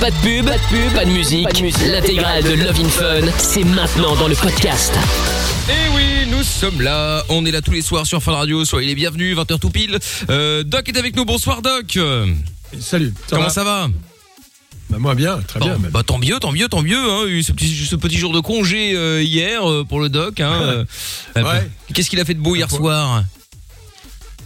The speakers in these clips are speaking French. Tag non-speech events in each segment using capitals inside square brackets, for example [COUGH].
Pas de pub, pas de pub, pas de musique. L'intégrale de Love in Fun, c'est maintenant dans le podcast. Et oui, nous sommes là. On est là tous les soirs sur Fun Radio. Soyez les bienvenus, 20h tout pile. Euh, Doc est avec nous. Bonsoir, Doc. Salut. Comment va ça va Bah, moi bien, très bien. Bon, même. bah tant mieux, tant mieux, tant mieux. Hein. Eu Ce petit, ce petit jour de congé euh, hier euh, pour le Doc. Hein. [LAUGHS] Ouais. Qu'est-ce qu'il a fait de beau hier soir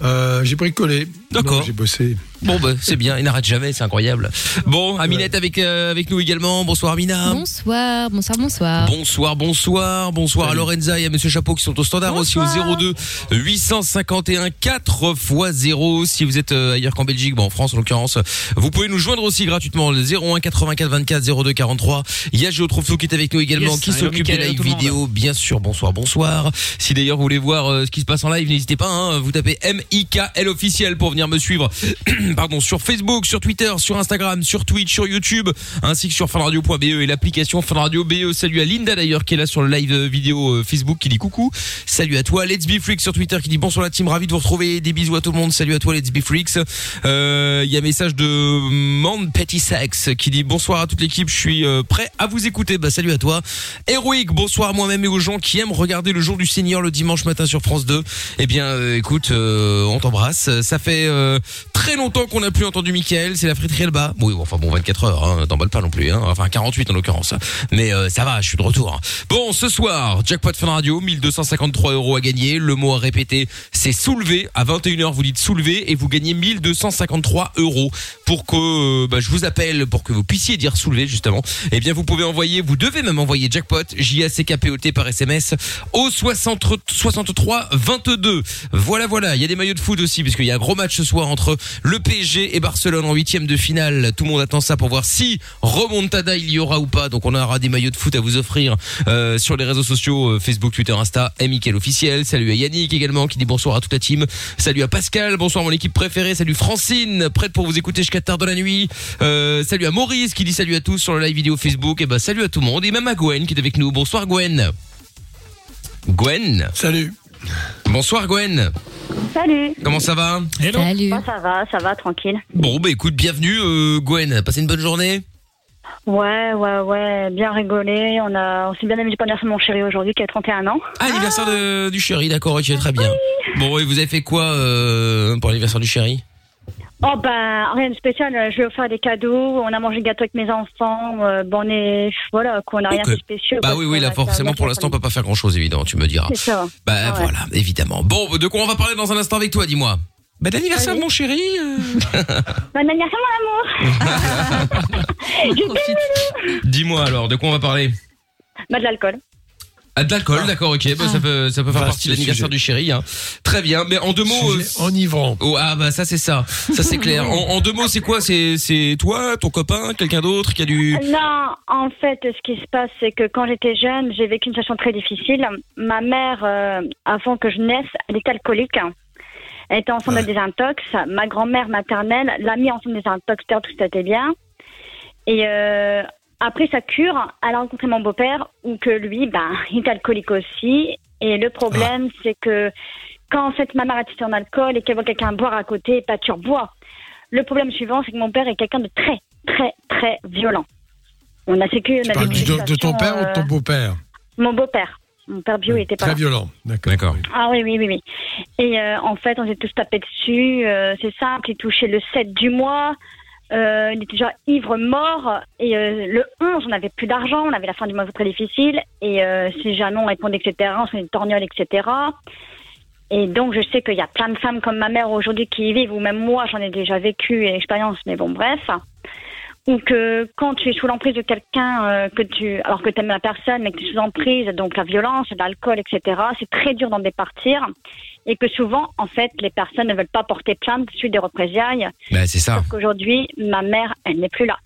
Euh, j'ai bricolé. D'accord. J'ai bossé. Bon, bah c'est bien. Il n'arrête jamais, c'est incroyable. Bon, Aminette avec euh, avec nous également. Bonsoir, Amina. Bonsoir, bonsoir, bonsoir. Bonsoir, bonsoir, bonsoir à. Lorenza et à Monsieur Chapeau qui sont au standard aussi au 02 851 4 x 0 si vous êtes euh, ailleurs qu'en Belgique, bon en France en l'occurrence. Vous pouvez nous joindre aussi gratuitement le 01 84 24 02 43. Il y a qui est avec nous également Yes, qui s'occupe des live vidéo bien sûr. Bonsoir, bonsoir. Si d'ailleurs vous voulez voir euh, ce qui se passe en live, n'hésitez pas hein, vous tapez MIKL officiel pour venir me suivre [CLEARS THROAT] pardon sur Facebook, sur Twitter, sur Instagram, sur Twitch, sur YouTube ainsi que sur funradio.be et l'application Fun Radio BE. Salut à Linda d'ailleurs qui est là sur le live euh, vidéo euh, Facebook qui dit coucou. Salut à toi Let's Be Freaks sur Twitter qui dit bonsoir la team, ravi de vous retrouver. Des bisous à tout le monde. Salut à toi Let's Be Freaks. Euh, Il y a message de Mande Petty Sex qui dit bonsoir à toute l'équipe, je suis euh, prêt à vous écouter. Bah salut à toi. Héroïque, bonsoir moi-même et aux gens qui aiment regarder le jour du Seigneur le dimanche matin sur France 2. Eh bien euh, écoute, euh, on t'embrasse. Ça fait euh, très longtemps qu'on n'a plus entendu Mickaël, c'est la friterie bas. Oui, enfin bon 24 heures, hein, t'emballes pas non plus hein. Enfin 48 en l'occurrence. Mais euh, ça va, je suis de retour. Bon, ce soir, jackpot Fun Radio, 1253 euros à gagner. Le mot à répéter, c'est soulever. À 21h, vous dites soulever et vous gagnez 1253 euros pour que euh, bah, je vous appelle pour que vous puissiez dire soulever justement. Eh bien, vous pouvez envoyer, vous devez même envoyer jackpot J A C K P O T par SMS au 60 63 22. Voilà, voilà. Il y a des maillots de foot aussi puisqu'il y a un gros match ce soir entre le PSG et Barcelone en huitième de finale. Tout le monde attend ça pour voir si remontada il y aura ou pas. Donc on aura des maillots de foot à vous offrir euh, sur les réseaux sociaux euh, Facebook, Twitter, Insta. Et officiel. Salut à Yannick également qui dit bonsoir à toute la team. Salut à Pascal. Bonsoir mon équipe préférée. Salut Francine, prête pour vous écouter jusqu'à tard de la nuit. Euh, salut à Maurice qui dit salut à tous sur le live vidéo Facebook. Et ben salut à tout le monde et même à Gwen qui est avec nous. Bonsoir Gwen. Gwen. Salut. Bonsoir Gwen. Salut. Comment ça va Salut. Bah, ça va, ça va, tranquille. Bon bah écoute, bienvenue euh, Gwen. Passez une bonne journée. Ouais, ouais, ouais, bien rigolé. On a, on s'est bien amusé pour l'anniversaire de mon chéri aujourd'hui qui a 31 ans. Ah, anniversaire de, du chéri, d'accord, ok, très bien. Bon, et vous avez fait quoi euh, pour l'anniversaire du chéri? Oh bah rien de spécial. Je lui ai offert des cadeaux. On a mangé le gâteau avec mes enfants. Euh, bon, on est, voilà, qu'on n'a rien de spécial. Bah oui, oui, là forcément pour l'instant on peut pas faire grand chose évidemment, tu me diras. C'est ça. Bah Ah ouais. voilà, évidemment. Bon, de quoi on va parler dans un instant avec toi, dis-moi Bah l'anniversaire de mon chéri euh, [LAUGHS] Bon anniversaire, mon amour. [LAUGHS] [LAUGHS] Dis-moi alors, de quoi on va parler? Bah de l'alcool. Ah, de l'alcool, d'accord, ok, bah, ça peut, ça peut faire partie de l'anniversaire du chéri. Hein. Très bien, mais en deux mots... Sujet euh, enivrant. Oh, ah bah ça c'est ça, ça c'est clair. [LAUGHS] En, en deux mots c'est quoi? C'est c'est toi, ton copain, quelqu'un d'autre qui a du... Non, en fait, ce qui se passe, c'est que quand j'étais jeune, j'ai vécu une situation très difficile. Ma mère, euh, avant que je naisse, elle était alcoolique. Elle était enceinte de désintox. Ma grand-mère maternelle l'a mis enceinte de désintox, tout c'était bien. Et euh, après sa cure, elle a rencontré mon beau-père, où que lui, ben, il est alcoolique aussi. Et le problème, c'est que quand en fait ma mère est en alcool et qu'elle voit quelqu'un boire à côté, pas tu rebois. Le problème suivant, c'est que mon père est quelqu'un de très, très, très violent. On a sécu, on a une de, de ton père ou de ton euh, beau-père? Mon beau-père. Mon père bio était pas Très là. violent. D'accord. Ah oui, oui, oui, oui. Et euh, en fait, on s'est tous tapés dessus. euh, c'est simple, il touchait le 7 du mois. Euh, il était déjà ivre mort. Et euh, le 11, on n'avait plus d'argent. On avait la fin du mois très difficile. Et euh, si jamais on répondait, etc., on se faisait des torgnoles, etc. Et donc, je sais qu'il y a plein de femmes comme ma mère aujourd'hui qui y vivent, ou même moi, j'en ai déjà vécu et expérience, mais bon, bref. Ou que quand tu es sous l'emprise de quelqu'un, euh, que tu, alors que tu aimes la personne, mais que tu es sous emprise, donc la violence, l'alcool, etc., c'est très dur d'en départir. Et que souvent, en fait, les personnes ne veulent pas porter plainte suite des représailles. Bah c'est ça. Parce qu'aujourd'hui, ma mère, elle n'est plus là.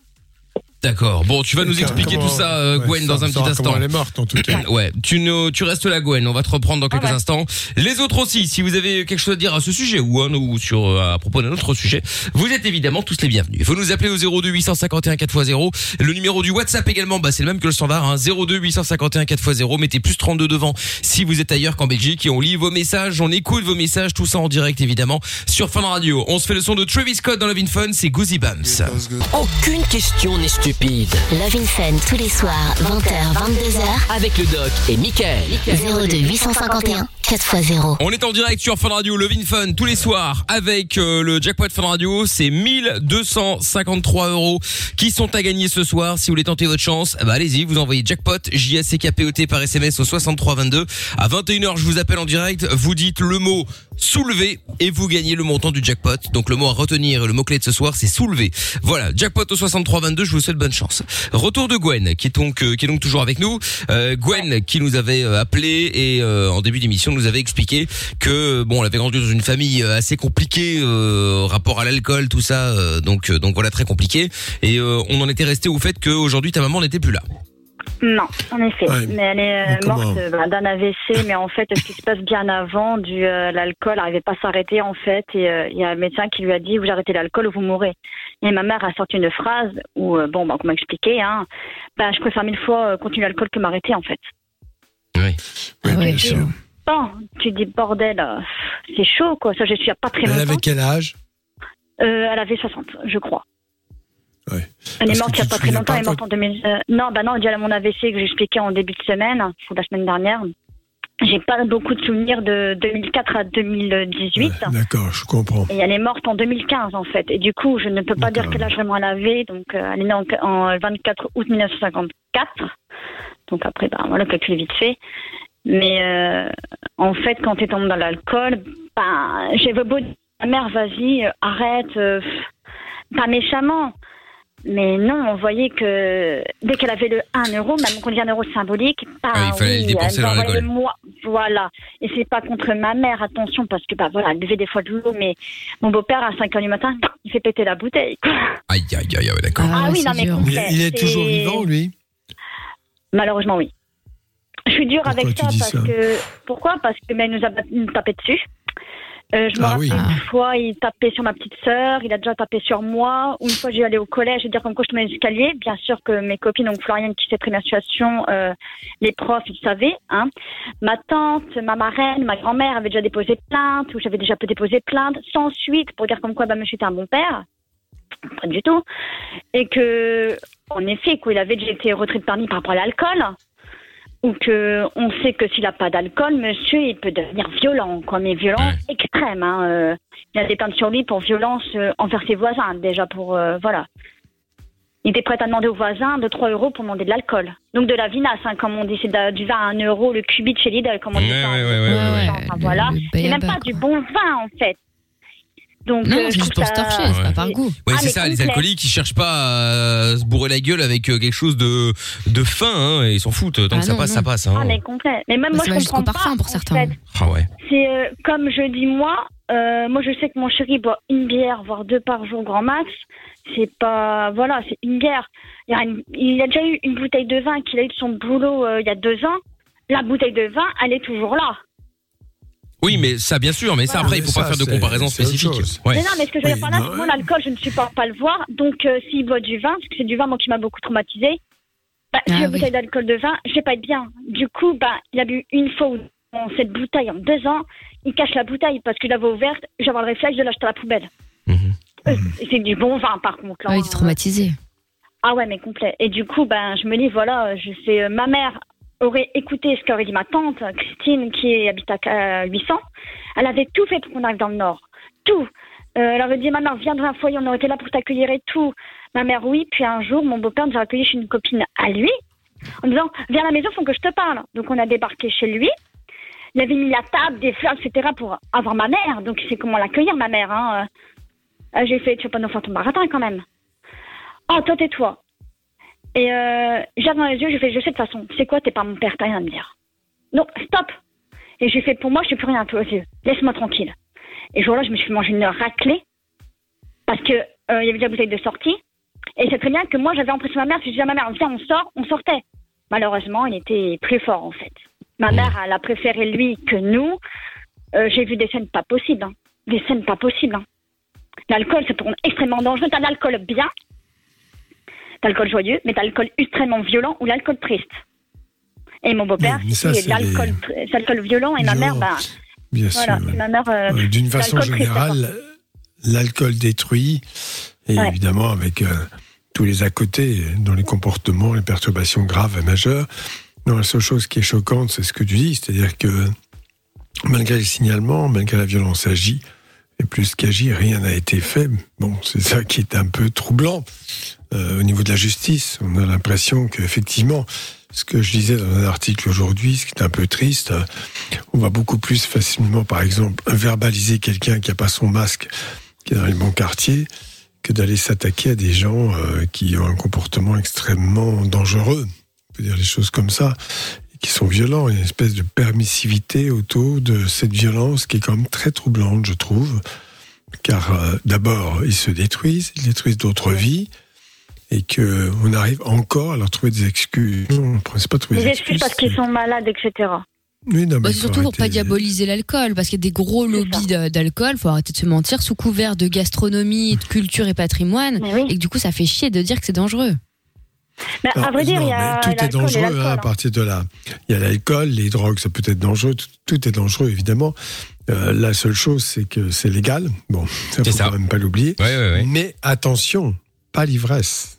D'accord. Bon, tu vas nous Comment- expliquer tout ça, euh, ouais, Gwen, dans un petit instant. Elle est morte en tout cas. [COUGHS] Ouais, tu ne, tu restes là, Gwen. On va te reprendre dans quelques Ah ouais. instants. Les autres aussi, si vous avez quelque chose à dire à ce sujet ou, un, ou sur euh, à propos d'un autre sujet, vous êtes évidemment tous les bienvenus. Il faut nous appeler au 02 851 4x0. Le numéro du WhatsApp également, bah c'est le même que le standard. Hein, 02 851 4x0. Mettez plus 32 devant si vous êtes ailleurs qu'en Belgique et on lit vos messages, on écoute vos messages, tout ça en direct évidemment sur Fun Radio. On se fait le son de Travis Scott dans Love in Fun, c'est Goosey Bumps. Aucune question n'est stupide. Stupide. Love in Fun tous les soirs, 20h, 22h, Avec le doc et Michael. 02 851 4x0. On est en direct sur Fun Radio, Love in Fun tous les soirs avec euh, le jackpot Fun Radio. C'est 1253 euros qui sont à gagner ce soir. Si vous voulez tenter votre chance, bah allez-y, vous envoyez jackpot J C K P O T par SMS au 6322. À 21h, je vous appelle en direct. Vous dites le mot soulevé et vous gagnez le montant du jackpot. Donc le mot à retenir, le mot clé de ce soir, c'est soulevé. Voilà, jackpot au 6322. Je vous souhaite bonne chance. Retour de Gwen qui est donc euh, qui est donc toujours avec nous. Euh, Gwen qui nous avait euh, appelé et euh, en début d'émission nous avait expliqué que bon, elle avait grandi dans une famille assez compliquée euh, rapport à l'alcool, tout ça. euh, donc donc voilà très compliqué. Et euh, on en était resté au fait qu'aujourd'hui ta maman n'était plus là. Non, en effet. Ouais. Mais elle est euh, Mais morte euh, bah, d'un AVC, mais en fait, ce qui se passe bien avant, du euh, l'alcool n'arrivait pas à s'arrêter en fait, et euh, il y a un médecin qui lui a dit vous arrêtez l'alcool ou vous mourrez. Et ma mère a sorti une phrase où euh, bon, bah, qu'on m'a expliqué, hein, bah, je préfère mille fois euh, continuer l'alcool que m'arrêter en fait. Oui, ouais. bien sûr. Bon, tu dis bordel, c'est chaud quoi. Ça, je suis a pas très Elle longtemps. avait quel âge? Euh, elle avait 60, je crois. Ouais. Elle est morte il n'y a pas très longtemps, elle est morte en 2000. euh, non, bah non, déjà mon AVC que j'expliquais en début de semaine, la semaine dernière. J'ai pas beaucoup de souvenirs de 2004 à 2018. Ouais, D'accord, je comprends. Et elle est morte en 2015 en fait. Et du coup, je ne peux pas dire quel âge vraiment elle avait. Donc, euh, elle est née en, en 24 août 1954. Donc après, ben voilà, calcul vite fait. Mais euh, en fait, quand tu tombes dans l'alcool, ben, j'avais beau dire à ma mère, vas-y, arrête, pas méchamment. Mais non, on voyait que dès qu'elle avait le 1 euro, même qu'on dit 1 euro symbolique, bah, Ah, il fallait le oui, dépenser elle dans le moi. Voilà. Et c'est pas contre ma mère, attention, parce que bah voilà, elle buvait des fois de l'eau, mais mon beau-père à 5 heures du matin, il fait péter la bouteille. Aïe aïe aïe, ouais, d'accord. Ah, Ah oui, non, mais. Il, est toujours vivant, lui? Malheureusement, oui. Je suis dure Pourquoi avec ça parce ça? que. Pourquoi? Parce que il nous a tapé dessus. Euh, je me Ah rappelle oui. une fois, il tapait sur ma petite sœur, il a déjà tapé sur moi. Une fois, j'ai allé au collège, je veux dire comme quoi je tenais les escaliers. Bien sûr que mes copines, donc Floriane qui sait très bien la situation, euh, les profs, ils savaient. Hein. Ma tante, ma marraine, ma grand-mère avaient déjà déposé plainte, ou j'avais déjà déposé plainte, sans suite, pour dire comme quoi bah, monsieur était un bon père. Pas du tout. Et que, en effet, quoi, il avait déjà été retrait de permis par rapport à l'alcool ou que on sait que s'il n'a pas d'alcool, monsieur, il peut devenir violent, quoi, mais violent Ouais. extrême. Hein, euh. il a des plaintes sur lui pour violence euh, envers ses voisins, déjà pour euh, voilà. Il était prêt à demander aux voisins de 3 euros pour demander de l'alcool. Donc de la vinasse, hein, comme on dit, c'est du vin à 1 euro le cubit chez Lidl, comme on dit. Ouais, ouais, en ouais, ouais, fait. ouais, ouais. Enfin, voilà. C'est même pas quoi. du bon vin, en fait. Donc, Non, euh, juste pour se ça- torcher, c'est Ouais. pas par goût. Ouais, Ah, c'est ça, les alcooliques, ils cherchent pas à se bourrer la gueule avec euh, quelque chose de de fin, hein, et ils s'en foutent. Tant Ah que ça passe, non. ça passe. Hein. Ah, mais complet. Mais même Bah, moi, je comprends parfum pas, pour en certains. fait. Ah ouais. C'est euh, comme je dis moi, euh, moi je sais que mon chéri boit une bière, voire deux par jour grand max. C'est pas, voilà, c'est une bière. Il, y a une- il a déjà eu une bouteille de vin qu'il a eu de son boulot euh, il y a deux ans. La bouteille de vin, elle est toujours là. Oui, mais ça, bien sûr, mais ça après, il faut pas faire de comparaison spécifique. Mais non, mais ce que je veux dire par là, non, c'est que moi l'alcool, je ne supporte pas le voir. Donc euh, s'il boit du vin, parce que c'est du vin moi qui m'a beaucoup traumatisé. Bah, si Ah la oui. bouteille d'alcool de vin, je vais pas être bien. Du coup, bah, il a bu une fois ou dans cette bouteille en deux ans. Il cache la bouteille parce qu'il l'avait ouverte. J'avais le réflexe de l'acheter à la poubelle. Mhm. Euh, C'est du bon vin, par contre. là, Ouais, il hein. est traumatisé. Ah ouais, mais complet. Et du coup, ben, je me dis, voilà, je sais, euh, ma mère aurait écouté ce qu'aurait dit ma tante, euh, Christine, qui habite à euh, 800. Elle avait tout fait pour qu'on arrive dans le Nord. Tout. Euh, elle aurait dit, maman, viens dans un foyer, on aurait été là pour t'accueillir et tout. Ma mère, oui. Puis un jour, mon beau-père nous a accueillis chez une copine à lui, en disant, viens à la maison, faut que je te parle. Donc on a débarqué chez lui. Il avait mis la table, des fleurs, etc. pour avoir ma mère. Donc il sait comment l'accueillir, ma mère. Hein. Euh, J'ai fait, tu vas pas nous faire ton baratin quand même. Oh, toi, tais-toi. Et euh, j'ai dans les yeux, j'ai fait, je sais de toute façon, c'est quoi, t'es pas mon père, t'as rien à me dire. Non, stop. Et j'ai fait, pour moi, je suis plus rien à toi aux yeux. Laisse-moi tranquille. Et ce jour-là, je me suis fait manger une raclée parce que euh, il y avait déjà bouteille de sortie. Et c'est très bien que moi, j'avais impressionné ma mère. Si je disais à ma mère, viens, on sort, on sortait. Malheureusement, il était plus fort, en fait. Ma mère, elle a préféré lui que nous. Euh, j'ai vu des scènes pas possibles. hein. Des scènes pas possibles. hein. L'alcool, c'est pour extrêmement dangereux. T'as l'alcool bien, l'alcool joyeux, mais t'as l'alcool extrêmement violent ou l'alcool triste. Et mon beau-père, c'est l'alcool les- violent, et ma mère, bah, Bien voilà, sûr. c'est ma mère. euh, Ouais, D'une façon générale, l'alcool détruit. Et Ouais. évidemment, avec euh, tous les à côté dans les comportements, les perturbations graves et majeures. Non, la seule chose qui est choquante, c'est ce que tu dis, c'est-à-dire que malgré les signalements, malgré la violence agit, et plus qu'agit, rien n'a été fait. Bon, c'est ça qui est un peu troublant euh, au niveau de la justice. On a l'impression qu'effectivement, ce que je disais dans un article aujourd'hui, ce qui est un peu triste, euh, on va beaucoup plus facilement, par exemple, verbaliser quelqu'un qui a pas son masque, qui est dans les bons quartiers, que d'aller s'attaquer à des gens euh, qui ont un comportement extrêmement dangereux. On peut dire les choses comme ça, qui sont violents. Il y a une espèce de permissivité autour de cette violence qui est quand même très troublante, je trouve. Car euh, d'abord, ils se détruisent, ils détruisent d'autres vies, et que on arrive encore à leur trouver des excuses. Non, c'est pas trouver Des des excuses parce qu'ils sont malades, etc. Oui, non, mais Bah, il surtout pour pas arrêter. diaboliser l'alcool, parce qu'il y a des gros lobbies d'a- d'alcool, faut arrêter de se mentir, sous couvert de gastronomie, de culture et patrimoine, oui. et que du coup ça fait chier de dire que c'est dangereux. Mais à vrai dire, non, il y a mais tout est dangereux hein, à hein. partir de là. Il y a l'alcool, les drogues, ça peut être dangereux, tout, tout est dangereux évidemment. Euh, la seule chose, c'est que c'est légal. Bon, [LAUGHS] ça C'est faut ça. quand même pas l'oublier. Ouais, ouais, ouais. Mais attention, pas l'ivresse.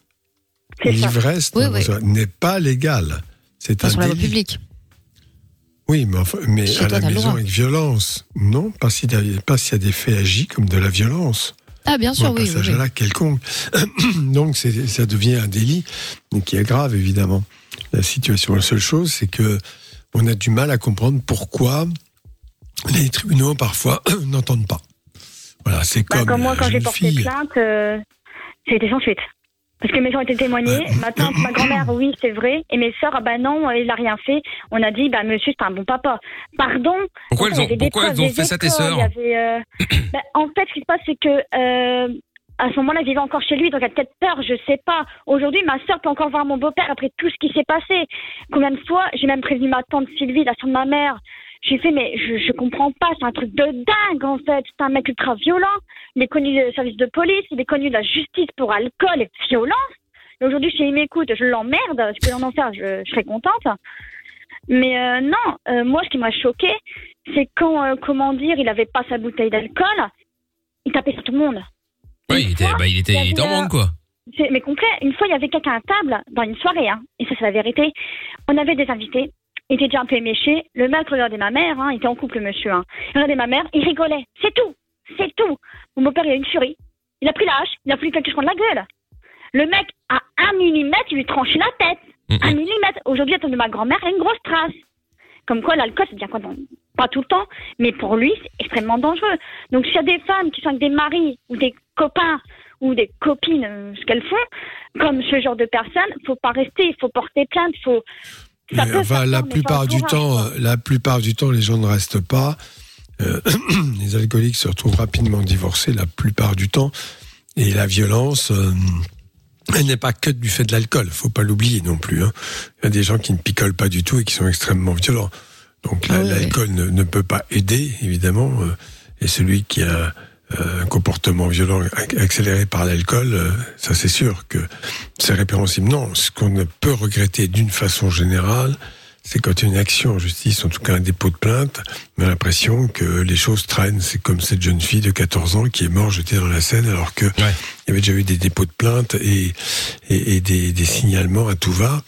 L'ivresse Oui, dans- oui. n'est pas légale. C'est un délit. publique. Oui, mais, enfin, mais à toi, la maison avec violence. Non, pas s'il y, a- pas s'il y a des faits agis comme de la violence. Ah bien ou sûr, un oui. oui, passage oui. à l'acte quelconque. [CLEARS THROAT] Donc ça devient un délit mais qui est grave évidemment. La situation, la seule chose, c'est que on a du mal à comprendre pourquoi les tribunaux parfois [CLEARS THROAT] n'entendent pas. Voilà, c'est Bah, comme, comme moi, quand j'ai porté fille. plainte, euh, c'était sans suite. Parce que mes gens étaient témoignés, ma tante, ma grand-mère, oui, c'est vrai, et mes sœurs, ah bah non, il a rien fait. On a dit, bah monsieur, c'est un bon papa. Pardon. Pourquoi elles ont, pourquoi elles fait ça tes sœurs euh, [CLEARS THROAT] bah, En fait, ce qui se passe, c'est que euh, à ce moment-là, il vivait encore chez lui, donc il a peut-être peur, je sais pas. Aujourd'hui, ma sœur peut encore voir mon beau-père après tout ce qui s'est passé. Combien de fois, j'ai même prévenu ma tante Sylvie, la sœur de ma mère. J'ai fait, mais je, je comprends pas, c'est un truc de dingue en fait. C'est un mec ultra violent. Il est connu du service de police, il est connu de la justice pour alcool et violence. Et aujourd'hui, s'il m'écoute, je l'emmerde. Si je peux en faire, je, je serais contente. Mais euh, non, euh, moi, ce qui m'a choqué, c'est quand, euh, comment dire, il avait pas sa bouteille d'alcool, il tapait sur tout le monde. Une il était, fois, bah, il était, il était en il manque, quoi. mais concret, une fois, il y avait quelqu'un à table dans une soirée, hein, et ça, c'est la vérité. On avait des invités, il était déjà un peu éméché. Le mec regardait ma mère, hein, il était en couple, le monsieur. Hein. Il regardait ma mère, il rigolait. C'est tout, c'est tout. Mon beau-père, il a une furie. Il a pris la hache, il a voulu quelque chose de la gueule. Le mec, à un millimètre, il lui tranchait la tête. Un millimètre. Aujourd'hui, tête de ma grand-mère, elle a une grosse trace. Comme quoi, l'alcool, c'est bien quoi dans- Pas tout le temps, mais pour lui, c'est extrêmement dangereux. Donc, s'il y a des femmes qui sont avec des maris ou des copains ou des copines, euh, ce qu'elles font, comme ce genre de personnes, faut pas rester, il faut porter plainte, faut. Mais peut enfin, la plupart du temps, euh, la plupart du temps, les gens ne restent pas. Euh, [CLEARS THROAT] les alcooliques se retrouvent rapidement divorcés la plupart du temps. Et la violence, euh, elle n'est pas que du fait de l'alcool. Faut pas l'oublier non plus. hein. Il y a des gens qui ne picolent pas du tout et qui sont extrêmement violents. Donc Ah oui. l'alcool ne, ne peut pas aider, évidemment. euh, et celui qui a euh, un comportement violent ac- accéléré par l'alcool, euh, ça c'est sûr que c'est répréhensible. Non, ce qu'on ne peut regretter d'une façon générale, c'est quand il y a une action en justice, en tout cas un dépôt de plainte, on a l'impression que les choses traînent. C'est comme cette jeune fille de 14 ans qui est morte jetée dans la Seine alors que il y avait déjà eu des dépôts de plainte et, et, et des, des signalements à tout va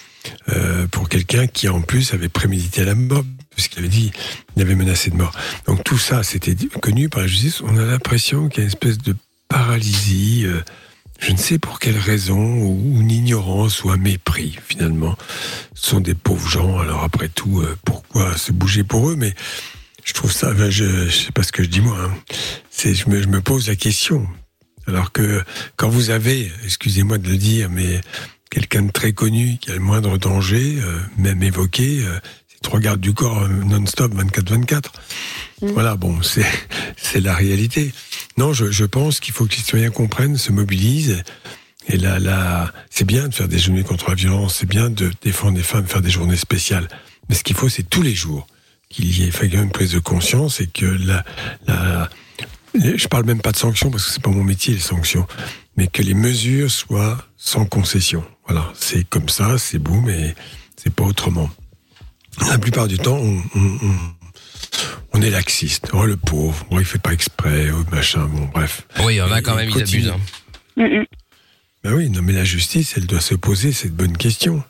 euh, pour quelqu'un qui en plus avait prémédité la mort puisqu'il avait dit il avait menacé de mort. Donc tout ça, c'était connu par la justice. On a l'impression qu'il y a une espèce de paralysie. euh, je ne sais pour quelle raison, ou une ignorance, ou un mépris, finalement. Ce sont des pauvres gens, alors après tout, euh, pourquoi se bouger pour eux? Mais je trouve ça, je ne sais pas ce que je dis moi, hein. je, me, pose la question. Alors que quand vous avez, excusez-moi de le dire, mais quelqu'un de très connu qui a le moindre danger, euh, même évoqué, trois gardes du corps euh, non-stop 24-24. Voilà, bon, c'est c'est la réalité. Non, je, je pense qu'il faut que les citoyens comprennent, se mobilisent. Et là, là, c'est bien de faire des journées contre la violence, c'est bien de défendre les femmes, faire des journées spéciales. Mais ce qu'il faut, c'est tous les jours qu'il y ait effectivement une prise de conscience et que la, la, je parle même pas de sanctions parce que c'est pas mon métier les sanctions, mais que les mesures soient sans concession. Voilà, c'est comme ça, c'est beau, mais c'est pas autrement. La plupart du temps, on, on, on, on est laxiste. Oh le pauvre, oh, il fait pas exprès, oh machin, bon bref. Oui, il y en a quand même, ils abusent. hein. Mm, mm. Ben oui, non, mais la justice, elle doit se poser cette bonne question.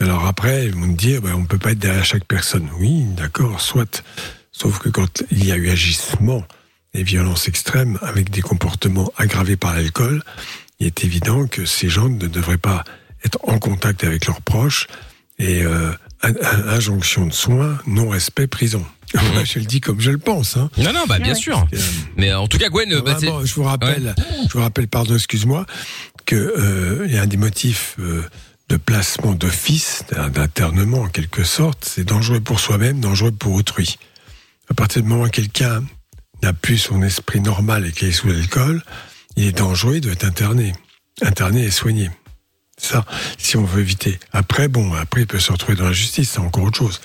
Alors après, ils vont me dire, ben, on peut pas être derrière chaque personne. Oui, d'accord, soit. Sauf que quand il y a eu agissement et violence extrême avec des comportements aggravés par l'alcool, il est évident que ces gens ne devraient pas être en contact avec leurs proches et euh, injonction de soins, non-respect, prison. [LAUGHS] Moi, je le dis comme je le pense. Hein. Non, non, bah bien sûr. Mais en tout cas, Gwen, bah, Vraiment, je vous rappelle, je vous rappelle, pardon, excuse-moi, que euh, il y a un des motifs euh, de placement d'office, d'internement en quelque sorte, c'est dangereux pour soi-même, dangereux pour autrui. À partir du moment où quelqu'un n'a plus son esprit normal et qu'il est sous l'alcool, il est dangereux, il doit être interné, interné et soigné. Ça, si on veut éviter. Après, bon, après il peut se retrouver dans la justice, c'est encore autre chose.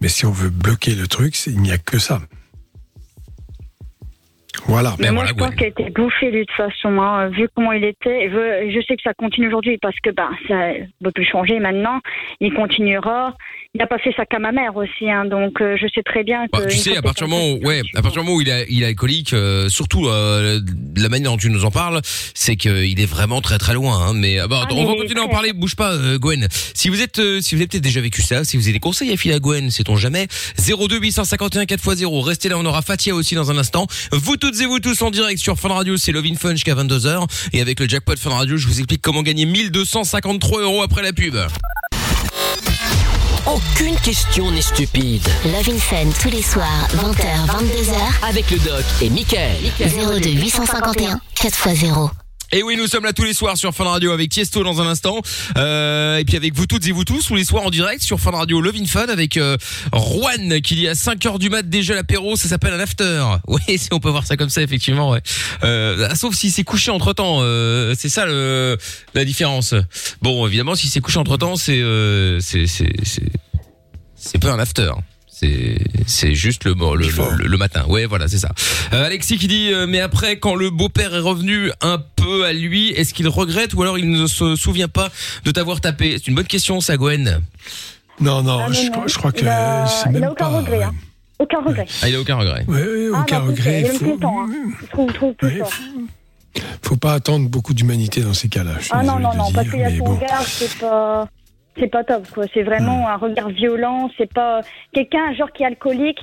Mais si on veut bloquer le truc, il n'y a que ça. Voilà. Mais moi, je pense qu'il a été bouffé, lui, de toute façon, hein, vu comment il était. Je, je sais que ça continue aujourd'hui parce que ben, ça ne peut plus changer maintenant. Il continuera. Il n'a pas fait ça qu'à ma mère aussi, hein, donc euh, je sais très bien que. Bah, tu une sais, à que partir du moment où, ouais, à partir du moment où il, a, il est alcoolique, euh, surtout euh, la manière dont tu nous en parles, c'est qu'il est vraiment très très loin. Hein, mais euh, bon, Ah, on mais va est continuer à en parler. Bouge pas, euh, Gwen. Si vous êtes, euh, si vous avez peut-être déjà vécu ça, si vous avez des conseils à filer à Gwen, sait-on jamais. 02 851 4x0. Restez là, on aura Fatia aussi dans un instant. Vous toutes et vous tous en direct sur Fun Radio, c'est Love in Fun jusqu'à 22h. Et avec le jackpot Fun Radio, je vous explique comment gagner 1253 euros après la pub. Aucune question n'est stupide. Love in Fun tous les soirs, 20h, 22h. Avec le doc et Michael. 02 851 4x0. Et oui, nous sommes là tous les soirs sur Fun Radio avec Tiesto dans un instant. Euh, et puis avec vous toutes et vous tous, tous les soirs en direct sur Fun Radio Love in Fun avec euh, Juan qui dit à 5h du mat déjà l'apéro, ça s'appelle un after. [LAUGHS] Oui, si on peut voir ça comme ça, effectivement, ouais. Euh, sauf s'il s'est couché entre temps, c'est ça le, la différence. Bon, évidemment, s'il s'est couché entre temps, c'est euh, c'est c'est c'est c'est pas un after. C'est juste le, le, le, le matin. Ouais, voilà, c'est ça. Euh, Alexis qui dit euh, mais après quand le beau-père est revenu un peu à lui, est-ce qu'il regrette ou alors il ne se souvient pas de t'avoir tapé? C'est une bonne question ça Gwen. Non, non, Ah, non, je, non. crois- je crois que Il a, c'est il a aucun pas. regret. hein. Aucun regret. Ah, il a aucun regret. Ouais, Ah, aucun regret. Il est Faut, content. Hein. Je trouve, trouve tout Ouais, ça. faut pas attendre beaucoup d'humanité dans ces cas-là. Ah non, non, non, dire, parce qu'il y a son bon. c'est pas. C'est pas top, quoi. C'est vraiment un regard violent. C'est pas. Quelqu'un, genre, qui est alcoolique,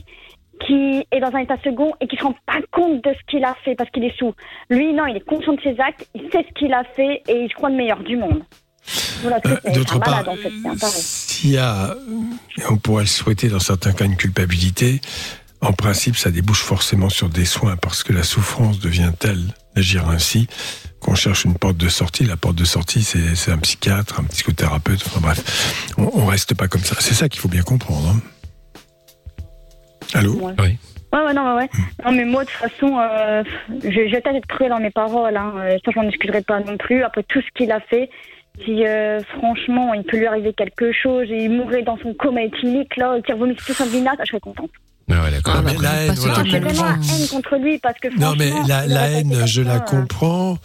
qui est dans un état second et qui se rend pas compte de ce qu'il a fait parce qu'il est sous. Lui, non, il est conscient de ses actes, il sait ce qu'il a fait et il se croit le meilleur du monde. Voilà, Euh, D'autre part, en fait. S'il y a, on pourrait le souhaiter dans certains cas, une culpabilité, en principe, ça débouche forcément sur des soins parce que la souffrance devient telle d'agir ainsi qu'on cherche une porte de sortie. La porte de sortie, c'est c'est un psychiatre, un psychothérapeute, enfin bref. On, on reste pas comme ça. C'est ça qu'il faut bien comprendre. hein. Allô? Ouais. Oui. Ouais, ouais, non, ouais, ouais. Non, mais moi, de toute façon, euh, je, cruel dans mes paroles. Hein. Euh, Ça, je m'en excuserai pas non plus. Après tout ce qu'il a fait, si euh, franchement, il peut lui arriver quelque chose et il mourrait dans son coma éthylique, là, qu'il vomisse tout son vinasse, je serais contente. Ah ouais, d'accord. Ah, bah, mais la haine, voilà. La haine contre lui parce que. Non, mais la, haine, je la euh. comprends.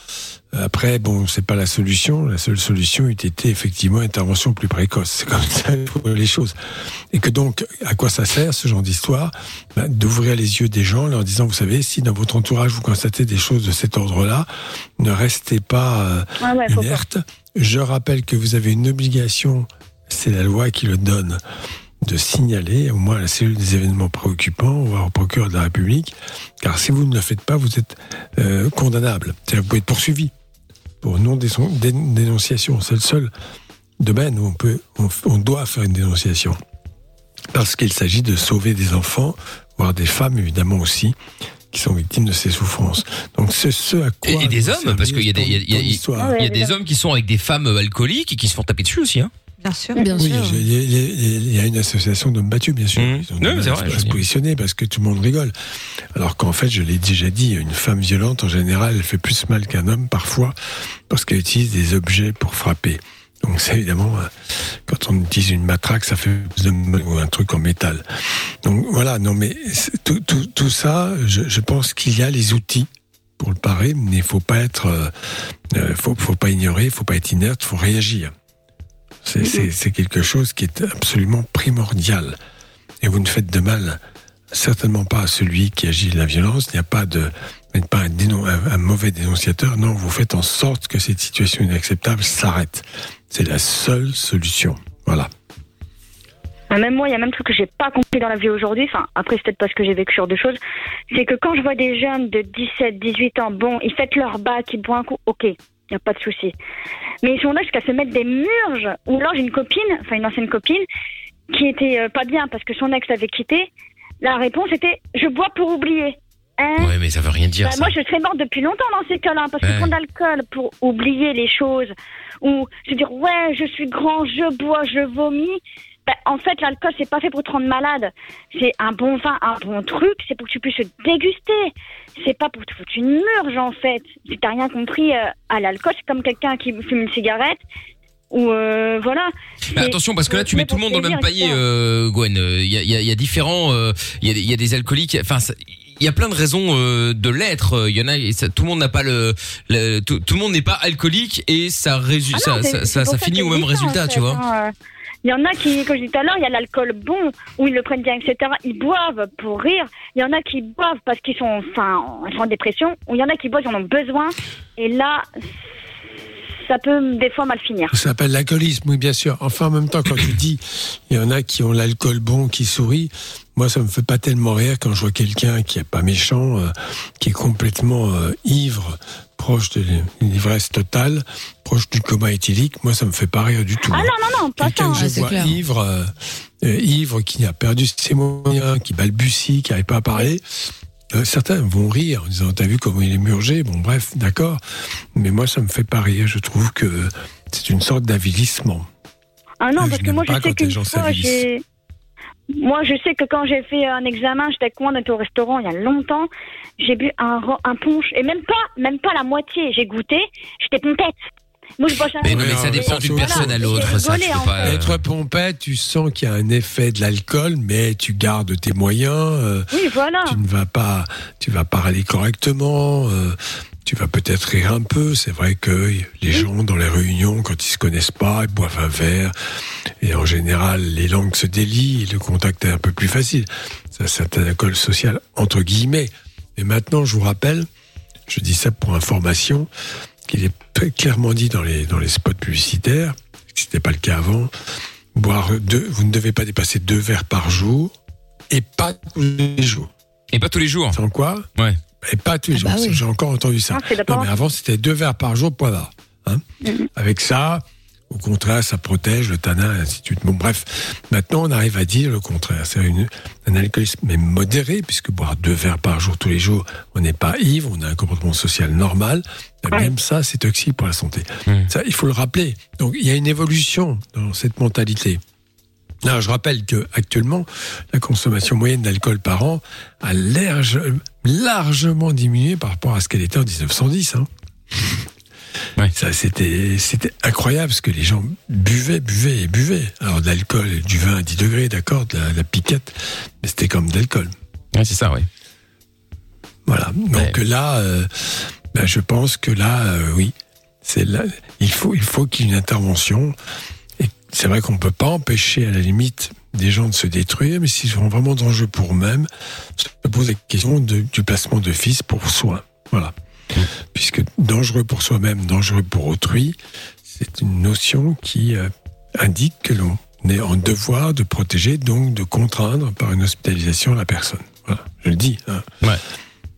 Après, bon, c'est pas la solution. La seule solution eût été effectivement intervention plus précoce. C'est comme ça les choses. Et que donc, à quoi ça sert ce genre d'histoire? Ben, D'ouvrir les yeux des gens en leur disant, vous savez, si dans votre entourage vous constatez des choses de cet ordre-là, ne restez pas euh, Ah ouais, inerte. Je rappelle que vous avez une obligation, c'est la loi qui le donne, de signaler au moins à la cellule des événements préoccupants, voire au procureur de la République, car si vous ne le faites pas, vous êtes euh, condamnable. C'est-à-dire, vous pouvez être poursuivi pour non-dénonciation. C'est le seul domaine où on, peut, on, on doit faire une dénonciation. Parce qu'il s'agit de sauver des enfants, voire des femmes évidemment aussi, qui sont victimes de ces souffrances. Donc c'est ce à quoi... Et- et des hommes, parce qu'il y a des- y a- y. Ah y des évidemment. hommes qui sont avec des femmes alcooliques et qui se font taper dessus aussi. Hein. Bien sûr. Bien Oui, sûr. il y, a- il y a- il y a une association d'hommes battus, bien sûr. Mmh. Ils ont Oui, du mal c'est vrai, se- positionner parce que tout le monde rigole. Alors qu'en fait, je l'ai déjà dit, une femme violente, en général, elle fait plus mal qu'un homme, parfois, parce qu'elle utilise des objets pour frapper. Donc c'est évidemment, euh, quand on utilise une matraque, ça fait plus de mal ou un truc en métal. Donc voilà, non mais tout, tout, tout ça, je, je pense qu'il y a les outils pour le parer, mais il faut pas être, euh, euh, faut, faut pas ignorer, il faut pas être inerte, faut réagir. C'est quelque chose qui est absolument primordial. Et vous ne faites de mal certainement pas à celui qui agit de la violence. Il n'y a pas de, vous n'êtes pas un, dénon- un- un mauvais dénonciateur. Non, vous faites en sorte que cette situation inacceptable s'arrête. C'est la seule solution. Voilà. Ah, Même moi, il y a même truc que j'ai pas compris dans la vie aujourd'hui. Enfin, après, c'est peut-être parce que j'ai vécu sur deux choses. C'est que quand je vois des jeunes de 17, 18 ans, bon, ils fêtent leur bac, ils boivent un coup, ok, il n'y a pas de souci. Mais ils sont là jusqu'à se mettre des murges. Ou alors, j'ai une copine, enfin, une ancienne copine, qui était euh, pas bien parce que son ex l'avait quitté. La réponse était, je bois pour oublier. Hein Ouais, mais ça veut rien dire. bah, ça. moi, je serais morte depuis longtemps dans ces cas-là, parce Ouais. que prendre l'alcool pour oublier les choses, ou se dire ouais, je suis grand, je bois, je vomis. Bah, en fait, l'alcool, c'est pas fait pour te rendre malade. C'est un bon vin, un bon truc, c'est pour que tu puisses déguster. C'est pas pour te foutre une murge, en fait. Si t'as rien compris euh, à l'alcool, c'est comme quelqu'un qui fume une cigarette, ou euh, voilà. Mais C'est- attention parce que là tu mets tout le monde dans le même etc. euh, Gwen. Euh, Il y a, il y a- y a différents, euh, il y, a, des- il y a des alcooliques. Enfin, il y a plein de raisons euh, de l'être. Il y en a, ça- tout le monde n'a pas le, le- tout, tout le monde n'est pas alcoolique et ça résu- Ah ça, non, finit au même en résultat, fait, tu vois. hein, euh. Il y en a qui, comme je disais tout à l'heure, il y a l'alcool bon, où ils le prennent bien, etc. Ils boivent pour rire. Il y en a qui boivent parce qu'ils sont, enfin, sont en dépression. Il y en a qui boivent, ils en ont besoin. Et là, ça peut des fois mal finir. Ça s'appelle l'alcoolisme, oui, bien sûr. Enfin, en même temps, quand tu dis, il y en a qui ont l'alcool bon, qui sourit, moi, ça me fait pas tellement rire quand je vois quelqu'un qui est pas méchant, euh, qui est complètement euh, ivre, proche de l'ivresse totale, proche du coma éthylique. Moi, ça me fait pas rire du tout. Ah non, non, non, pas. Quelqu'un que je vois clair. ivre, euh, ivre, qui a perdu ses moyens, qui balbutie, qui n'arrive pas à parler. euh, certains vont rire en disant T'as vu comment il est murgé? Bon, bref, d'accord. Mais moi, ça me fait pas rire. Je trouve que c'est une sorte d'avilissement. Ah non, Je parce que moi, je sais gens fois. Moi, je sais que quand j'ai fait un examen, j'étais avec moi, on était au restaurant il y a longtemps, j'ai bu un, un punch, et même pas, même pas la moitié. J'ai goûté, j'étais pompette. Moi, je bois ça. Mais non, mais ça dépend d'une voilà, personne à l'autre. Ça, tu peux pas. euh, Être pompette, tu sens qu'il y a un effet de l'alcool, mais tu gardes tes moyens. euh, Oui, voilà. tu ne vas pas, tu vas parler correctement. euh, tu vas peut-être rire un peu. C'est vrai que les gens dans les réunions, quand ils se connaissent pas, ils boivent un verre. Et en général, les langues se délient et le contact est un peu plus facile. C'est un certain alcool social, entre guillemets. Et maintenant, je vous rappelle, je dis ça pour information, qu'il est très clairement dit dans les, dans les spots publicitaires, ce n'était pas le cas avant, boire deux, vous ne devez pas dépasser deux verres par jour et pas tous les jours. Et pas tous les jours. Sans quoi Ouais. Et pas tous les Ah jours. bah oui. J'ai encore entendu ça. Non, mais avant, c'était deux verres par jour, point barre. Hein Mhm. Avec ça, au contraire, ça protège le tanin, et ainsi de suite. Bon, bref. Maintenant, on arrive à dire le contraire. C'est un alcoolisme, mais modéré, puisque boire deux verres par jour, tous les jours, on n'est pas ivre, on a un comportement social normal. Même ça, c'est toxique pour la santé. Mhm. Ça, il faut le rappeler. Donc, il y a une évolution dans cette mentalité. Alors, je rappelle que actuellement, la consommation moyenne d'alcool par an a large- largement diminué par rapport à ce qu'elle était en 1910. Hein. Ouais. Ça, c'était, c'était incroyable parce que les gens buvaient, buvaient et buvaient. Alors, de l'alcool, du vin à 10 degrés, d'accord, de la, la piquette, mais c'était comme de l'alcool. Ouais, c'est ça, ouais. Voilà. Donc là, euh, ben, je pense que là, euh, oui, c'est là, il faut, il faut qu'il y ait une intervention. Et c'est vrai qu'on peut pas empêcher, à la limite, des gens de se détruire, mais s'ils sont vraiment dangereux pour eux-mêmes, se pose la question de- du placement de fils pour soi. Voilà. Puisque dangereux pour soi-même, dangereux pour autrui, c'est une notion qui euh, indique que l'on est en devoir de protéger, donc de contraindre par une hospitalisation la personne. Voilà, je le dis. hein.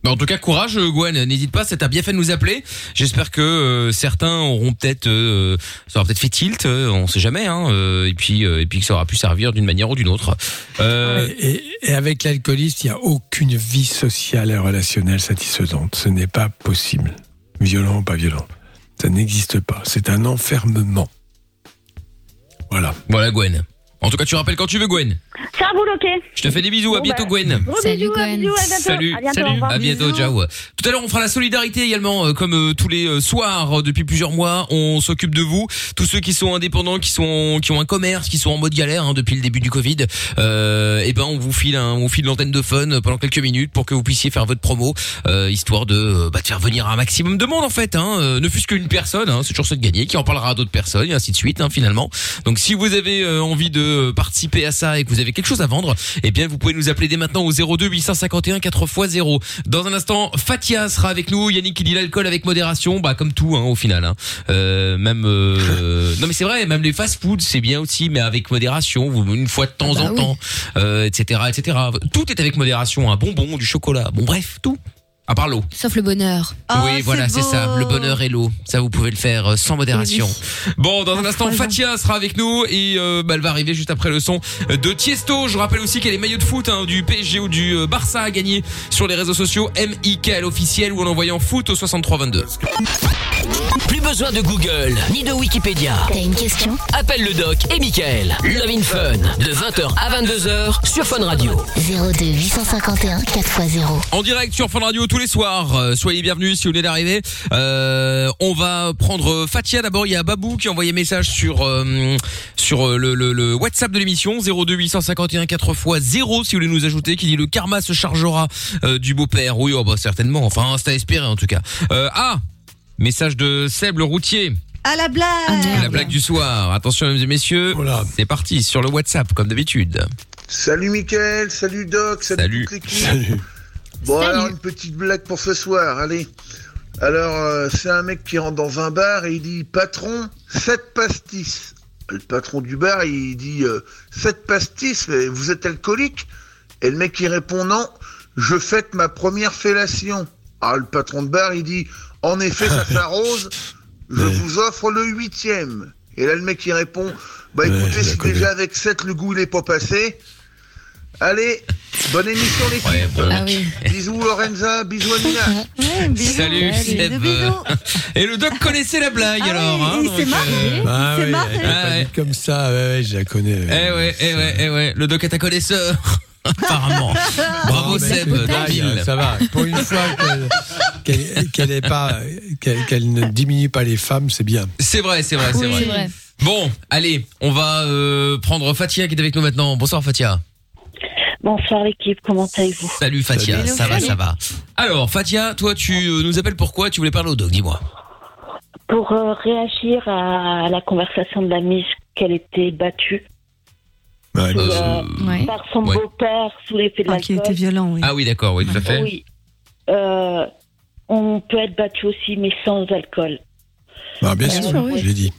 Bah, en tout cas, courage, euh, Gwen. N'hésite pas, ça t'a bien fait de nous appeler. J'espère que euh, certains auront peut-être, euh, ça aura peut-être fait tilt. euh, on sait jamais. Hein, euh, et puis, euh, et puis que ça aura pu servir d'une manière ou d'une autre. Euh, Et, et- avec l'alcoolisme, il n'y a aucune vie sociale et relationnelle satisfaisante. Ce n'est pas possible. Violent ou pas violent. Ça n'existe pas. C'est un enfermement. Voilà. Voilà, Gwen. En tout cas, tu rappelles quand tu veux, Gwen. Ça roule, ok. Je te fais des bisous. À bientôt, bah, Gwen. Salut, Gwen. Salut, À bientôt, au salut, à bientôt, ciao. Tout à l'heure, on fera la solidarité également, euh, comme euh, tous les euh, soirs depuis plusieurs mois. On s'occupe de vous, tous ceux qui sont indépendants, qui sont qui ont un commerce, qui sont en mode galère hein, depuis le début du Covid. Euh, et ben, on vous file, un, on vous file l'antenne de fun pendant quelques minutes pour que vous puissiez faire votre promo, euh, histoire de, bah, de faire venir un maximum de monde en fait. Hein, euh, ne fût-ce qu'une personne, hein, c'est toujours ça de gagner, qui en parlera à d'autres personnes et ainsi de suite hein, finalement. Donc, si vous avez euh, envie de participer à ça et que vous avez quelque chose à vendre, eh bien vous pouvez nous appeler dès maintenant au 02 851 4x0. Dans un instant, Fatia sera avec nous. Yannick qui dit l'alcool avec modération, bah comme tout hein, au final. Hein. Euh, même euh, [LAUGHS] non mais c'est vrai, même les fast-foods c'est bien aussi, mais avec modération, une fois de temps bah en oui. temps, euh, etc., etc. Tout est avec modération, un bonbon, du chocolat, bon bref, tout. À part l'eau. Sauf le bonheur. Ah, oui, voilà, c'est beau. ça. Le bonheur et l'eau. Ça, vous pouvez le faire euh, sans modération. Bon, dans un instant, Fatia sera avec nous et euh, bah, elle va arriver juste après le son de Tiesto. Je rappelle aussi qu'elle est maillot de foot hein, du PSG ou du euh, Barça à gagner sur les réseaux sociaux MIKL officiel ou en envoyant foot au 6322. Plus besoin de Google ni de Wikipédia. T'as une question? Appelle le doc et Michael. Love in Fun de 20h à 22h sur Fun Radio. 02 851 4x0. En direct sur Fun Radio tous les soirs. Euh, soyez bienvenus si vous venez d'arriver. Euh, on va prendre Fatia d'abord. Il y a Babou qui a envoyé message sur euh, sur le, le, le WhatsApp de l'émission 02 851 4 x 0 si vous voulez nous ajouter. Qui dit le karma se chargera euh, du beau-père. Oui, oh, bah, certainement. Enfin, c'est à espérer en tout cas. Euh, ah, message de Seb le routier. À la blague. La blague du soir. Attention mesdames et messieurs. Voilà. C'est parti sur le WhatsApp comme d'habitude. Salut Mickaël, salut Doc, salut, Salut. toute l'équipe. Salut. Bon Salut. alors une petite blague pour ce soir, allez. Alors euh, c'est un mec qui rentre dans un bar et il dit patron, 7 pastis. Le patron du bar il dit euh, 7 pastis, mais vous êtes alcoolique? Et le mec il répond non, je fête ma première fellation. Ah le patron de bar il dit en effet ça [LAUGHS] s'arrose, je vous offre le huitième. Et là le mec il répond bah écoutez si déjà avec 7 le goût il est pas passé. Allez, bonne émission l'équipe. Ouais, bon. Ah oui. Bisous Lorenza, bisous Amina. Ouais, bisous. Salut, Seb. bisous. Et le doc connaissait la blague Ah alors. oui, hein, il s'est marré. euh, Ah oui, marré. elle est pas Ah ouais. comme ça, ouais, ouais, je la connais. Eh ouais, eh ouais, eh ouais. Le doc est un connaisseur. [LAUGHS] Apparemment. Bravo Seb, mille. Ça va. Pour une fois qu'elle pas, ne diminue pas les femmes, c'est bien. C'est vrai, c'est vrai, c'est Oui, vrai. c'est vrai. Bon, allez, on va euh, prendre Fatia qui est avec nous maintenant. Bonsoir Fatia. Bonsoir l'équipe, comment allez-vous? Salut Fatia, Salut. ça va, ça va. Alors Fatia, toi tu euh, nous appelles pourquoi? Tu voulais parler au doc, dis-moi. Pour euh, réagir à la conversation de la Miss qu'elle était battue Ouais, Euh, Euh, Ouais. par son ouais. beau-père sous l'effet de Ah, qui était violent, oui. Ah oui, d'accord, oui, tout à fait. Oui. Euh, on peut être battu aussi, mais sans alcool. Ah, bien sûr, je l'ai dit.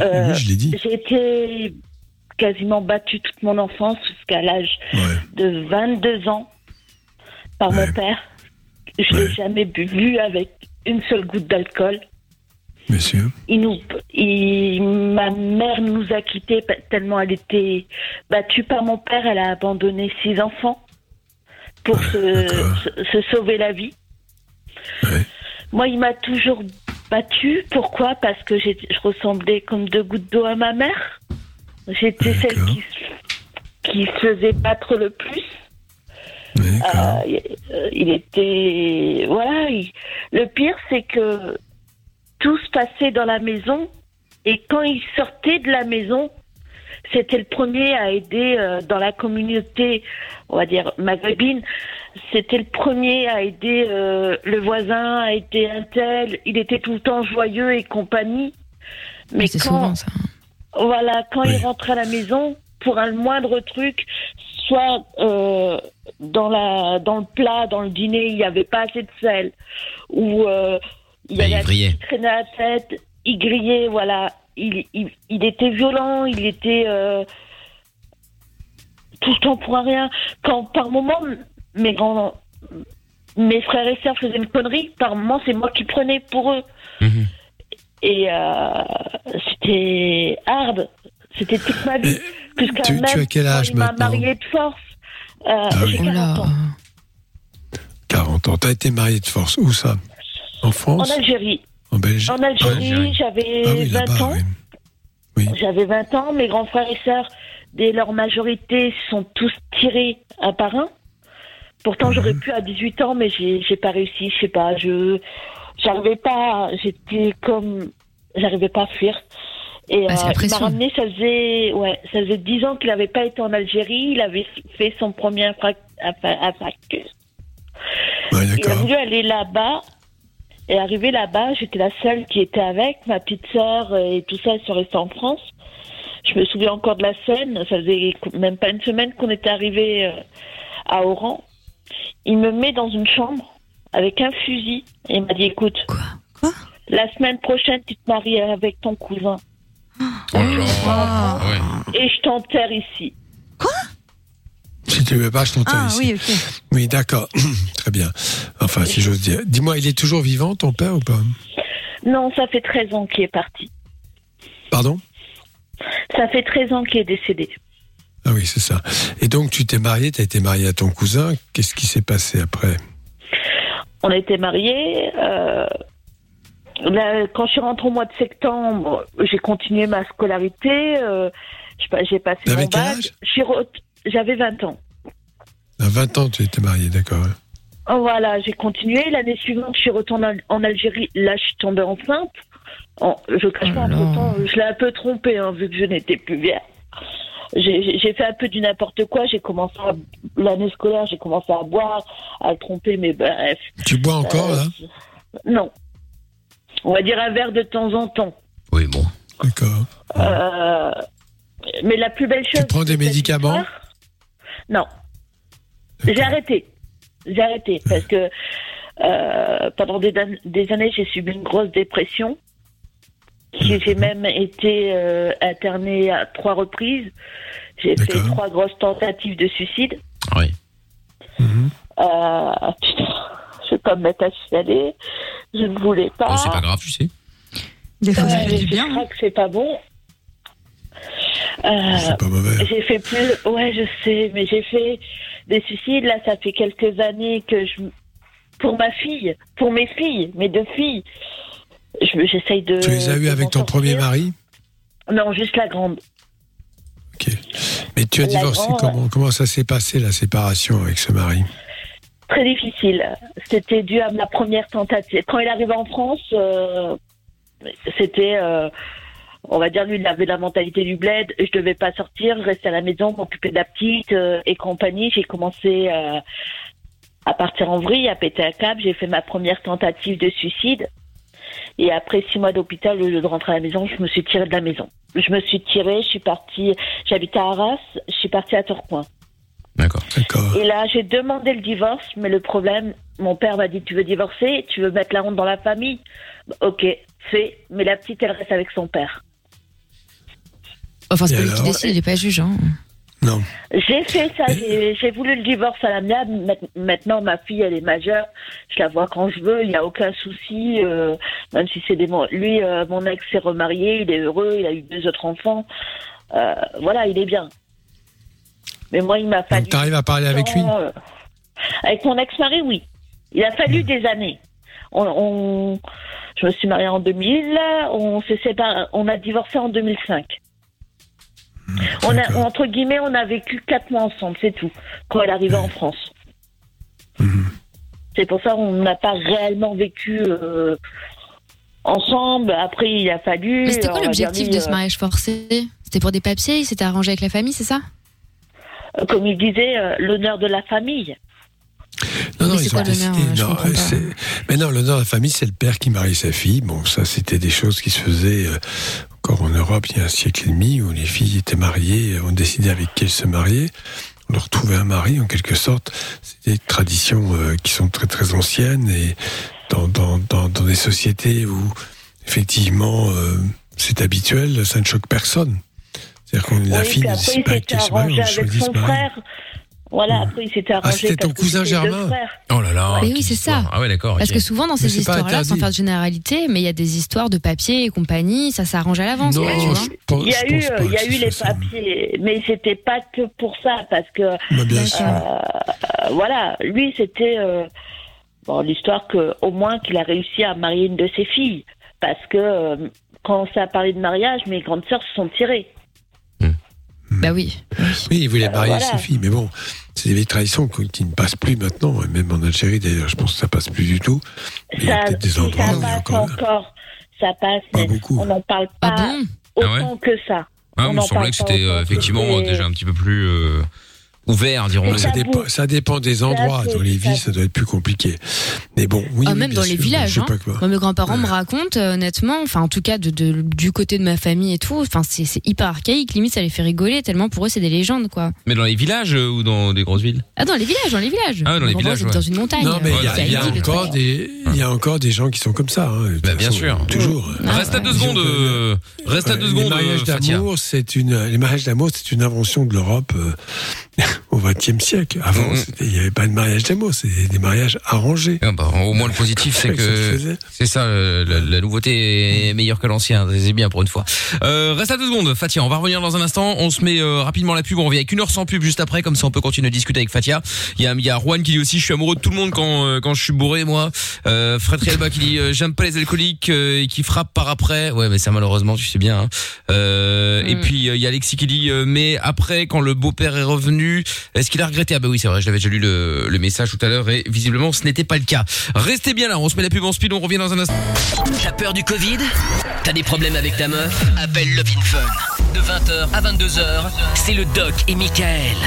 Euh, oui, je l'ai dit. J'ai été quasiment battue toute mon enfance jusqu'à l'âge Ouais. de 22 ans par Ouais. mon père. Je l'ai Ouais. jamais bu, avec une seule goutte d'alcool. Sûr. Il nous, il- ma mère nous a quittés tellement elle était battue par mon père. Elle a abandonné six enfants pour se, d'accord. se- se sauver la vie. Ouais. Moi, il m'a toujours battue. Pourquoi? Parce que je ressemblais comme deux gouttes d'eau à ma mère. J'étais celle qui, se- qui se faisait battre le plus. Euh, euh, il était voilà. il- Le pire, c'est que tout se passait dans la maison et quand il sortait de la maison, c'était le premier à aider euh, dans la communauté, on va dire maghrébine. C'était le premier à aider euh, le voisin, à aider un tel. Il était tout le temps joyeux et compagnie. Mais Mais c'est quand, souvent ça. Voilà, quand Oui. il rentrait à la maison, pour un moindre truc, soit euh, dans, la, dans le plat, dans le dîner, il n'y avait pas assez de sel, ou euh, il y Bah, qui traînait à la tête, il grillait, voilà. Il, il, il était violent, il était euh, tout le temps pour un rien. Quand par moment, mes grands, mes frères et sœurs faisaient une connerie, par moment, c'est moi qui prenais pour eux. Mhm. Et euh, c'était hard. C'était toute ma vie. Jusqu'à tu- tu même as quel âge il m'a maintenant mariée de force. Euh, Ah oui. j'ai Oh 40 là. ans. 40 ans. T'as été marié de force. Où ça? En En France Algérie. En Belgique En Algérie, Algérie. j'avais Ah oui, 20 là-bas, ans. oui. J'avais 20 ans. Mes grands frères et sœurs, dès leur majorité, sont tous tirés un par un. Pourtant, Mhm. j'aurais pu à 18 ans, mais j'ai j'ai pas réussi. Je sais pas. Je j'arrivais pas. J'étais comme j'arrivais pas à fuir. Et Bah, euh, il m'a ramené. Ça faisait ouais, ça faisait 10 ans qu'il avait pas été en Algérie. Il avait fait son premier infrac- infa- infarctus. Ouais, Il a voulu aller là-bas. Et arrivé là-bas, j'étais la seule qui était avec, ma petite sœur et tout ça, ils sont restés en France. Je me souviens encore de la scène. Ça faisait même pas une semaine qu'on était arrivé euh, à Oran. Il me met dans une chambre avec un fusil et il m'a dit écoute, Quoi? La semaine prochaine tu te maries avec ton cousin Oh là là. Ouais. et je t'enterre ici. Si tu veux pas, je t'entends Ah ici. oui. Oui, d'accord. [CLEARS THROAT] Très bien. Enfin, si j'ose dire. Dis-moi, il est toujours vivant, ton père, ou pas? Non, ça fait 13 ans qu'il est parti. Pardon? Ça fait 13 ans qu'il est décédé. Ah oui, c'est ça. Et donc, tu t'es marié, tu as été marié à ton cousin. Qu'est-ce qui s'est passé après? On a été mariés. euh, là, quand je suis rentrée au mois de septembre, j'ai continué ma scolarité. euh, j'ai passé quel âge? J'avais 20 ans. À 20 ans, tu étais marié, d'accord. Oh, Voilà, j'ai continué. L'année suivante, je suis retournée en Algérie. Là, je suis tombée enceinte. En- je cache pas, Oh entre-temps, je l'ai un peu trompée, hein, vu que je n'étais plus vierge. J'ai fait un peu du n'importe quoi. J'ai commencé à- l'année scolaire, j'ai commencé à boire, à le tromper, mais bref. Tu bois encore, là? Euh, Non. On va dire un verre de temps en temps. Oui, bon. D'accord. Euh, mais la plus belle chose. prends des médicaments? Non. J'ai arrêté. J'ai arrêté parce que euh, pendant des, des années, j'ai subi une grosse dépression. J'ai j'ai même été euh, internée à trois reprises. J'ai fait trois grosses tentatives de suicide. Oui. Mhm. Euh, [LAUGHS] putain, je vais pas me mettre à chialer. Je ne voulais pas. Oh, c'est pas grave, tu sais. Des fois, ça Ouais, fait du je bien. crois hein. que c'est pas bon. Euh, C'est pas mauvais. j'ai fait plus. Ouais, je sais, mais j'ai fait des suicides. Là, ça fait quelques années que je. Pour ma fille, pour mes filles, mes deux filles, je- j'essaye de. Tu les as eus avec ton premier mari Non, juste la grande. Ok. Mais tu as La divorcé grande- comment Comment ça s'est passé, la séparation avec ce mari? Très difficile. C'était dû à ma première tentative. Quand il arrivait en France, euh, c'était. euh, on va dire, lui, il avait la mentalité du bled. Je devais pas sortir, rester à la maison, m'occuper de la petite euh, et compagnie. J'ai commencé à partir en vrille, à péter un câble. J'ai fait ma première tentative de suicide. Et après six mois d'hôpital, au lieu de rentrer à la maison, je me suis tirée de la maison. Je me suis tirée, je suis partie. J'habitais à Arras, je suis partie à Tourcoing. D'accord. D'accord. Et là, j'ai demandé le divorce, mais le problème, mon père m'a dit Tu veux divorcer Tu veux mettre la honte dans la famille Ok, fais, mais la petite, elle reste avec son père. Enfin, c'est pas lui qui décide, il est pas juge. Hein. Non. J'ai fait ça, j'ai voulu le divorce à l'amiable. Maint- Maintenant, ma fille, elle est majeure. Je la vois quand je veux, il n'y a aucun souci. euh, même si c'est des. Lui, euh, mon ex s'est remarié, il est heureux, il a eu deux autres enfants. Euh, voilà, il est bien. Mais moi, il m'a fallu. Donc, tu arrives à parler avec lui? Avec mon ex-mari, oui. Il a fallu des années. On, on- je me suis mariée en 2000, on s'est séparés, on a divorcé en 2005. On a, entre guillemets, on a vécu quatre mois ensemble, c'est tout, quand elle arrivait en France. Mhm. C'est pour ça qu'on n'a pas réellement vécu euh, ensemble. Après, il a fallu. Mais c'était quoi l'objectif de ce euh, mariage forcé? C'était pour des papiers Il s'était arrangé avec la famille, c'est ça? Euh, Comme il disait, euh, l'honneur de la famille. Non, non, Mais ils ont décidé. non, mais non, l'honneur de la famille, c'est le père qui marie sa fille. Bon, ça, c'était des choses qui se faisaient euh, encore en Europe il y a un siècle et demi, où les filles étaient mariées, on décidait avec qui elles se mariaient. On leur trouvait un mari, en quelque sorte. C'est des traditions euh, qui sont très, très anciennes et dans, dans, dans, dans des sociétés où, effectivement, euh, c'est habituel, ça ne choque personne. C'est-à-dire que la fille ne décide pas avec qui se marie, on choisit son frère. Voilà, après, il s'était arrangé. Ah, c'était ton cousin germain. Oh là là. Mais oui, c'est ça. Ah ouais, d'accord. Parce que souvent, dans ces histoires-là, sans faire de généralité, mais il y a des histoires de papiers et compagnie, ça s'arrange à l'avance, Non, Il y a eu, il y a eu les papiers, mais c'était pas que pour ça, parce que Bah, bien sûr. euh, voilà, lui c'était euh, bon, l'histoire que au moins qu'il a réussi à marier une de ses filles, parce que euh, quand ça a parlé de mariage, mes grandes sœurs se sont tirées. Bah oui. Oui, il voulait marier Euh, voilà. ses filles, mais bon, c'est des vieilles traditions qui ne passent plus maintenant, et même en Algérie d'ailleurs, je pense que ça passe plus du tout. Mais il y a peut-être des endroits ça où il y a passe encore. encore, ça passe, Pas mais beaucoup. on n'en parle Ah pas bon? autant que ça. Ah, On il me semblait que c'était euh, effectivement déjà un petit peu plus. euh, ouvert, dirons-nous. Ça dépend, ça dépend des endroits. Dans les villes, ça doit être plus compliqué. Mais bon, oui. Ah, même dans les villages. je sais hein. pas quoi. Moi, mes grands-parents me racontent, euh, honnêtement, enfin, en tout cas, de, de- du côté de ma famille et tout, enfin, c'est hyper archaïque. Limite, ça les fait rigoler tellement pour eux, c'est des légendes, quoi. Mais dans les villages euh, ou dans des grosses villes? Ah, dans les villages, dans les villages. Ah, dans les villages, ouais. dans une montagne. Non, mais il y il y des, il y a encore des gens qui sont comme ça. hein, Bah, bien façon, sûr. Toujours. Ah, Reste à ouais. deux secondes. euh, Reste à Ouais, deux secondes, Les mariages euh, d'amour, c'est une, les mariages d'amour, c'est une invention de l'Europe euh, [LAUGHS] au XXe siècle. Avant, c'était- il n'y avait pas de mariage d'amour, c'était des mariages arrangés. Ah bah, au moins le positif, c'est que c'est ça, euh, la, la nouveauté est meilleure que l'ancien. C'est bien pour une fois. Euh, reste à deux secondes, Fatia. On va revenir dans un instant. On se met euh, rapidement la pub. On revient avec une heure sans pub juste après, comme ça on peut continuer à discuter avec Fatia. Il y a, il y a Juan qui dit aussi, je suis amoureux de tout le monde quand euh, quand je suis bourré, moi. Euh, Fred Rielba qui dit, euh, j'aime pas les alcooliques euh, et qui frappe par après. Ouais, mais ça malheureusement, tu sais bien. hein. Euh, Et Mm. puis euh, il y a Alexis qui dit, euh, mais après quand le beau-père est revenu, est-ce qu'il a regretté? Ah bah oui, c'est vrai, je l'avais déjà lu le, message tout à l'heure et visiblement ce n'était pas le cas. Restez bien là, on se met la pub en speed, on revient dans un instant. T'as peur du Covid? T'as des problèmes avec ta meuf? Appelle Love Fun. De 20h à 22h, c'est le Doc et Michael.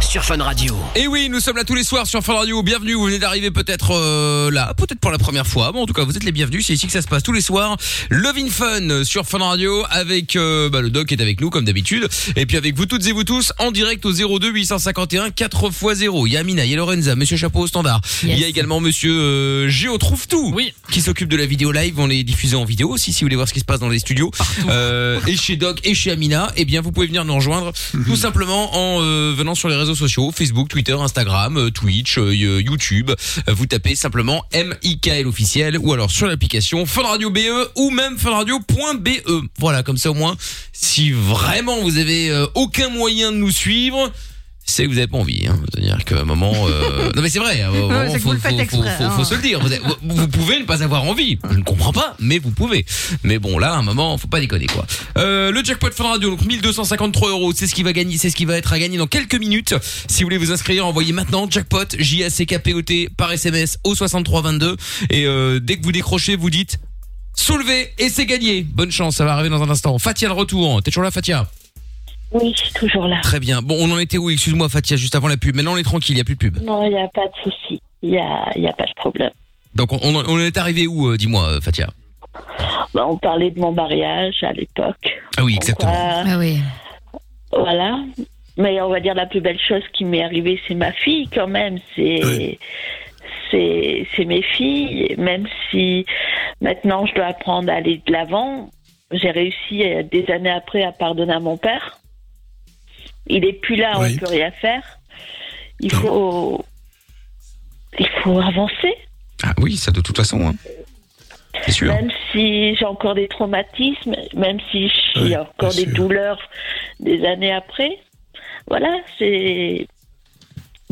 Sur Fun Radio. Et oui, nous sommes là tous les soirs sur Fun Radio. Bienvenue, vous venez d'arriver peut-être euh, là, peut-être pour la première fois. Bon, en tout cas, vous êtes les bienvenus. C'est ici que ça se passe tous les soirs. Love in Fun sur Fun Radio avec euh, bah, le doc qui est avec nous comme d'habitude. Et puis avec vous toutes et vous tous en direct au 02 851 4 x 0. Il y a Amina, il y a Lorenza, Monsieur Chapeau au standard. Yes. Il y a également Monsieur euh, Géo trouve tout. Oui. Qui s'occupe de la vidéo live. On les diffuse en vidéo aussi si vous voulez voir ce qui se passe dans les studios. Euh, et chez Doc et chez Amina, eh bien vous pouvez venir nous rejoindre tout simplement en euh, venant sur les réseaux sociaux Facebook, Twitter, Instagram, euh, Twitch, euh, YouTube. Vous tapez simplement MIKL officiel ou alors sur l'application Fun Radio BE ou même funradio.be. Voilà, comme ça au moins si vraiment vous avez aucun moyen de nous suivre, c'est que vous avez pas envie. Hein. C'est-à-dire qu'à un moment... euh, [LAUGHS] Non mais c'est vrai, à un moment, c'est que faut, vous le faites faut- faut- exprès, faut- hein. faut se le dire. Vous, avez- vous- vous pouvez ne pas avoir envie. Je ne comprends pas, mais vous pouvez. Mais bon, là, à un moment, faut pas déconner, quoi. Euh, le jackpot Fun Radio, donc 1253 euros, c'est ce qui va gagner, c'est ce qui va être à gagner dans quelques minutes. Si vous voulez vous inscrire, envoyez maintenant jackpot J A C K P O T par SMS au 6322 et euh, dès que vous décrochez, vous dites soulevez et c'est gagné. Bonne chance, ça va arriver dans un instant. Fatia le retour. T'es toujours là, Fatia? Oui, je suis toujours là. Très bien. Bon, on en était où Excuse-moi, Fatia, juste avant la pub. Maintenant, on est tranquille, il y a plus de pub. Non, il n'y a pas de souci. Il n'y a, il y a pas de problème. Donc, on, on- on est arrivé où euh, Dis-moi, euh, Fatia? Bah, on parlait de mon mariage à l'époque. Ah oui, exactement. Pourquoi- Ah oui. Voilà. Mais on va dire la plus belle chose qui m'est arrivée, c'est ma fille quand même. C'est Oui. c'est c'est mes filles. Même si maintenant je dois apprendre à aller de l'avant, j'ai réussi euh, des années après à pardonner à mon père. Il est plus là, Oui. on peut rien faire. Il Non. faut il faut avancer. Ah oui, ça de toute façon. Hein. C'est sûr. Même si j'ai encore des traumatismes, même si j'ai Oui, encore des sûr. douleurs des années après, voilà, c'est.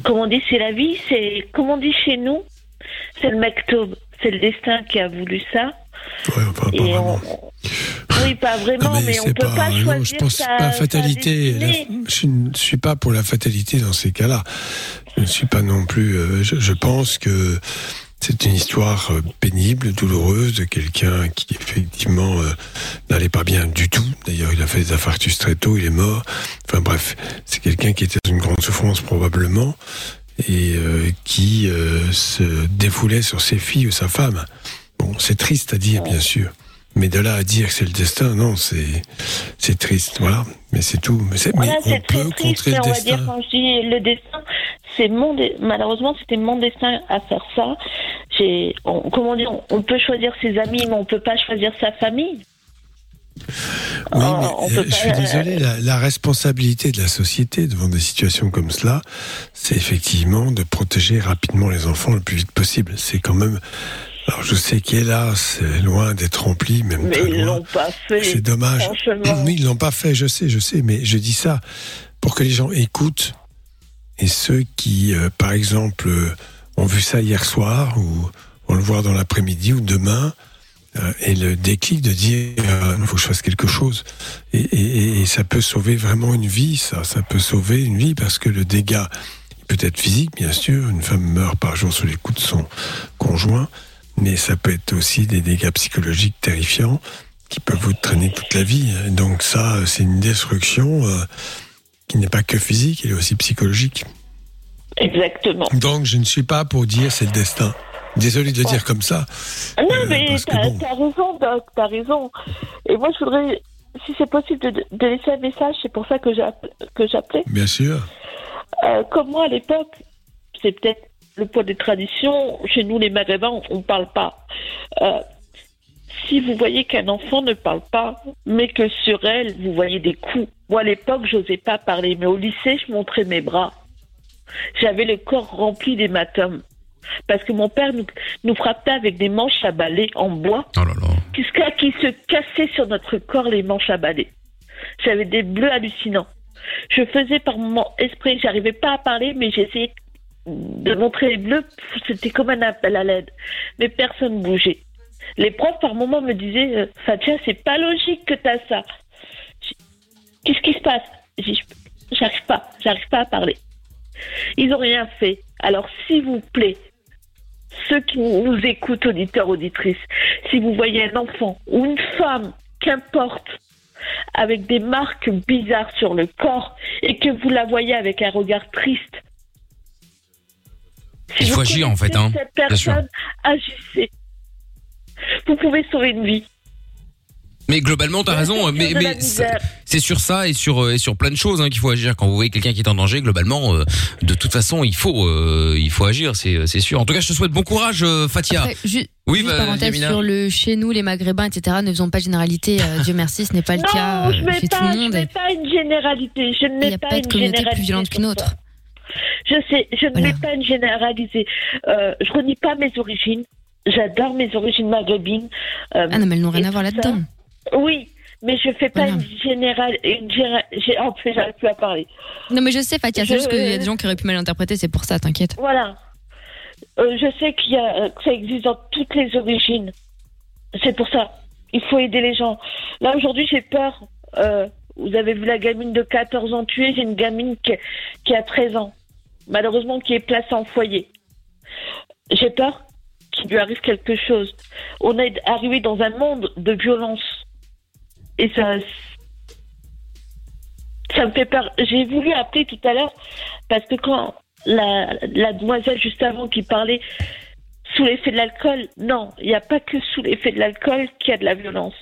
Comme on dit, c'est la vie, c'est. Comme on dit chez nous, c'est le mektoub, c'est le destin qui a voulu ça. Ouais, pas Et on- Oui, pas vraiment, Non, mais, on c'est peut pas, non, choisir je pense pas fatalité. La- je ne suis pas pour la fatalité dans ces cas-là. Je ne suis pas non plus. euh, je, je pense que c'est une histoire euh, pénible, douloureuse de quelqu'un qui effectivement euh, n'allait pas bien du tout. D'ailleurs, il a fait des infarctus très tôt, il est mort. Enfin bref, c'est quelqu'un qui était dans une grande souffrance probablement et euh, qui se défoulait sur ses filles ou sa femme. Bon, c'est triste à dire, bien sûr. Mais de là à dire que c'est le destin, non, c'est c'est triste, voilà. Mais c'est tout. Mais, c'est- Voilà, mais on peut triste, contrer le on va dire destin. quand je dis le destin, c'est mon dé- malheureusement c'était mon destin à faire ça. J'ai, on, comment dire, on, peut choisir ses amis, mais on peut pas choisir sa famille. Oui, Oh, mais on euh, peut je suis pas- désolé, la, la responsabilité de la société devant des situations comme cela, c'est effectivement de protéger rapidement les enfants le plus vite possible. C'est quand même. Alors je sais qu'hélas, c'est loin d'être rempli, même Mais très ils l'ont pas fait. C'est dommage. Oui, ils l'ont pas fait, je sais, je sais, mais je dis ça pour que les gens écoutent et ceux qui, euh, par exemple, euh, ont vu ça hier soir ou vont le voir dans l'après-midi ou demain, euh, et le déclic de dire il faut que je fasse quelque chose. Et, et- et ça peut sauver vraiment une vie, ça, ça peut sauver une vie parce que le dégât peut être physique, bien sûr. Une femme meurt par jour sous les coups de son conjoint, mais ça peut être aussi des dégâts psychologiques terrifiants qui peuvent vous traîner toute la vie. Donc ça, c'est une destruction euh, qui n'est pas que physique, il est aussi psychologique. Exactement. Donc, je ne suis pas pour dire c'est le destin. Désolé de le dire comme ça. Ah Non, Euh, mais t'as bon. raison, Doc, t'as raison. Et moi, je voudrais, si c'est possible, de, de laisser un message. C'est pour ça que j'appelais. Bien sûr. Euh, comme moi, à l'époque, c'est peut-être le poids des traditions. Chez nous, les Maghrébins, on ne parle pas. Euh, si vous voyez qu'un enfant ne parle pas, mais que sur elle, vous voyez des coups. Moi, à l'époque, j'osais pas parler, mais au lycée, je montrais mes bras. J'avais le corps rempli d'hématomes. Parce que mon père nous, nous frappait avec des manches à balai en bois, Oh là là. jusqu'à qui se cassaient sur notre corps les manches à balai. J'avais des bleus hallucinants. Je faisais par mon esprit, j'arrivais pas à parler, mais j'essayais de montrer les bleus, c'était comme un appel à l'aide. Mais personne bougeait. Les profs, par moments, me disaient euh, Fatia, c'est pas logique que t'as ça. Qu'est-ce qui se passe? J'arrive pas, j'arrive pas à parler. Ils ont rien fait. Alors, s'il vous plaît, ceux qui nous écoutent, auditeurs, auditrices, si vous voyez un enfant ou une femme, qu'importe, avec des marques bizarres sur le corps et que vous la voyez avec un regard triste, si Il faut agir, en fait, hein, Cette bien sûr. personne, agissez. Vous pouvez sauver une vie. Mais globalement, t'as raison. Mais, mais c'est sur ça et sur euh, et sur plein de choses hein, qu'il faut agir. Quand vous voyez quelqu'un qui est en danger, globalement, euh, de toute façon, il faut euh, il faut agir. C'est c'est sûr. En tout cas, je te souhaite bon courage, euh, Fatia. Après, ju- Oui, juste bah, parenthèse Yamina. sur le chez nous, les Maghrébins, etc. Ne faisons pas de généralité. euh, Dieu merci, ce n'est pas le non, cas je euh, mets chez pas, tout le je monde. mets pas une généralité. Je ne Il mets n'y a pas, pas une de communauté généralité plus violente qu'une autre. Je sais, je ne mets pas une généralisée. Euh, je renie pas mes origines. J'adore mes origines maghrébines. Euh, Ah non, mais elles n'ont rien à voir là-dedans. Oui, mais je fais pas Voilà. une générale. Une j'ai- En fait, j'arrive plus à parler. Non, mais je sais, Fatia, c'est juste qu'il y a des gens qui auraient pu mal interpréter, c'est pour ça, t'inquiète. Voilà. Euh, je sais qu'il y a, que ça existe dans toutes les origines. C'est pour ça. Il faut aider les gens. Là, aujourd'hui, j'ai peur. Euh, vous avez vu la gamine de 14 ans tuée. J'ai une gamine qui, qui a 13 ans. Malheureusement, qui est placée en foyer. J'ai peur qu'il lui arrive quelque chose. On est arrivé dans un monde de violence. Et ça, ça me fait peur. J'ai voulu appeler tout à l'heure parce que quand la, la demoiselle juste avant qui parlait sous l'effet de l'alcool, non, il n'y a pas que sous l'effet de l'alcool qu'il y a de la violence.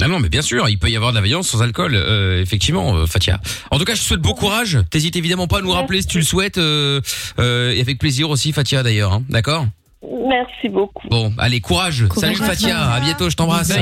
Ah non, mais bien sûr, il peut y avoir de la violence sans alcool, euh, effectivement, euh, Fatia. En tout cas, je te souhaite bon courage. T'hésites évidemment pas à nous rappeler si tu le souhaites, euh, euh, et avec plaisir aussi, Fatia d'ailleurs. hein. D'accord? Merci beaucoup. Bon, allez, courage. Salut Fatia, à bientôt, je t'embrasse. À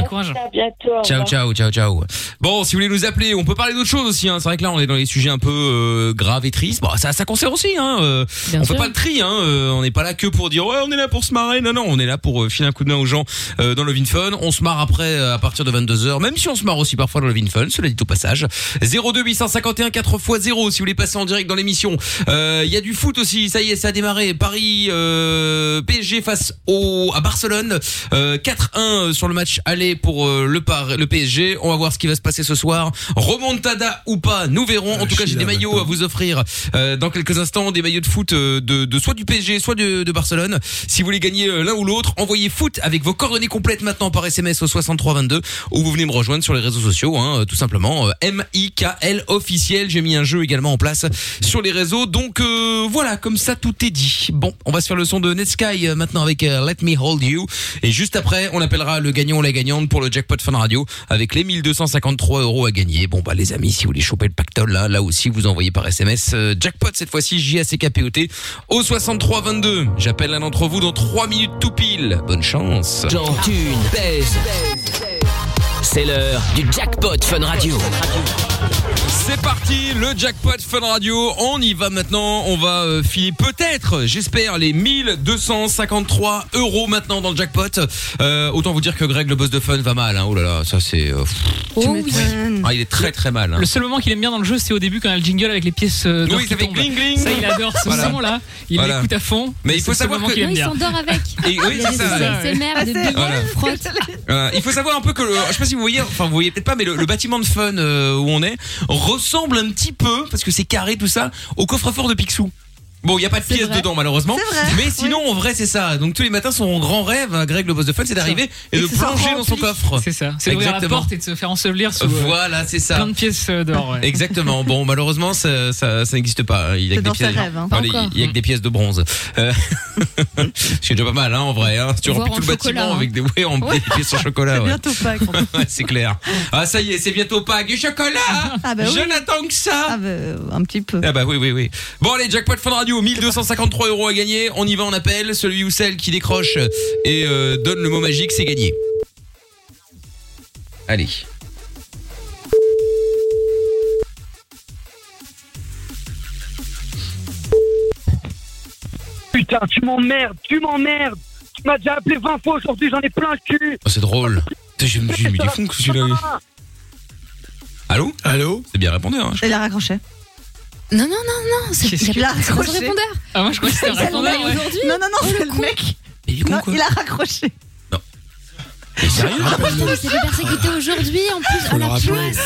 bientôt. Ciao, ciao, ciao, ciao. Bon, si vous voulez nous appeler, on peut parler d'autres choses aussi. Hein. C'est vrai que là, on est dans les sujets un peu euh, graves et tristes. Bon, ça, ça concerne aussi. Hein. euh, on fait pas le tri. Hein. euh, on n'est pas là que pour dire ouais, on est là pour se marrer. Non, non, on est là pour euh, filer un coup de main aux gens euh, dans le Fun. On se marre après à partir de 22 h Même si on se marre aussi parfois dans le Fun. Cela dit au passage. 02 851 4 x 0 Si vous voulez passer en direct dans l'émission. Euh, Il y a du foot aussi. Ça y est, ça a démarré. Paris euh, PSG face au à Barcelone. Euh, 4-1 sur le match aller pour euh, le par le PSG. On va voir ce qui va se passer ce soir. Remontada ou pas, nous verrons. En tout cas, j'ai des maillots à vous offrir euh, dans quelques instants, des maillots de foot euh, de, de soit du PSG, soit de, de Barcelone. Si vous voulez gagner euh, l'un ou l'autre, envoyez foot avec vos coordonnées complètes maintenant par SMS au 6322 ou vous venez me rejoindre sur les réseaux sociaux, hein, euh, tout simplement. Euh, M-I-K-L officiel. J'ai mis un jeu également en place sur les réseaux. Donc euh, voilà, comme ça tout est dit. Bon, on va se faire le son de Netsky euh, maintenant avec euh, Let Me Hold You. Et juste après, on appellera le gagnant ou la gagnante pour le jackpot Fun Radio avec les 1253 euros à gagner. Bon bah les amis, si vous voulez choper le pactole là, là aussi vous envoyez par SMS euh, jackpot cette fois-ci J-A-C-K-P-O-T au 63 22. J'appelle l'un d'entre vous dans 3 minutes tout pile. Bonne chance. Jean Thune, pèse. C'est l'heure du jackpot Fun Radio. C'est parti, le jackpot Fun Radio. On y va maintenant. On va euh, filer peut-être, j'espère, les 1253 euros maintenant dans le jackpot. Euh, autant vous dire que Greg, le boss de Fun, va mal. Hein. Oh là là, ça c'est. euh, pff. Tu m'étonnes. Ah, il est très très mal. hein. Le seul moment qu'il aime bien dans le jeu, c'est au début quand il y a le jingle avec les pièces euh, d'or Oui, qui ça fait tombent. gling, gling. Ça, il adore ce [LAUGHS] Voilà. son-là. Il Voilà. l'écoute à fond. Mais il faut C'est savoir que- qu'il aime Non, il s'endort avec. Et oui, c'est ça. ASMR de Voilà. frotte. Euh, il faut savoir un peu que, le, je sais pas si vous voyez, enfin vous voyez peut-être pas, mais le, bâtiment de Fun euh, où on est ressemble un petit peu, parce que c'est carré tout ça, au coffre-fort de Picsou. Bon, il y a pas de C'est pièces vrai. dedans malheureusement. Vrai, Mais sinon, en vrai, c'est ça. Donc tous les matins, son grand rêve, à Greg le boss de fun, c'est d'arriver et, Et de plonger dans son coffre. C'est ça. C'est d'ouvrir la Exactement. porte et de se faire ensevelir sous euh, Voilà, c'est ça. plein de pièces euh, d'or. ouais. Exactement. Bon, malheureusement, ça, ça, ça n'existe pas. Il y a que des pièces. hein. Enfin, il y a que des pièces de bronze. Euh, [LAUGHS] C'est déjà pas mal, hein, en vrai. Hein. Si tu remplis tout le bâtiment hein. avec des, ouais, en- des pièces en chocolat. C'est Ouais. bientôt Pâques. [LAUGHS] Ouais, c'est clair. Ah, ça y est, c'est bientôt Pâques. Du chocolat Ah bah Je n'attends que ça Ah bah, euh, un petit peu. Ah bah oui oui oui. Bon allez jackpot Fun Radio 1253 euros à gagner. On y va on appelle celui ou celle qui décroche et euh, donne le mot magique c'est gagné. Allez. Putain, tu m'emmerdes, tu m'emmerdes. Tu m'as déjà appelé 20 fois aujourd'hui, j'en ai plein le cul. Oh, c'est drôle. Putain, J'ai mis des fonds que celui-là. Allô? Allô? C'est bien répondu hein. Il a raccroché. Non, non, non, non. C'est Qu'est-ce il y a qu'il a raccroché répondeur. Ah, moi je crois que c'était un répondeur. ouais. aujourd'hui. Non, non, non, c'est le mec. Mais il est con Non, quoi il a raccroché. Mais sérieux Ah putain, mais c'est fait persécuter aujourd'hui en plus. À la place.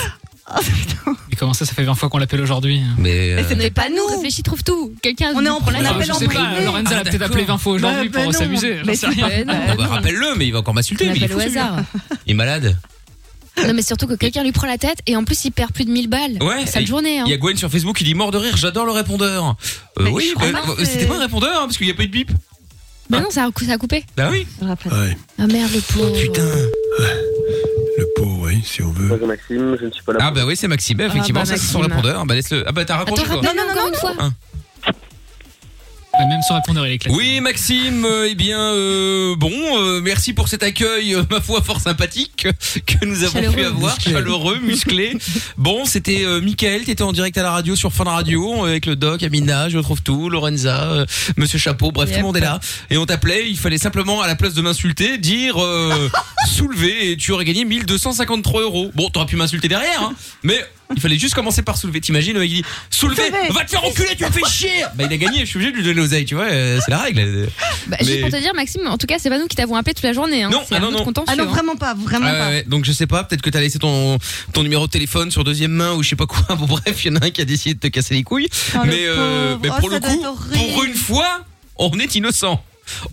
Oh, putain. Et comment ça, ça fait 20 fois qu'on l'appelle aujourd'hui Mais euh, c'est Mais pas pas nous, réfléchis, trouve tout. Quelqu'un On est en prend la plein Ah, appel Je en sais pas, privé. Lorenza Ah, l'a peut-être d'accord. appelé 20 fois aujourd'hui Bah, bah pour non. s'amuser. j'en Mais sais rien. Euh, ah bah, non. rappelle-le mais il va encore m'insulter. Mais il est appelle fou, au celui-là. hasard. Il est malade. Non, mais surtout que quelqu'un lui prend la tête et en plus il perd plus de 1000 balles. Ouais. Sale et- journée. Hein. Il y a Gwen sur Facebook qui dit mort de rire, j'adore le répondeur. Euh, oui, je bah, c'était pas un répondeur hein, parce qu'il n'y a pas eu de bip. Mais non, ça a, ça a coupé. Bah oui. Ouais. Ah merde, le pauvre. Putain. Le pot, oui, si on veut. Bonjour Maxime, je ne suis pas là. Ah bah oui c'est Maxime effectivement bah, ça c'est son Maxime. répondeur. Bah laisse-le. Ah bah t'as raccroché Attends, toi. rappelle-le encore une fois. Même son répondeur, il est. Oui Maxime, euh, eh bien euh, bon, euh, merci pour cet accueil, euh, ma foi fort sympathique que nous avons Chaleureux. pu avoir, Musclé. chaleureux, musclé. [LAUGHS] bon, c'était euh, Mickaël, t'étais en direct à la radio sur Fun Radio euh, avec le doc, Amina, je retrouve tout, Lorenza, euh, Monsieur Chapeau, bref tout le monde est là. Et on t'appelait, il fallait simplement à la place de m'insulter dire euh, [LAUGHS] soulever et tu aurais gagné 1253 euros. Bon, t'aurais pu m'insulter derrière, hein, mais il fallait juste commencer par soulever. T'imagines, le mec il dit soulever, Soulever. va te faire enculer, tu me fais chier. Bah il a gagné, je suis obligé de lui donner l'oseille, tu vois, euh, c'est la règle. Bah, Mais- Juste pour te dire, Maxime, en tout cas, c'est pas nous qui t'avons appelé toute la journée. Hein. Non, c'est ah un non, autre non. contentieux, Ah non, hein. vraiment pas, vraiment Ah ouais, pas. ouais. Donc je sais pas, peut-être que t'as laissé ton ton numéro de téléphone sur deuxième main ou je sais pas quoi. [LAUGHS] Bon bref, il y en a un qui a décidé de te casser les couilles. Oh, le mais euh, mais Oh, pour ça le coup, pour une fois, on est innocent.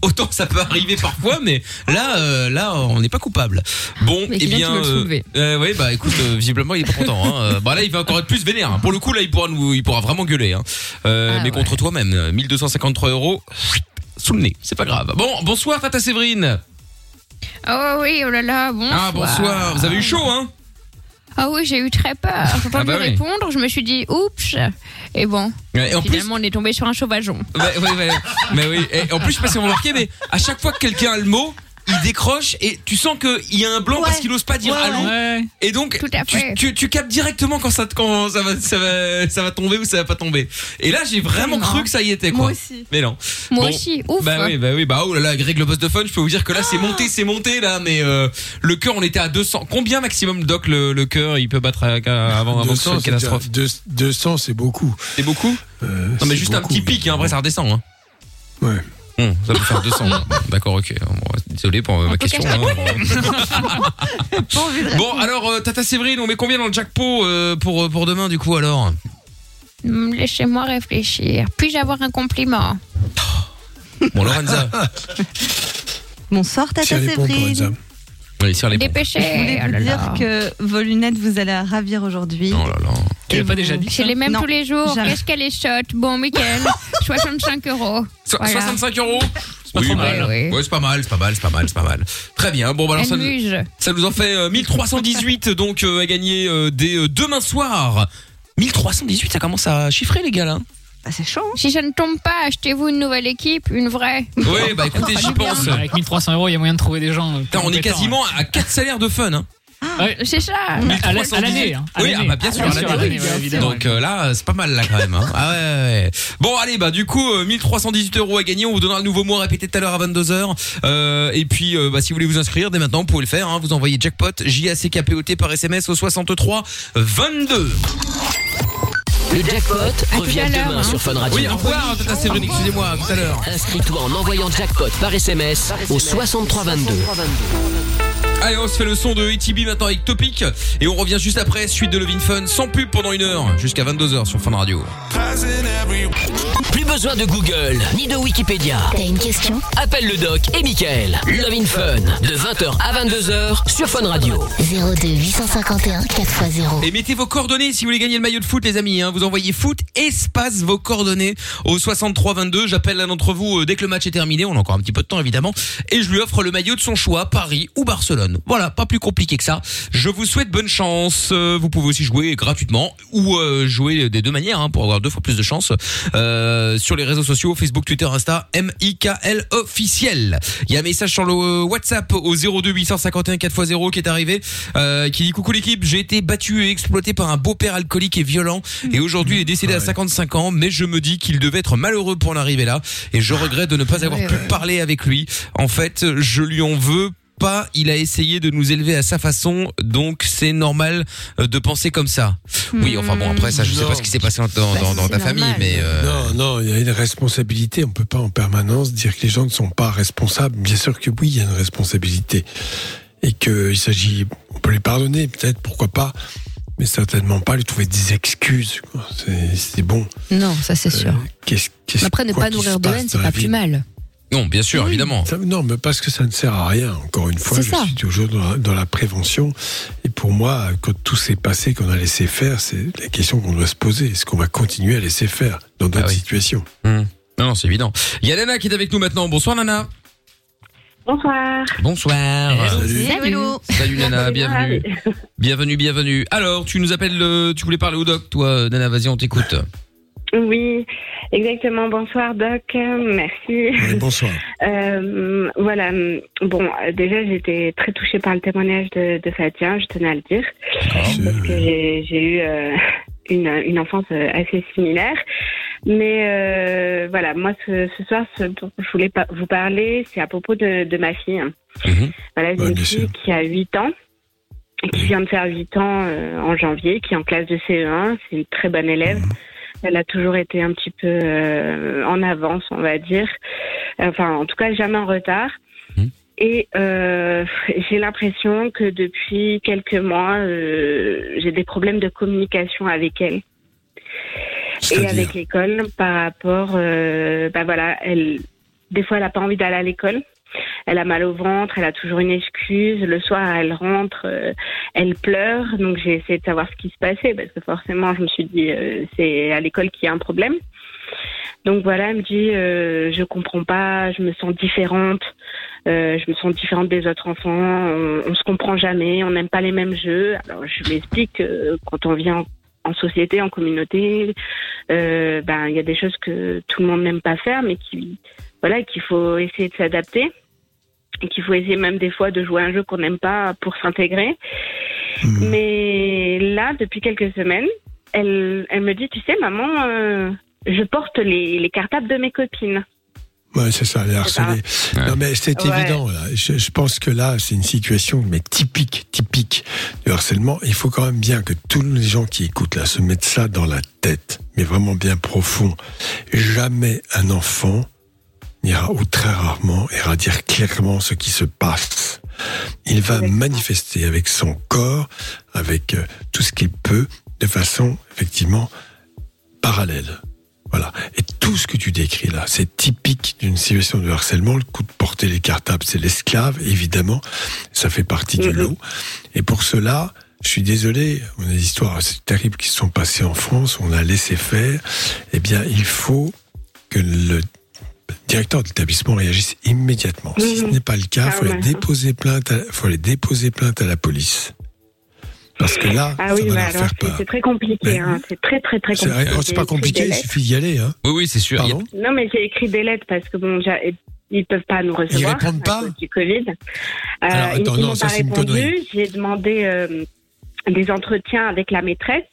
Autant ça peut arriver parfois, mais là, euh, là, on n'est pas coupable. Bon, Mais eh bien, le euh, euh, bah écoute, euh, visiblement il est pas content. Hein. Bah là, il va encore être plus vénère. hein. Pour le coup, là, il pourra nous, il pourra vraiment gueuler. Hein. Euh, Ah mais ouais. contre toi-même, euh, 1253 euros sous le nez, c'est pas grave. Bon, bonsoir Tata Séverine. Oh oui, oh là là, bonsoir. Ah bonsoir. Vous avez eu chaud, hein? Ah oui, j'ai eu très peur. J'ai pas Ah bah oui. répondre, je me suis dit, oups. Et bon, Et en plus, finalement, on est tombé sur un sauvageon. Ouais, ouais, ouais. Mais oui. Et en plus, je sais pas si vous remarquez, mais à chaque fois que quelqu'un a le mot, il décroche et tu sens qu'il y a un blanc parce Ouais. qu'il ose pas dire Ouais, allô. Ouais. Et donc, Tout à tu, tu, tu captes directement quand ça, quand ça va, ça va, ça va tomber ou ça va pas tomber. Et là, j'ai vraiment cru que ça y était, quoi. Moi aussi. Mais non. Moi Bon. aussi, ouf. Bah oui, bah oui, bah oh là là, Greg le boss de fun, je peux vous dire que là c'est monté, c'est monté là, mais euh, le cœur on était à 200. Combien maximum Doc le, le cœur il peut battre à- à- avant, avant que ce soit 200, une c'est catastrophe déjà- deux- 200, c'est beaucoup. C'est beaucoup Euh, Non mais juste un beaucoup, petit pic, hein, après ça redescend. Hein. Ouais. Hum, ça peut faire 200. Bon, D'accord, ok. Désolé pour ma question. hein. [LAUGHS] Bon, alors, euh, Tata Séverine, on met combien dans le jackpot euh, pour, euh, pour demain, du coup, alors Hum, Laissez-moi réfléchir. Puis-je avoir un compliment [LAUGHS] Bon, Lorenza. [LAUGHS] Bonsoir, Tata. Séverine. Oui, sur les. Dépêchez. Je voulais oh vous dire là. que vos lunettes vous allez ravir aujourd'hui. Oh là là. Tu l'as pas déjà dit J'ai les mêmes Non, tous les jours. jamais. Qu'est-ce qu'elle est shot Bon, Mickaël, [LAUGHS] 65 euros. So- Voilà. 65 euros? C'est pas trop mal. Ouais, ouais. Ouais, c'est pas mal, c'est pas mal, c'est pas mal, c'est pas mal. Très bien. Bon, bah alors ça, Elle nous- muse. ça nous en fait euh, 1318 [LAUGHS] donc euh, à gagner euh, dès euh, demain soir. 1318, ça commence à chiffrer les gars là. Ah, c'est chaud. hein. Si ça ne tombe pas, achetez-vous une nouvelle équipe, une vraie. Oui, bah écoutez, [LAUGHS] j'y pense. Avec 1300 euros, il y a moyen de trouver des gens. euh, Putain, on est compétents, quasiment à 4 salaires de fun. Hein. Ouais. C'est ça. Mais à la- à l'année. hein, à Oui, ah bah bien sûr, à Bien sûr, l'année, à l'année, oui. ouais, évidemment. Donc euh, là, c'est pas mal là quand même. Hein. Ah ouais, ouais, ouais. Bon, allez, bah du coup, euh, 1318 euros à gagner. On vous donnera le nouveau mot répété tout à l'heure à 22h. Euh, et puis, euh, bah, si vous voulez vous inscrire, dès maintenant, vous pouvez le faire. Hein. Vous envoyez jackpot J A C K P O T par SMS au 63 22. Le jackpot revient à l'heure, demain hein. sur Fun Radio. Oui, au revoir, Tata Séverine. Excusez-moi, à tout à l'heure. Inscris-toi en envoyant jackpot par SMS au 63 22. Allez, on se fait le son de ETB maintenant avec Topic et on revient juste après suite de Levin Fun sans pub pendant une heure jusqu'à 22h sur Fun Radio. Plus besoin de Google ni de Wikipédia. T'as une question? Appelle le doc et Michael. Love in Fun de 20h à 22h sur Fun Radio. 02 851 4x0. Et mettez vos coordonnées si vous voulez gagner le maillot de foot les amis hein. Vous envoyez foot espace vos coordonnées au 63 22. J'appelle l'un d'entre vous euh, dès que le match est terminé, on a encore un petit peu de temps évidemment et je lui offre le maillot de son choix, Paris ou Barcelone. Voilà, pas plus compliqué que ça. Je vous souhaite bonne chance. Euh, Vous pouvez aussi jouer gratuitement ou euh, jouer des deux manières hein, pour avoir deux fois plus de chance euh, sur les réseaux sociaux Facebook, Twitter, Insta, MIKL officiel. Il y a un message sur le euh, WhatsApp au 02 851 4x0 qui est arrivé euh, qui dit coucou l'équipe, j'ai été battu et exploité par un beau-père alcoolique et violent et aujourd'hui il est décédé à 55 ans mais je me dis qu'il devait être malheureux pour en arriver là et je regrette de ne pas avoir pu parler avec lui. En fait, je lui en veux pas, il a essayé de nous élever à sa façon, donc c'est normal euh, de penser comme ça. Oui, enfin bon, après ça, je sais pas ce qui s'est passé dans, dans, dans- dans ta famille, mais euh, Non, non, il y a une responsabilité. On peut pas en permanence dire que les gens ne sont pas responsables. Bien sûr que oui, il y a une responsabilité. Et qu'il s'agit, on peut les pardonner, peut-être, pourquoi pas, mais certainement pas lui trouver des excuses. C'est- bon. Non, ça c'est sûr. Qu'est-ce- qu'est-ce- Après, ne pas nourrir de haine, c'est pas plus mal. Non, bien sûr, évidemment. Ça- non, mais parce que ça ne sert à rien. Encore une fois, C'est je ça. suis toujours dans la, dans la prévention. Et pour moi, quand tout s'est passé, qu'on a laissé faire, c'est la question qu'on doit se poser. Est-ce qu'on va continuer à laisser faire dans d'autres Ah oui. situations? Hmm. Non, c'est évident. Il y a Nana qui est avec nous maintenant. Bonsoir Nana. Bonsoir. Bonsoir. Salut. Hello. Salut Nana, bienvenue. Bienvenue, bienvenue. Alors, tu nous appelles, euh, tu voulais parler au doc, toi, Nana, vas-y, on t'écoute. Oui, exactement. Bonsoir Doc, merci. Oui, bonsoir. [LAUGHS] Euh, voilà, bon, déjà j'étais très touchée par le témoignage de, de Fatia, je tenais à le dire, parce que j'ai eu euh, [LAUGHS] une, une enfance euh, assez similaire. Mais euh, voilà, moi ce, ce soir, ce dont je voulais pas vous parler, c'est à propos de, de ma fille. Voilà, j'ai Ouais, une fille qui a 8 ans, qui vient de faire 8 ans euh, en janvier, qui est en classe de CE1, c'est une très bonne élève. Elle a toujours été un petit peu euh, en avance, on va dire. Enfin, en tout cas, jamais en retard. Et euh, j'ai l'impression que depuis quelques mois, euh, j'ai des problèmes de communication avec elle et avec l'école par rapport, bah voilà, elle, des fois, elle a pas envie d'aller à l'école. Elle a mal au ventre, elle a toujours une excuse. Le soir, elle rentre, euh, elle pleure. Donc, j'ai essayé de savoir ce qui se passait parce que forcément, je me suis dit, euh, c'est à l'école qu'il y a un problème. Donc voilà, elle me dit, euh, je comprends pas, je me sens différente, euh, je me sens différente des autres enfants, on, on se comprend jamais, on n'aime pas les mêmes jeux. Alors je lui explique que quand on vient en, en société, en communauté, euh, ben il y a des choses que tout le monde n'aime pas faire, mais qui voilà qu'il faut essayer de s'adapter et qu'il faut essayer même des fois de jouer un jeu qu'on n'aime pas pour s'intégrer. Mais là, depuis quelques semaines, elle, elle me dit, tu sais, maman, euh, je porte les, les cartables de mes copines. Ouais, c'est ça, les harcelés. Non, mais c'est Ouais. évident. là. Je, je pense que là, c'est une situation mais typique, typique du harcèlement. Il faut quand même bien que tous les gens qui écoutent là se mettent ça dans la tête, mais vraiment bien profond. Jamais un enfant n'ira, ou très rarement, ira dire clairement ce qui se passe. Il va manifester avec son corps, avec euh, tout ce qu'il peut, de façon effectivement parallèle. Voilà. Et tout ce que tu décris là, c'est typique d'une situation de harcèlement. Le coup de porter les cartables, c'est l'esclave, évidemment. Ça fait partie du lot. Et pour cela, je suis désolé, on a des histoires assez terribles qui se sont passées en France, on a laissé faire. Eh bien, il faut que le directeur de l'établissement réagisse immédiatement. Si ce n'est pas le cas, il faut aller déposer plainte, à- faut aller déposer plainte à la police. Parce que là, Ah ça oui, va bah leur alors faire c'est peur. c'est très compliqué. Hein. C'est très très très compliqué. c'est pas compliqué, il suffit d'y aller. Hein. Oui, oui, c'est sûr. Pardon? Non, mais j'ai écrit des lettres parce que bon, ils peuvent pas nous recevoir. répondent à pas cause du Covid. Euh, Alors, ils- attends, ils non, m'ont ça, pas c'est une répondu. connerie. J'ai demandé euh, des entretiens avec la maîtresse.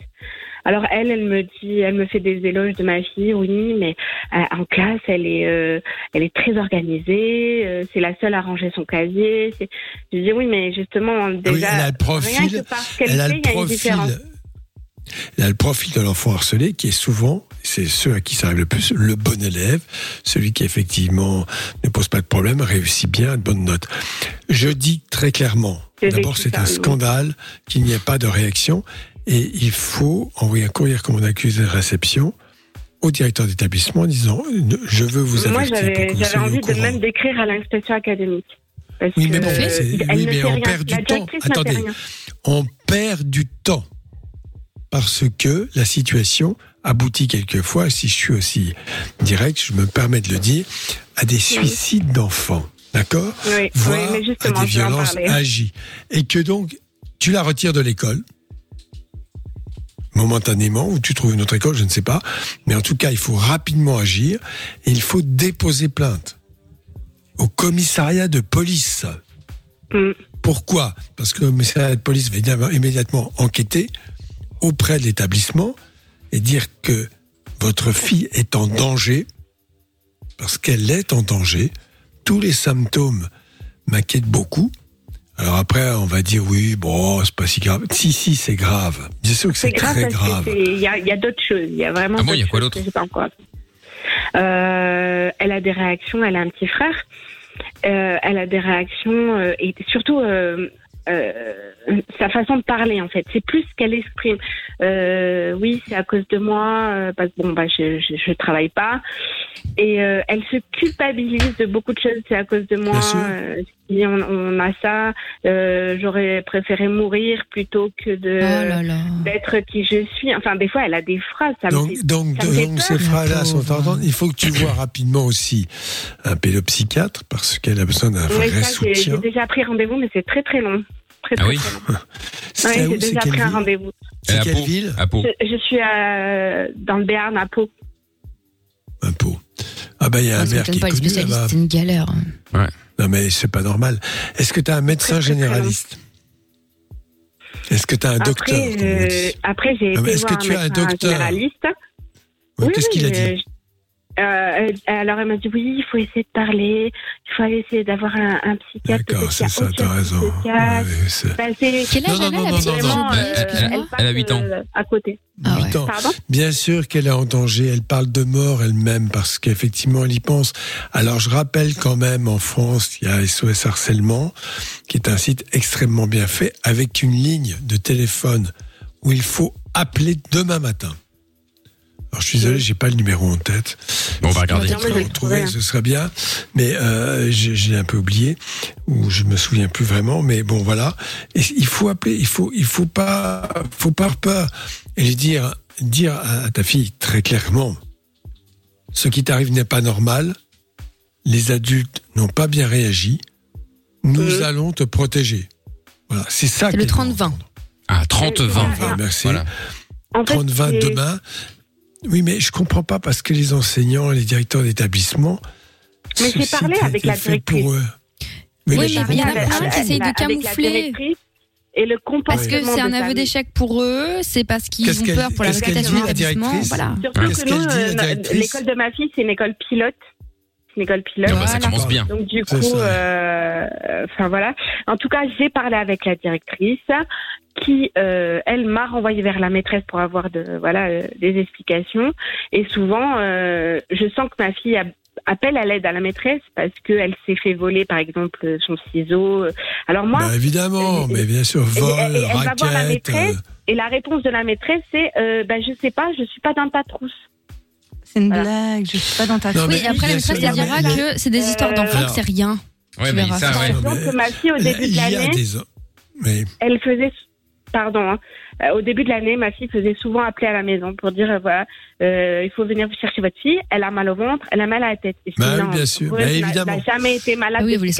Alors elle, elle me dit, elle me fait des éloges de ma fille, oui, mais euh, en classe, elle est, euh, elle est très organisée. euh, c'est la seule à ranger son casier. Je dis oui, mais justement déjà, Ah oui, elle a le profil, elle a fait, le il y a une profil, différence. elle a le profil de l'enfant harcelé qui est souvent, c'est ceux à qui ça arrive le plus, le bon élève, celui qui effectivement ne pose pas de problème, réussit bien, a de bonnes notes. Je dis très clairement, D'abord, c'est un scandale qu'il n'y ait pas de réaction et il faut envoyer un courrier comme on accuse de réception au directeur d'établissement en disant je veux vous Moi, avertir pour j'avais envie de même d'écrire à l'inspection académique. Parce Oui, mais bon, euh, oui, mais on perd du temps. Attendez. On perd du temps parce que la situation aboutit quelquefois, si je suis aussi direct, je me permets de le dire, à des suicides d'enfants. D'accord? Oui, oui, Voire mais à des violences agies. Et que donc, tu la retires de l'école, momentanément, ou tu trouves une autre école, je ne sais pas. Mais en tout cas, il faut rapidement agir et il faut déposer plainte au commissariat de police. Mm. Pourquoi? Parce que le commissariat de police va immédiatement enquêter auprès de l'établissement et dire que votre fille est en danger, parce qu'elle est en danger. Tous les symptômes m'inquiètent beaucoup. Alors après, on va dire oui, bon, c'est pas si grave. Si, si, c'est grave. Bien sûr que c'est grave très grave. Il y a, il y a d'autres choses. Il y a vraiment. Ah bon, il y a d'autres quoi choses d'autre. Euh, elle a des réactions. Elle a un petit frère. Euh, elle a des réactions euh, et surtout euh, sa façon de parler en fait. C'est plus ce qu'elle exprime. Euh, oui, c'est à cause de moi euh, parce que bon bah je, je je travaille pas et euh, elle se culpabilise de beaucoup de choses. C'est à cause de moi. Euh, si on, on a ça, euh, j'aurais préféré mourir plutôt que de Oh d'être qui je suis. Enfin, des fois, elle a des phrases. Ça me Donc, fait, donc, ça me fait donc peur. ces phrases-là sont entendues. Il faut que tu vois rapidement aussi un pédopsychiatre parce qu'elle a besoin d'un vrai ça, soutien. j'ai déjà pris rendez-vous, mais c'est très très long. Très, Ah oui [LAUGHS] Ouais, j'ai déjà pris un rendez-vous. C'est quelle ville À Pau. Je, je suis à- dans le Béarn, à Pau. Ah bah il y a un maire qui est pas, connu là-bas. c'est une galère. Non mais c'est pas normal. Est-ce que tu as un médecin généraliste? Est-ce que tu as un docteur? Après, euh, après j'ai été est-ce que voir tu as un docteur? généraliste. Ouais, Qu'est-ce qu'il a euh, dit euh, alors elle m'a dit oui, il faut essayer de parler, il faut aller essayer d'avoir un, un psychiatre. D'accord, c'est ça, t'as raison. Ouais, Bah, Quel âge Non, non, elle a, non, la non, petite non, Vraiment, non. euh, Elle- elle a ans. euh, à côté. Ah Huit ans. Pardon Bien sûr qu'elle est en danger, elle parle de mort elle-même parce qu'effectivement elle y pense. Alors je rappelle quand même en France, il y a SOS Harcèlement, qui est un site extrêmement bien fait, avec une ligne de téléphone où il faut appeler demain matin. Alors je suis désolé, j'ai pas le numéro en tête. Bon, on va regarder. Si Non, mais je quelqu'un vais le le trouver, trouver, hein. ce serait bien. Mais euh, j'ai un peu oublié, ou je me souviens plus vraiment. Mais bon, voilà. Et il faut appeler. Il faut, il faut pas, faut pas avoir peur. Et lui dire, dire à ta fille très clairement, ce qui t'arrive n'est pas normal. Les adultes n'ont pas bien réagi. Nous allons te protéger. Voilà, c'est ça. C'est le qu'elle 30-20. Ah, 30-20. Enfin, merci. Voilà. En fait, 30-20 c'est- demain. Oui, mais je comprends pas parce que les enseignants, les directeurs d'établissement. Mais j'ai parlé avec la directrice. pour eux. Oui, mais il y en a plein qui essayent de camoufler. Et le comportement Parce que c'est un aveu d'échec pour eux, c'est parce qu'ils ont peur pour la réputation de l'établissement. Voilà. Surtout que nous, euh, l'école de ma fille, c'est une école pilote. Une école pilote. Ah bah, ça commence bien. Donc du coup, euh, enfin voilà. En tout cas, j'ai parlé avec la directrice qui, euh, elle, m'a renvoyé vers la maîtresse pour avoir de voilà euh, des explications. Et souvent, euh, je sens que ma fille a- appelle à l'aide à la maîtresse parce qu'elle s'est fait voler, par exemple, son ciseau. Alors moi, Bah, évidemment, mais bien sûr, vol, et elle va voir la maîtresse euh, et la réponse de la maîtresse, c'est euh, bah, Je sais pas, je suis pas dans ta trousse. C'est une blague, je suis pas dans ta Non, Oui, après la maîtresse elle dira que c'est des histoires d'enfants, Alors- que c'est rien. Ouais, Tu mais verras ça, ouais. Que ma fille, au début de l'année, elle faisait, pardon, hein, euh, au début de l'année, ma fille faisait souvent appeler à la maison pour dire, euh, voilà, euh, il faut venir vous chercher votre fille, elle a mal au ventre, elle a mal à la tête. Et Bah non, bien sûr, bah n'a- évidemment. n'a jamais été malade Ah oui, vous les.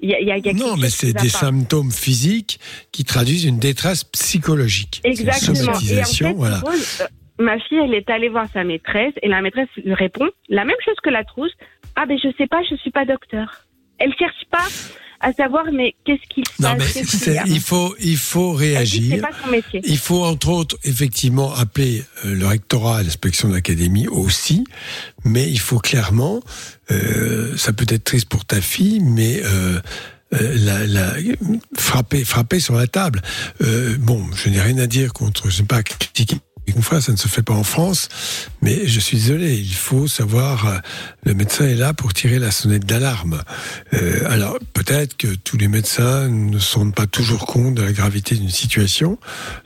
Il y a, il y a- non, mais c'est des symptômes physiques qui traduisent une détresse psychologique. C'est une Exactement. Et en somatisation, fait, voilà. Euh, ma fille, elle est allée voir sa maîtresse et la maîtresse lui répond la même chose que la trousse. Ah ben je sais pas, je suis pas docteur. Elle cherche pas à savoir mais qu'est-ce qu'il se Non, passe. mais il faut, il faut réagir. Pas son métier. Il faut entre autres effectivement appeler euh, le rectorat l'inspection de l'académie aussi, mais il faut clairement, euh, ça peut être triste pour ta fille, mais euh, euh, la, la, frapper, frapper sur la table. Euh, bon, je n'ai rien à dire contre, je ne sais pas critiquer mes confrères, ça ne se fait pas en France, mais je suis désolé, il faut savoir, euh, le médecin est là pour tirer la sonnette d'alarme. Euh, alors peut-être que tous les médecins ne se rendent pas toujours compte de la gravité d'une situation.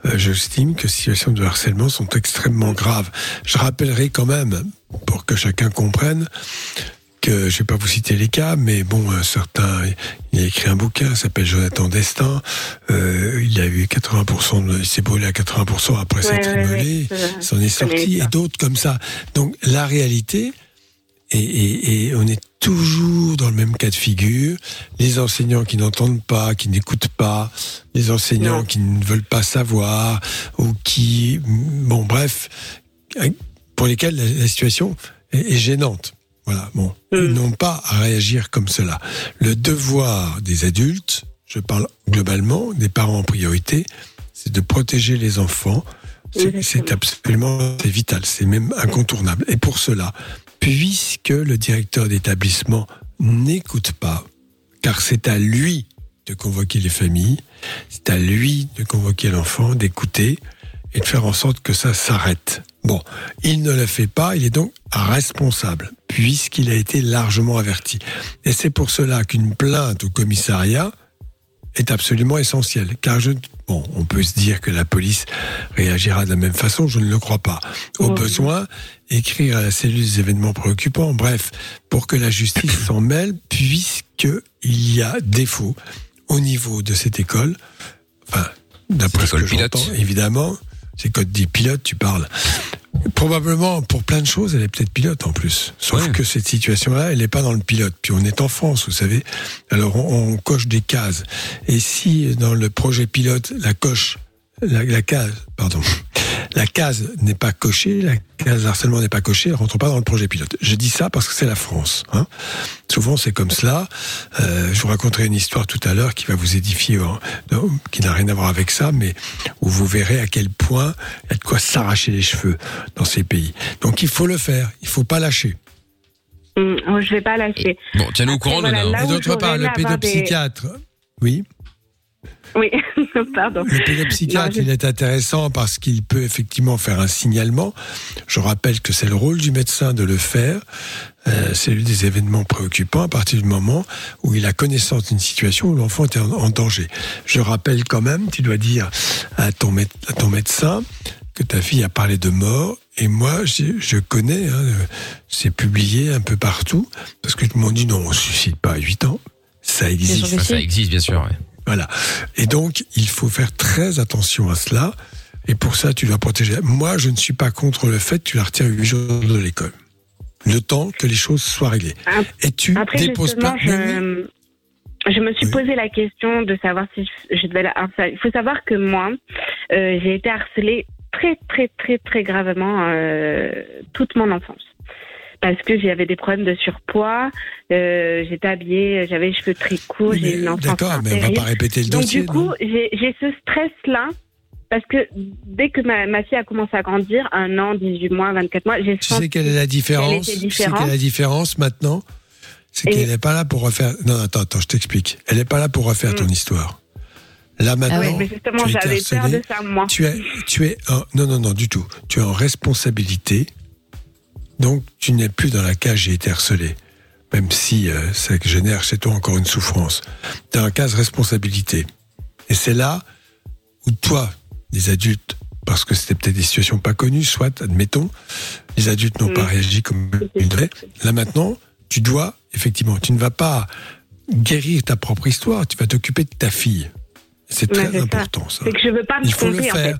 Euh, J'estime que ces situations de harcèlement sont extrêmement graves. Je rappellerai quand même, pour que chacun comprenne, que je vais pas vous citer les cas, mais bon, certains, il a écrit un bouquin, il s'appelle Jonathan Destin. Euh, il a eu 80%, de, il s'est brûlé à 80% après s'être ouais, immolé, ouais, s'en est sorti, et d'autres comme ça. Donc la réalité, et, et, et on est toujours dans le même cas de figure. Les enseignants qui n'entendent pas, qui n'écoutent pas, les enseignants qui ne veulent pas savoir, ou qui, bon, bref, pour lesquels la, la situation est, est gênante. Voilà, bon, ils n'ont pas à réagir comme cela. Le devoir des adultes, je parle globalement, des parents en priorité, c'est de protéger les enfants. C'est absolument vital, c'est même incontournable. Et pour cela, puisque le directeur d'établissement n'écoute pas, car c'est à lui de convoquer les familles, c'est à lui de convoquer l'enfant, d'écouter et de faire en sorte que ça s'arrête. Bon, il ne le fait pas, il est donc responsable, puisqu'il a été largement averti. Et c'est pour cela qu'une plainte au commissariat est absolument essentielle. Car je, bon, on peut se dire que la police réagira de la même façon, je ne le crois pas. Au besoin, écrire à la cellule des événements préoccupants, bref, pour que la justice s'en mêle, puisqu'il y a défaut au niveau de cette école, enfin, d'après ce que j'entends, évidemment, c'est quand tu dis pilote, tu parles. Probablement, pour plein de choses, elle est peut-être pilote en plus. Sauf que cette situation-là, elle n'est pas dans le pilote. Puis on est en France, vous savez. Alors on, on coche des cases. Et si dans le projet pilote, la coche, la, la case, pardon, la case n'est pas cochée, la case harcèlement n'est pas cochée, elle rentre pas dans le projet pilote. Je dis ça parce que c'est la France. Hein. Souvent c'est comme cela. Euh, je vous raconterai une histoire tout à l'heure qui va vous édifier, hein, qui n'a rien à voir avec ça, mais où vous verrez à quel point il y a de quoi s'arracher les cheveux dans ces pays. Donc il faut le faire, il faut pas lâcher. Oh, je vais pas lâcher. Bon, tiens-nous au courant, voilà, Nona. là Et où d'autre part, le des- pédopsychiatre. Oui. Oui, [LAUGHS] pardon. Le pédopsychiatre, Non, je- il est intéressant parce qu'il peut effectivement faire un signalement. Je rappelle que c'est le rôle du médecin de le faire. Euh, c'est lui des événements préoccupants à partir du moment où il a connaissance d'une situation où l'enfant est en, danger. Je rappelle quand même, tu dois dire à ton, mé- à ton médecin que ta fille a parlé de mort. Et moi, je connais, hein, euh, c'est publié un peu partout, parce que tout le monde dit non, on ne se suicide pas à 8 ans. Ça existe. Ça existe, bien sûr. ouais. Voilà. Et donc, il faut faire très attention à cela. Et pour ça, tu dois protéger. Moi, je ne suis pas contre le fait que tu la retires 8 jours de l'école. Le temps que les choses soient réglées. Et tu Après, déposes pas. je, je me suis posé la question de savoir si je, je devais la harceler. Il faut savoir que moi, euh, j'ai été harcelée très, très, très, très gravement euh, toute mon enfance. Parce que j'avais des problèmes de surpoids, euh, j'étais habillée, j'avais les cheveux très courts, j'ai eu une enfance D'accord, mais on va pas répéter le Donc dossier. du coup, j'ai j'ai ce stress-là. Parce que dès que ma, ma fille a commencé à grandir, un an, 18 mois, 24 mois, j'ai tu sais quelle est la différence? Tu sais quelle est la différence maintenant? C'est qu'elle n'est pas là pour refaire. Non, attends, attends, je t'explique. Elle n'est pas là pour refaire ton histoire. Là maintenant, Ah ouais, mais justement, tu as été j'avais peur de ça, moi. Tu es, tu es non, non, non, du tout. Tu es en responsabilité. Donc, tu n'es plus dans la cage j'ai été harcelé. Même si euh, ça génère chez toi encore une souffrance. Tu es en case responsabilité. Et c'est là où toi, les adultes, parce que c'était peut-être des situations pas connues, soit, admettons, les adultes n'ont pas réagi comme ils devaient. Là maintenant, tu dois, effectivement, tu ne vas pas guérir ta propre histoire, tu vas t'occuper de ta fille. C'est très c'est important, ça. C'est que je veux pas me Il faut le en faire. fait.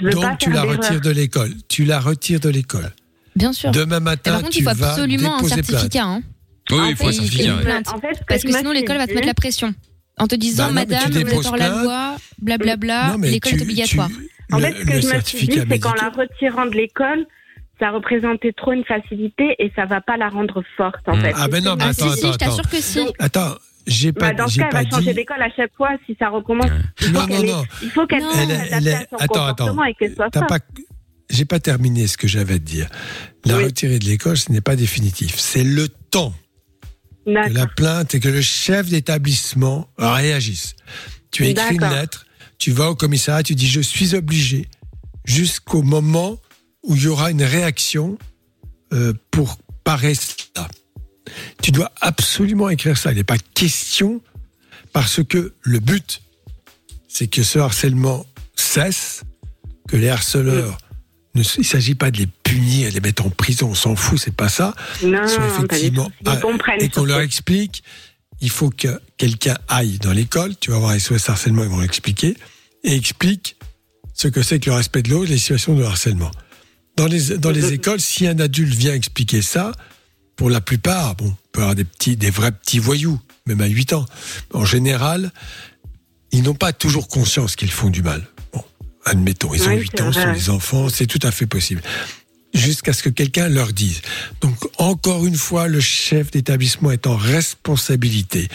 Je veux Donc pas tu la retires de l'école. Tu la retires de l'école. Bien sûr. Demain matin, par contre, tu il faut vas absolument un déposer plainte. certificat. Hein. Oui, En il faut un fait, certificat, ouais. plainte. En fait, ce que Parce que sinon, l'école va te mettre la pression. En te disant, Bah non, mais tu madame, vous êtes déposes hors la plainte. loi, blablabla, Non, mais l'école tu- est obligatoire. En Le- fait, ce que je me suis dit, certificat c'est qu'en la retirant de l'école, ça représentait trop une facilité et ça va pas la rendre forte, en fait. Ah ben non, mais Ah, attends, si, si, attends, je t'assure attends. que si. Attends, j'ai Bah, pas, dans ce j'ai cas, elle va changer dit. d'école à chaque fois si ça recommence. Il Non, faut non, qu'elle ait- non. il faut qu'elle Elle à son attends, attends. comportement et qu'elle soit T'as forte. pas, j'ai pas terminé ce que j'avais à te dire. La retirer de l'école, ce n'est pas définitif. C'est le temps que la plainte et que le chef d'établissement réagisse. Tu écris une lettre, tu vas au commissariat, tu dis je suis obligé, jusqu'au moment où il y aura une réaction euh, pour parer cela. Tu dois absolument écrire ça. Il n'est pas question parce que le but, c'est que ce harcèlement cesse, que les harceleurs, ne, il ne s'agit pas de les punir, de les mettre en prison, on s'en fout, c'est pas ça. Non, Ils sont pas du effectivement tout. Ils ah, comprennent et qu'on leur explique, il faut que quelqu'un aille dans l'école, tu vas voir SOS harcèlement, ils vont l'expliquer, et explique ce que c'est que le respect de l'autre, les situations de harcèlement. Dans les, dans les écoles, si un adulte vient expliquer ça, pour la plupart, bon, on peut avoir des petits, des vrais petits voyous, même à 8 ans. En général, ils n'ont pas toujours conscience qu'ils font du mal. Admettons, ils ont Oui, 8 c'est ans, ce sont des enfants, c'est tout à fait possible. Jusqu'à ce que quelqu'un leur dise. Donc, encore une fois, le chef d'établissement est en responsabilité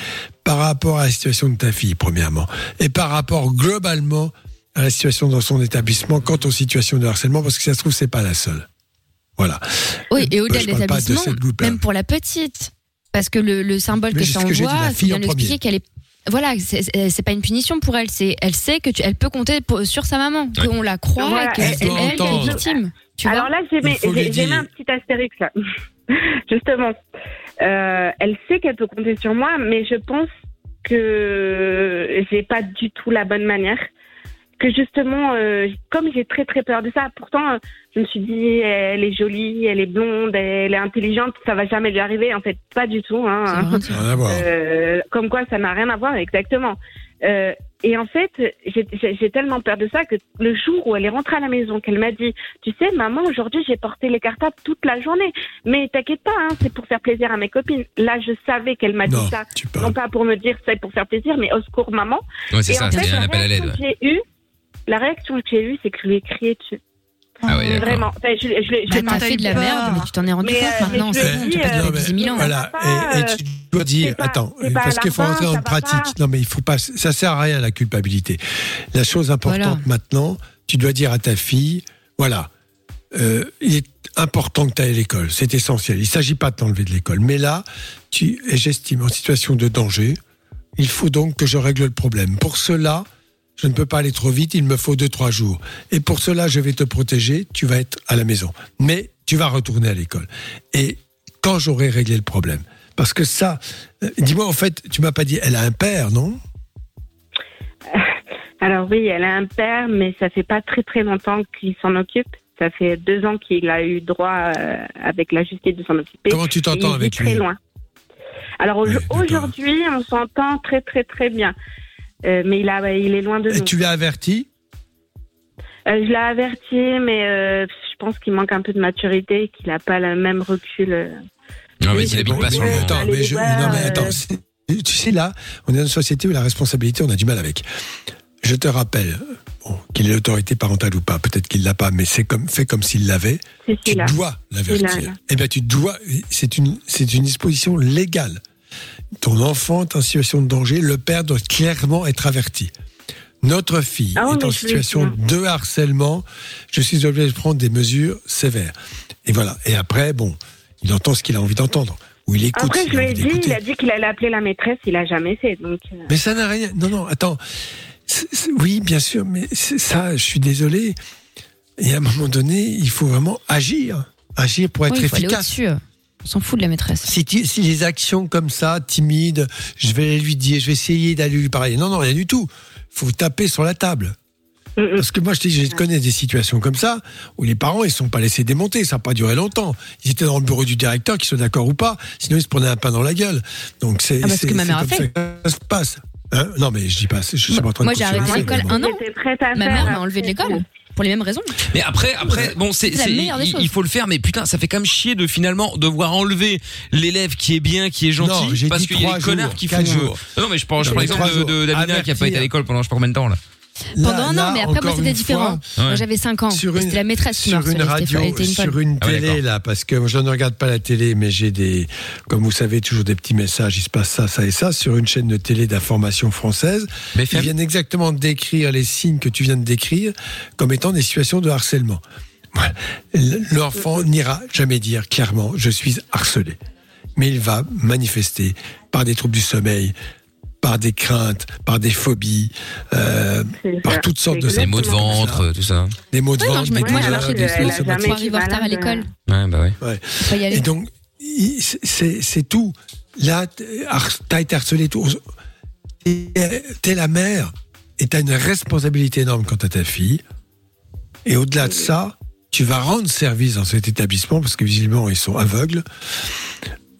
par rapport à la situation de ta fille, premièrement, et par rapport globalement à la situation dans son établissement quant aux situations de harcèlement, parce que ça se trouve, c'est pas la seule. Voilà. Oui, et Euh, au-delà de l'établissement, même pour la petite. Parce que le, le symbole Mais que ça envoie, c'est bien expliquer qu'elle est. Voilà, c'est- c'est pas une punition pour elle. C'est, elle sait que tu, elle peut compter pour- sur sa maman, qu'on la croit, Voilà, et qu'elle elle, est victime. Tu Alors vois là, j'ai mis, un petit astérix là. [LAUGHS] Justement, Euh, elle sait qu'elle peut compter sur moi, mais je pense que j'ai pas du tout la bonne manière. Que justement, euh, comme j'ai très très peur de ça, pourtant euh, je me suis dit, elle est jolie, elle est blonde, elle est intelligente, ça va jamais lui arriver. En fait, pas du tout. Hein. Ça n'a rien à voir. Euh, comme quoi, ça n'a rien à voir, exactement. Euh, et en fait, j'ai- j'ai j'ai tellement peur de ça que le jour où elle est rentrée à la maison, qu'elle m'a dit, tu sais, maman, aujourd'hui, j'ai porté les cartables toute la journée. Mais t'inquiète pas, hein, c'est pour faire plaisir à mes copines. Là, je savais qu'elle m'a dit Non, ça, non pas pour me dire c'est pour faire plaisir, mais au secours, maman. Ouais, c'est ça, c'est un la appel à l'aide, J'ai eu, la réaction que j'ai eue, c'est que je lui ai crié dessus. Ah oui. Vraiment. Enfin, je, je, je, Bah, t'as fait de la merde, mais tu t'en es rendu Mais, compte euh, mais maintenant. je C'est bon, dit, tu euh, 10 000 ans. Voilà, pas, et, et tu dois dire, pas- attends, pas parce qu'il faut rentrer en pratique. pas. Non, mais il faut pas, ça sert à rien la culpabilité. La chose importante Voilà. maintenant, tu dois dire à ta fille, voilà, euh, il est important que tu ailles à l'école, c'est essentiel. Il s'agit pas de t'enlever de l'école, mais là, tu, j'estime en situation de danger, il faut donc que je règle le problème. Pour cela, je ne peux pas aller trop vite, il me faut deux, trois jours. Et pour cela, je vais te protéger, tu vas être à la maison. Mais tu vas retourner à l'école. Et quand j'aurai réglé le problème. Parce que ça, euh, dis-moi, en fait, tu m'as pas dit, elle a un père, non? Alors oui, elle a un père, mais ça fait pas très très longtemps qu'il s'en occupe. Ça fait deux ans qu'il a eu droit euh, avec la justice de s'en occuper. Comment tu t'entends avec très lui loin. Alors au- aujourd'hui, on s'entend très très très bien. Euh, mais il, a, il est loin de Et nous. tu l'as averti Euh, je l'ai averti, mais euh, je pense qu'il manque un peu de maturité, qu'il n'a pas le même recul. euh. Non, mais il habite pas sur le Attends, mais je- voir, non, mais attends, tu sais, là, on est dans une société où la responsabilité, on a du mal avec. Je te rappelle, bon, qu'il ait l'autorité parentale ou pas, peut-être qu'il l'a pas, mais c'est comme, fait comme s'il l'avait. Tu dois l'avertir. Eh bien, tu dois, c'est une, c'est une disposition légale. Ton enfant est en situation de danger, le père doit clairement être averti. Notre fille Ah est en situation de harcèlement, je suis obligé de prendre des mesures sévères. Et voilà. Et après, bon, il entend ce qu'il a envie d'entendre. Ou il écoute. Après, je a lui ai dit, il a dit qu'il allait appeler la maîtresse, il a jamais fait. Donc, euh, Mais ça n'a rien. Non, non, attends. Oui, bien sûr, mais ça, je suis désolé. Et à un moment donné, il faut vraiment agir. Agir pour être Oui, il faut aller efficace. On s'en fout de la maîtresse. Si, tu- si les actions comme ça, timides, je vais lui dire, je vais essayer d'aller lui parler. Non, non, rien du tout. faut taper sur la table. Parce que moi, je, te dis, je connais des situations comme ça où les parents, ils ne sont pas laissés démonter. Ça n'a pas duré longtemps. Ils étaient dans le bureau du directeur, qu'ils soient d'accord ou pas. Sinon, ils se prenaient un pain dans la gueule. Donc, c'est Ah, que ma mère a fait. ça se passe. Hein? Non, mais je dis pas. Je suis pas en train de Moi, j'ai arrêté l'école un an. Ma mère m'a enlevé de l'école. Pour les mêmes raisons. Mais après, après, bon, c'est, C'est la c'est- meilleure des il, choses. il faut le faire, mais putain, ça fait quand même chier de finalement devoir enlever l'élève qui est bien, qui est Non, gentil, j'ai parce qu'il y a des connards qui font. Non, mais je prends, je prends l'exemple de, de. Damina qui a pas été à l'école pendant je sais pas combien de temps là. Là- Pendant un là, an, mais après, moi, encore c'était différent. fois, Ouais. Moi, j'avais 5 ans. sur une, C'était la maîtresse qui sur une radio, une sur une Ah ouais, télé là, parce que je ne regarde pas la télé, mais j'ai des, comme vous savez, toujours des petits messages. Il se passe ça, ça et ça sur une chaîne de télé d'information française. BFM. Ils viennent exactement décrire les signes que tu viens de décrire comme étant des situations de harcèlement. L'enfant n'ira jamais dire clairement je suis harcelé, mais il va manifester par des troubles du sommeil, par des craintes, par des phobies, euh, par toutes sortes de Des maux de ventre, tout ça. Des maux de ventre, des douleurs, des somatiques. arrive en retard à l'école. Ouais, bah ouais. Ouais. Faut y aller. Et donc, c'est tout. Là, t'as été harcelé. t'es la mère et t'as une responsabilité énorme quant à ta fille. Et au-delà de ça, tu vas rendre service dans cet établissement parce que visiblement ils sont aveugles.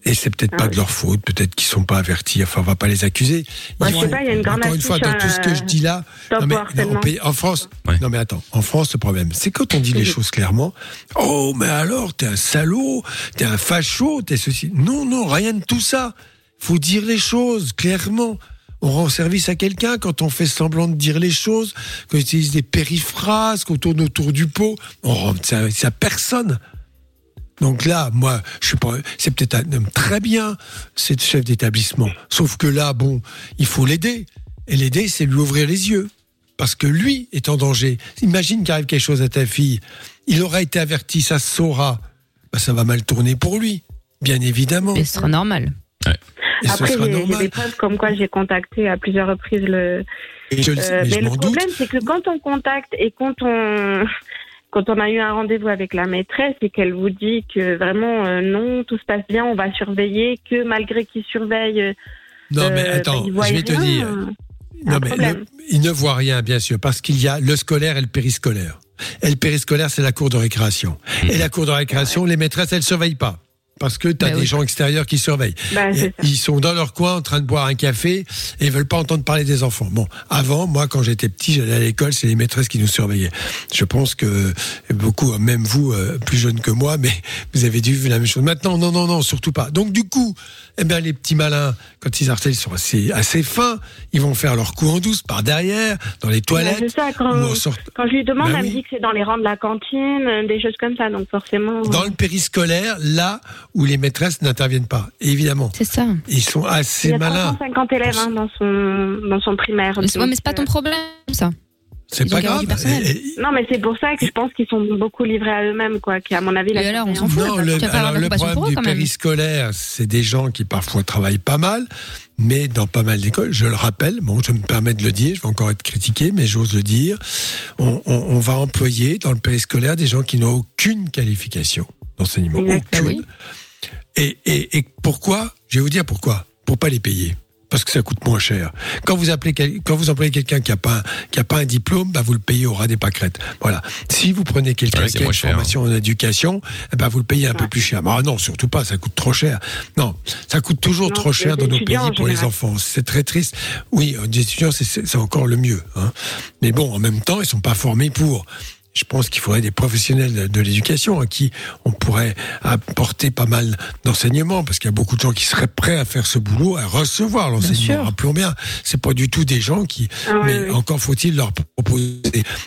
Et c'est peut-être pas de leur faute, peut-être qu'ils sont pas avertis. Enfin, on va pas les accuser. Moi, je sais pas, il y a une grande encore une fois, dans tout ce que je dis là, non, mais, au non, harcèlement. on paye- en France, non mais attends, en France le problème, c'est quand on dit les [LAUGHS] choses clairement. Oh mais alors t'es un salaud, t'es un facho, t'es ceci. Non non, rien de tout ça. Faut dire les choses clairement. On rend service à quelqu'un quand on fait semblant de dire les choses, qu'on utilise des périphrases, qu'on tourne autour du pot. On rend service à personne. Donc là, moi, je suis pas. C'est peut-être un homme très bien, c'est chef d'établissement. Sauf que là, bon, il faut l'aider. Et l'aider, c'est lui ouvrir les yeux. Parce que lui est en danger. Imagine qu'il arrive quelque chose à ta fille. Il aura été averti, ça se saura. Bah, ça va mal tourner pour lui, bien évidemment. Et ce sera normal. Et ce Après, sera normal. des preuves comme quoi j'ai contacté à plusieurs reprises le. Et je le sais, Euh, mais je mais le problème, c'est que quand on contacte et quand on quand on a eu un rendez-vous avec la maîtresse et qu'elle vous dit que vraiment euh, non, tout se passe bien, on va surveiller, que malgré qu'ils surveillent, euh, Non, mais euh, attends, bah, je vais te dire. euh, Non, mais le- il ne voit rien, bien sûr, parce qu'il y a le scolaire et le périscolaire. Et le périscolaire, c'est la cour de récréation. Et la cour de récréation, les maîtresses, elles ne surveillent pas. Parce que tu as Bah des oui. gens extérieurs qui surveillent. Bah, ça. ils sont dans leur coin en train de boire un café et ils veulent pas entendre parler des enfants. Bon, avant, moi, quand j'étais petit, j'allais à l'école, c'est les maîtresses qui nous surveillaient. Je pense que beaucoup, même vous, euh, plus jeunes que moi, mais vous avez dû vu la même chose. Maintenant, non, non, non, surtout pas. Donc, du coup, eh bien, les petits malins, quand ils harcèlent, ils sont assez, assez fins. Ils vont faire leur coup en douce par derrière, dans les Bah, toilettes. c'est ça, quand, sorte- quand je lui demande, Bah elle oui. me dit que c'est dans les rangs de la cantine, euh, des choses comme ça, donc forcément. Dans le périscolaire, là où les maîtresses n'interviennent pas, évidemment. C'est ça. Ils sont Il y assez a malins. 350 élèves hein, dans son dans son primaire. Mais c'est ouais, mais c'est pas ton Donc, problème, ça. C'est pas grave. Non, mais c'est pour ça que je pense qu'ils sont beaucoup livrés à eux-mêmes, quoi. Qui, à mon avis, la Et alors, on s'en fout. Non, le, alors problème eux, du périscolaire, c'est des gens qui parfois travaillent pas mal, mais dans pas mal d'écoles, je le rappelle, bon, je me permets de le dire, je vais encore être critiqué, mais j'ose le dire, on, on- on va employer dans le périscolaire des gens qui n'ont aucune qualification d'enseignement, aucune. Et, et, et pourquoi? Je vais vous dire pourquoi. Pour pas les payer. Parce que ça coûte moins cher. Quand vous appelez, quel- quand vous employez quelqu'un qui a pas, un- qui a pas un diplôme, bah vous le payez au ras des pâquerettes. Voilà. Si vous prenez quelqu'un Ouais, qui a une cher. formation en éducation, ben vous le payez un peu plus cher. Ah non, surtout pas, ça coûte trop cher. Non, ça coûte toujours Non, trop cher dans nos pays pour les enfants. C'est très triste. Oui, euh, des étudiants, c'est- encore le mieux. Hein. Mais bon, en même temps, ils sont pas formés pour. Je pense qu'il faudrait des professionnels de, l'éducation à qui on pourrait apporter pas mal d'enseignements, parce qu'il y a beaucoup de gens qui seraient prêts à faire ce boulot, à recevoir l'enseignement. Rappelons bien, c'est pas du tout des gens qui. Ah mais oui. encore faut-il leur proposer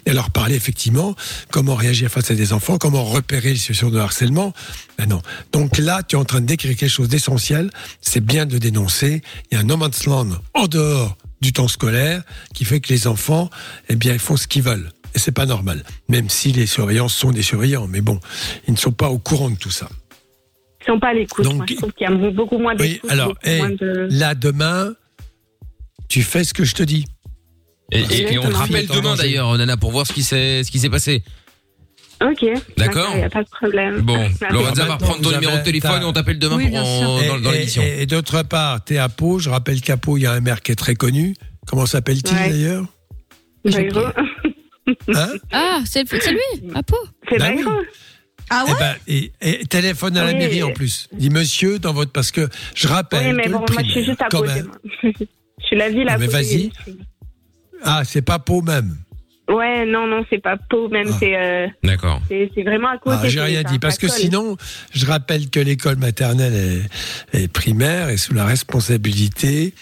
et leur parler effectivement comment réagir face à des enfants, comment repérer les situations de harcèlement. Ben non. Donc là, tu es en train de décrire quelque chose d'essentiel. C'est bien de dénoncer. Il y a un no man's land en dehors du temps scolaire qui fait que les enfants, eh bien, ils font ce qu'ils veulent. Et c'est pas normal. Même si les surveillants sont des surveillants. Mais bon, ils ne sont pas au courant de tout ça. Ils sont pas à l'écoute. Donc- Moi, je trouve qu'il y a beaucoup moins Oui, d'écoute. alors, beaucoup hey, moins de... là, demain, tu fais ce que je te dis. Et, et- et on te rappelle demain d'ailleurs, Nana, pour voir ce qui s'est ce qui s'est passé. Ok. D'accord. Il n'y a pas de problème. Bon. [LAUGHS] Lorenza va maintenant, reprendre ton numéro de téléphone et on t'appelle demain Oui, pour en- dans, l'émission. Et, et d'autre part, tu es à Pau. Je rappelle qu'à Pau, il y a un maire qui est très connu. Comment s'appelle-t-il Ouais. d'ailleurs? Bayrou. Hein Ah, c'est c'est lui, à Pau. C'est Bah oui. Ah Eh ouais ben, et, et téléphone à la Oui. mairie en plus. Dis monsieur dans votre parce que je rappelle Oui, mais que bon, le moi, je suis juste à quand côté. même- moi. [LAUGHS] Je suis la ville à Ah, mais vas-y. Ah, c'est pas Pau même. Ouais, non, non, c'est pas Pau, même, Ah. c'est euh, D'accord. c'est vraiment à côté. Ah, j'ai rien dit parce que sinon, je rappelle que l'école maternelle et, et primaire est sous la responsabilité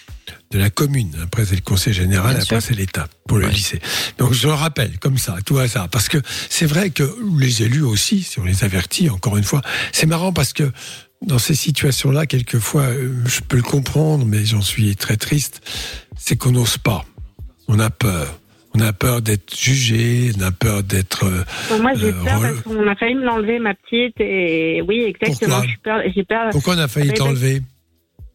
de la commune. Après, c'est le conseil général, Bien après, c'est l'État pour le Ouais. lycée. Donc, je le rappelle comme ça, tout hasard. Parce que c'est vrai que les élus aussi, si on les avertit, encore une fois, c'est marrant parce que dans ces situations-là, quelquefois, euh, je peux le comprendre, mais j'en suis très triste, c'est qu'on n'ose pas. On a peur. On a peur d'être jugé, on a peur d'être. euh, moi, j'ai euh, peur parce qu'on a failli me l'enlever, ma petite, et oui, exactement, Pourquoi peur, j'ai peur. Pourquoi on a failli parce- t'enlever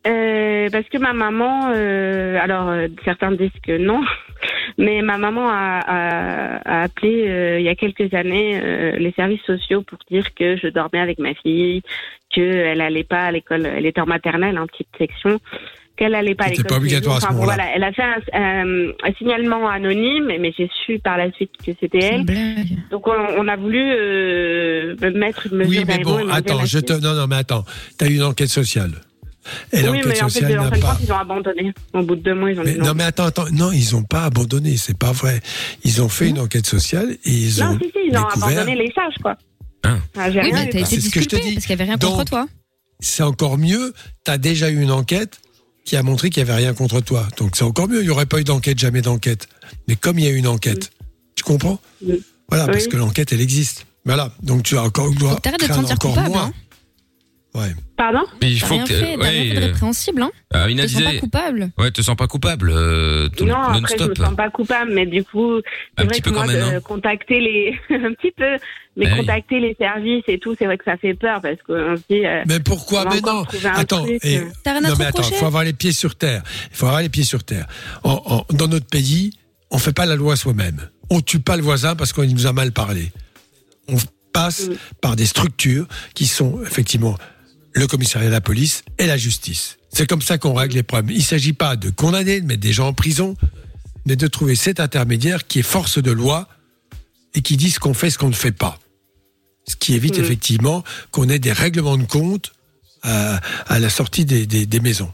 Euh, parce que ma maman, euh, alors euh, certains disent que non, [LAUGHS] mais ma maman a, a, a appelé euh, il y a quelques années euh, les services sociaux pour dire que je dormais avec ma fille, qu'elle allait pas à l'école, elle était en maternelle, en petite section, qu'elle allait pas à C'était l'école. pas obligatoire à ce Enfin, moment-là. voilà, elle a fait un, signalement anonyme, mais j'ai su par la suite que c'était elle. Donc on, on a voulu euh, mettre une mesure Oui, mais bon, attends, je te. Non, non, mais attends. T'as eu une enquête sociale. Et oui, mais en fait, en fin de compte, ils ont abandonné. Au bout de deux mois, ils ont Mais dit non, non. mais attends, attends. Non, ils n'ont pas abandonné. C'est pas vrai. Ils ont fait une enquête sociale et ils non, ont si, si, ils ont abandonné les sages, quoi. Hein. Ah, j'ai Oui, rien mais t'as été C'est ce que je te disculpé dis. parce qu'il n'y avait rien contre Donc, toi. C'est encore mieux. T'as déjà eu une enquête qui a montré qu'il n'y avait rien contre toi. Donc c'est encore mieux. Il n'y aurait pas eu d'enquête, jamais d'enquête. Mais comme il y a eu une enquête, tu comprends? Voilà, parce que l'enquête, elle existe. Voilà. Donc tu as encore. Que t'arrêtes de te sentir coupable. moins. Hein. Ouais. Pardon Mais il faut rien que. fait, t'as rien fait de ouais, répréhensible. Hein. euh, Amina te sens pas coupable. Ouais, te sens pas coupable. euh, tout- Non, après, je me sens pas coupable, mais du coup, Un c'est vrai petit que peu moi, quand même, de hein. contacter les. [LAUGHS] un petit peu, mais Eh oui. contacter les services et tout, c'est vrai que ça fait peur parce qu'on se dit. euh, Mais pourquoi Mais non. Attends. et- euh. non, mais attends. Il faut avoir les pieds sur terre. Il faut avoir les pieds sur terre. En- en- dans notre pays, on fait pas la loi soi-même. On tue pas le voisin parce qu'il nous a mal parlé. On passe Mm. par des structures qui sont effectivement le commissariat de la police et la justice. C'est comme ça qu'on règle les problèmes. Il ne s'agit pas de condamner, de mettre des gens en prison, mais de trouver cet intermédiaire qui est force de loi et qui dit ce qu'on fait, ce qu'on ne fait pas. Ce qui évite Mm. effectivement qu'on ait des règlements de compte à, à la sortie des, des- des maisons.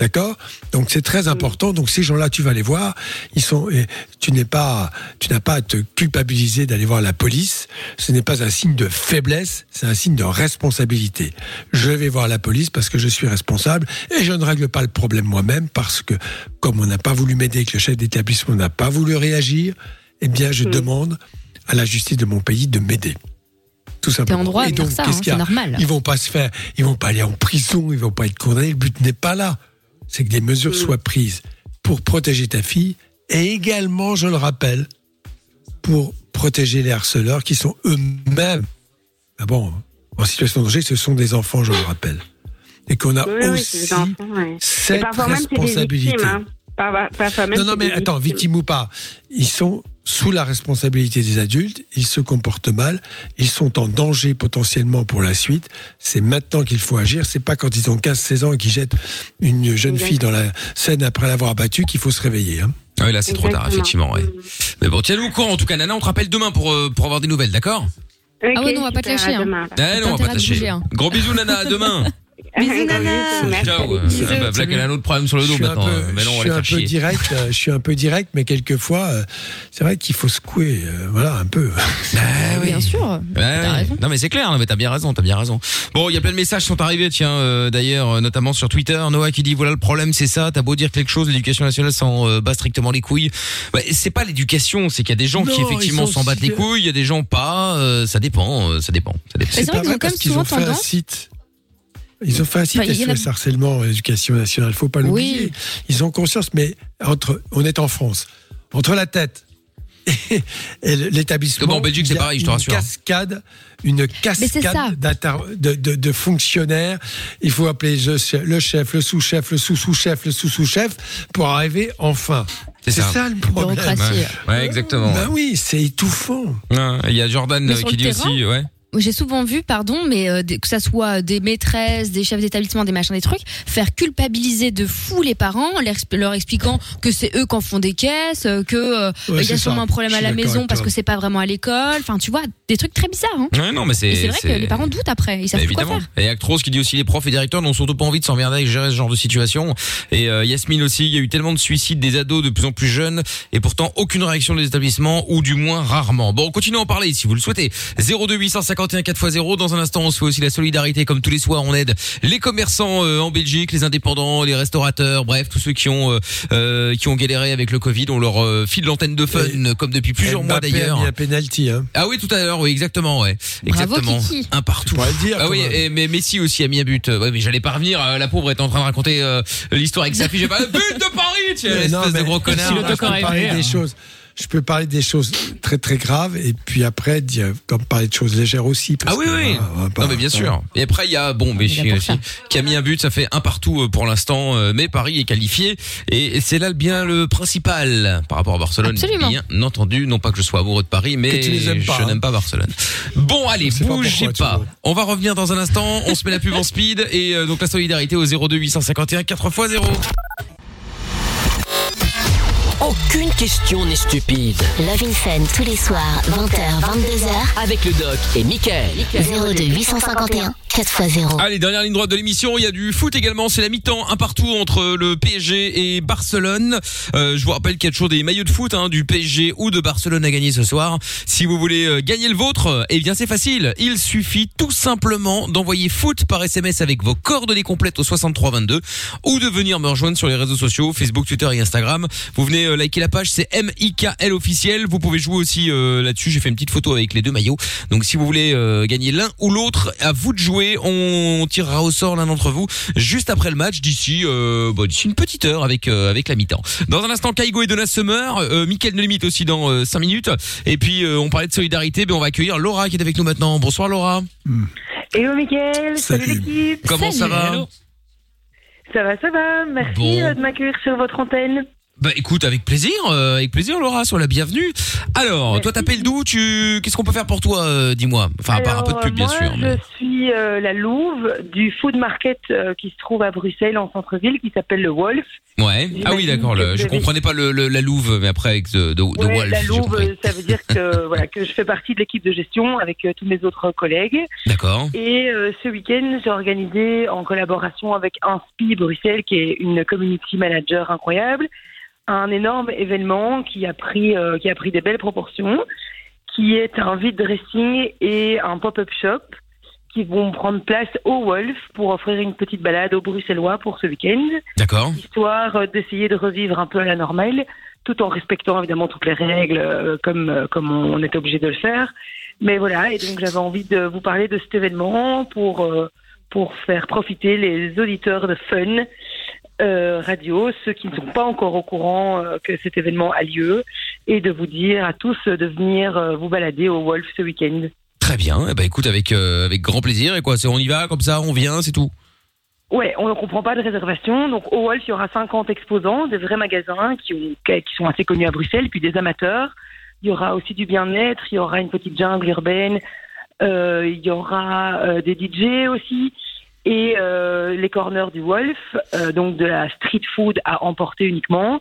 D'accord? Donc c'est très important. Donc ces gens-là, tu vas les voir. Ils sont. et Tu n'es pas. Tu n'as pas à te culpabiliser d'aller voir la police. Ce n'est pas un signe de faiblesse. C'est un signe de responsabilité. Je vais voir la police parce que je suis responsable et je ne règle pas le problème moi-même parce que comme on n'a pas voulu m'aider, que le chef d'établissement n'a pas voulu réagir, eh bien je demande à la justice de mon pays de m'aider. Tout simplement. en droit Et de faire donc, ça, qu'est-ce hein, qu'il y a? c'est normal. Ils vont pas se faire, ils vont pas aller en prison, ils vont pas être condamnés. Le but n'est pas là. C'est que des mesures soient prises pour protéger ta fille et également, je le rappelle, pour protéger les harceleurs qui sont eux-mêmes, ah bon, en situation de danger, ce sont des enfants, je le rappelle. Et qu'on a Oui, aussi enfants, cette même, responsabilité. victimes, hein. Par- parfois même, Non, non, mais attends, victime ou pas, ils sont sous la responsabilité des adultes, ils se comportent mal, ils sont en danger potentiellement pour la suite. C'est maintenant qu'il faut agir, c'est pas quand ils ont 15-16 ans et qu'ils jettent une jeune fille dans la Seine après l'avoir battue qu'il faut se réveiller. Hein. Ah oui, là, c'est trop tard, effectivement, ouais. Mais bon, tiens-nous au courant, en tout cas, Nana, on te rappelle demain pour, euh, pour avoir des nouvelles, d'accord? Ah ouais, non, on va pas te lâcher. Hein. Eh non, on va pas te lâcher. bouger, hein. Gros bisous, Nana, à demain. [LAUGHS] Bisous, Nana. Ciao. bah, Black, elle a un autre problème sur le dos maintenant. peu, euh, Mais non, on je suis un peu chier. direct, euh, je suis un peu direct, mais quelquefois, euh, c'est vrai qu'il faut secouer, euh, voilà, un peu. [LAUGHS] Bien sûr. Ouais, ouais. Non mais c'est clair, non, mais t'as bien raison, t'as bien raison. Bon, il y a plein de messages qui sont arrivés, tiens, euh, d'ailleurs, notamment sur Twitter, Noah qui dit voilà le problème, c'est ça. T'as beau dire quelque chose, l'éducation nationale s'en euh, bat strictement les couilles. Ouais, c'est pas l'éducation, c'est qu'il y a des gens qui Non, effectivement ils sont s'en battent les couilles, il y a des gens pas. euh, ça dépend, euh, ça dépend, ça dépend. c'est vrai qu'ils ont quand même souvent ont fait un tendance- site. Ils ont fait un site Enfin, il a- SOS harcèlement à l'éducation nationale, faut pas l'oublier. Ils ont conscience, mais entre, on est en France, entre la tête et, et l'établissement. Bon, en Belgique, c'est il y a pareil, je te une rassure. Cascade, une cascade d'inter- de, de- de fonctionnaires. Il faut appeler le chef, le chef, le sous-chef, le sous-sous-chef, le sous-sous-chef pour arriver enfin. C'est C'est ça. ça. le problème. Ouais, ouais, exactement. Ben oui, c'est étouffant. Ouais, Il y a Jordan euh, qui dit terrain, aussi, ouais. J'ai souvent vu, pardon, mais euh, des- que ça soit des maîtresses, des chefs d'établissement, des machins, des trucs, faire culpabiliser de fou les parents, leur, expli- leur expliquant que c'est eux qui en font des caisses, euh, que euh, Ouais, il y a sûrement ça. un problème à la maison parce que c'est pas vraiment à l'école. Enfin, tu vois, des trucs très bizarres. Hein. Ouais, non, mais c'est. Vrai que les parents doutent après, ils savent Bah, plus quoi évidemment. faire. Et Actros qui dit aussi les profs et directeurs n'ont surtout pas envie de s'emmerder et gérer ce genre de situation. Et euh, Yasmine aussi, il y a eu tellement de suicides des ados de plus en plus jeunes et pourtant aucune réaction des établissements ou du moins rarement. Bon, continuez à en parler si vous le souhaitez. 02 851 4x0. Dans un instant, on se fait aussi la solidarité comme tous les soirs. On aide les commerçants euh, en Belgique, les indépendants, les restaurateurs, bref, tous ceux qui ont euh, euh, qui ont galéré avec le Covid. On leur euh, file l'antenne de fun comme depuis plusieurs mois Mbappé a d'ailleurs. mis un penalty. Hein. Ah oui, tout à l'heure, oui, exactement, ouais. Exactement. Kiki. Un partout. le dire, ah oui, et, mais Messi aussi a mis un but. Ouais, mais j'allais pas revenir. euh, La pauvre est en train de raconter euh, l'histoire avec sa fille. J'ai pas but de Paris, non, espèce de gros si connard. parler des choses. Je peux parler des choses très très graves et puis après dire, comme parler de choses légères aussi. parce Ah oui, que, oui. pas- non, mais bien sûr. Et après, il y a, bon, mais qui a mis un but, ça fait un partout euh, pour l'instant, euh, mais Paris est qualifié. Et, c'est là bien le principal par rapport à Barcelone. Absolument. Bien entendu, non pas que je sois amoureux de Paris, mais Que tu les aimes pas, je hein. n'aime pas Barcelone. Bon, allez, pas bougez pas. On va revenir dans un instant. On se met la pub en speed et euh, donc la solidarité au 02 851 4 x 0. Aucune question n'est stupide. Love in Fun tous les soirs, 20h, 22h. Avec le doc et Michael. 02 851 4x0. Allez, dernière ligne droite de l'émission, il y a du foot également, c'est la mi-temps, un partout entre le PSG et Barcelone. Euh, je vous rappelle qu'il y a toujours des maillots de foot hein, du PSG ou de Barcelone à gagner ce soir. Si vous voulez euh, gagner le vôtre, eh bien c'est facile, il suffit tout simplement d'envoyer foot par SMS avec vos coordonnées complètes au 6322 ou de venir me rejoindre sur les réseaux sociaux, Facebook, Twitter et Instagram. Vous venez euh, liker la page, c'est MIKL officiel. Vous pouvez jouer aussi euh, là-dessus, j'ai fait une petite photo avec les deux maillots. Donc si vous voulez euh, gagner l'un ou l'autre, à vous de jouer. On tirera au sort l'un d'entre vous juste après le match d'ici euh, bah, d'ici une petite heure avec euh, avec la mi-temps. Dans un instant, Kaigo et Donna Summer, euh, Mickaël ne limite aussi dans 5 minutes. Et puis euh, on parlait de solidarité, ben on va accueillir Laura qui est avec nous maintenant. Bonsoir Laura. Hello Mickaël, salut, Salut. l'équipe. Comment ça va Ça va, ça va. Merci Bon. de m'accueillir sur votre antenne. Bah écoute, avec plaisir, euh, avec plaisir Laura, sois la bienvenue. Alors, toi t'appelles d'où? Tu qu'est-ce qu'on peut faire pour toi euh, Dis-moi? Enfin, à part un peu de pub bien moi, sûr. mais- Je suis euh, la louve du food market qui se trouve à Bruxelles en centre-ville qui s'appelle le Wolf. Ouais. Ah oui, d'accord. le- Je comprenais pas le, le- la louve, mais après avec de, de, de Ouais, Wolf. la louve, ça veut dire que [LAUGHS] voilà que je fais partie de l'équipe de gestion avec tous mes autres collègues. D'accord. Et ce week-end, j'ai organisé en collaboration avec Inspi Bruxelles, qui est une community manager incroyable, un énorme événement qui a pris euh, qui a pris des belles proportions, qui est un vide dressing et un pop-up shop qui vont prendre place au Wolf pour offrir une petite balade aux Bruxellois pour ce week-end D'accord. histoire euh, d'essayer de revivre un peu à la normale, tout en respectant évidemment toutes les règles euh, comme euh, comme on est obligé de le faire. Mais voilà, et donc j'avais envie de vous parler de cet événement pour euh, pour faire profiter les auditeurs de Fun euh, Radio, ceux qui ne sont pas encore au courant euh, que cet événement a lieu, et de vous dire à tous de venir euh, vous balader au Wolf ce week-end. Très bien. Eh ben écoute, avec avec grand plaisir. Et quoi on y va comme ça, on vient, c'est tout? Ouais, on ne comprend pas de réservation. Donc au Wolf, il y aura 50 exposants, des vrais magasins qui, ont- qui sont assez connus à Bruxelles, puis des amateurs. Il y aura aussi du bien-être, il y aura une petite jungle urbaine, il y aura des DJ aussi, et euh, les corners du Wolf, euh, donc de la street food à emporter uniquement.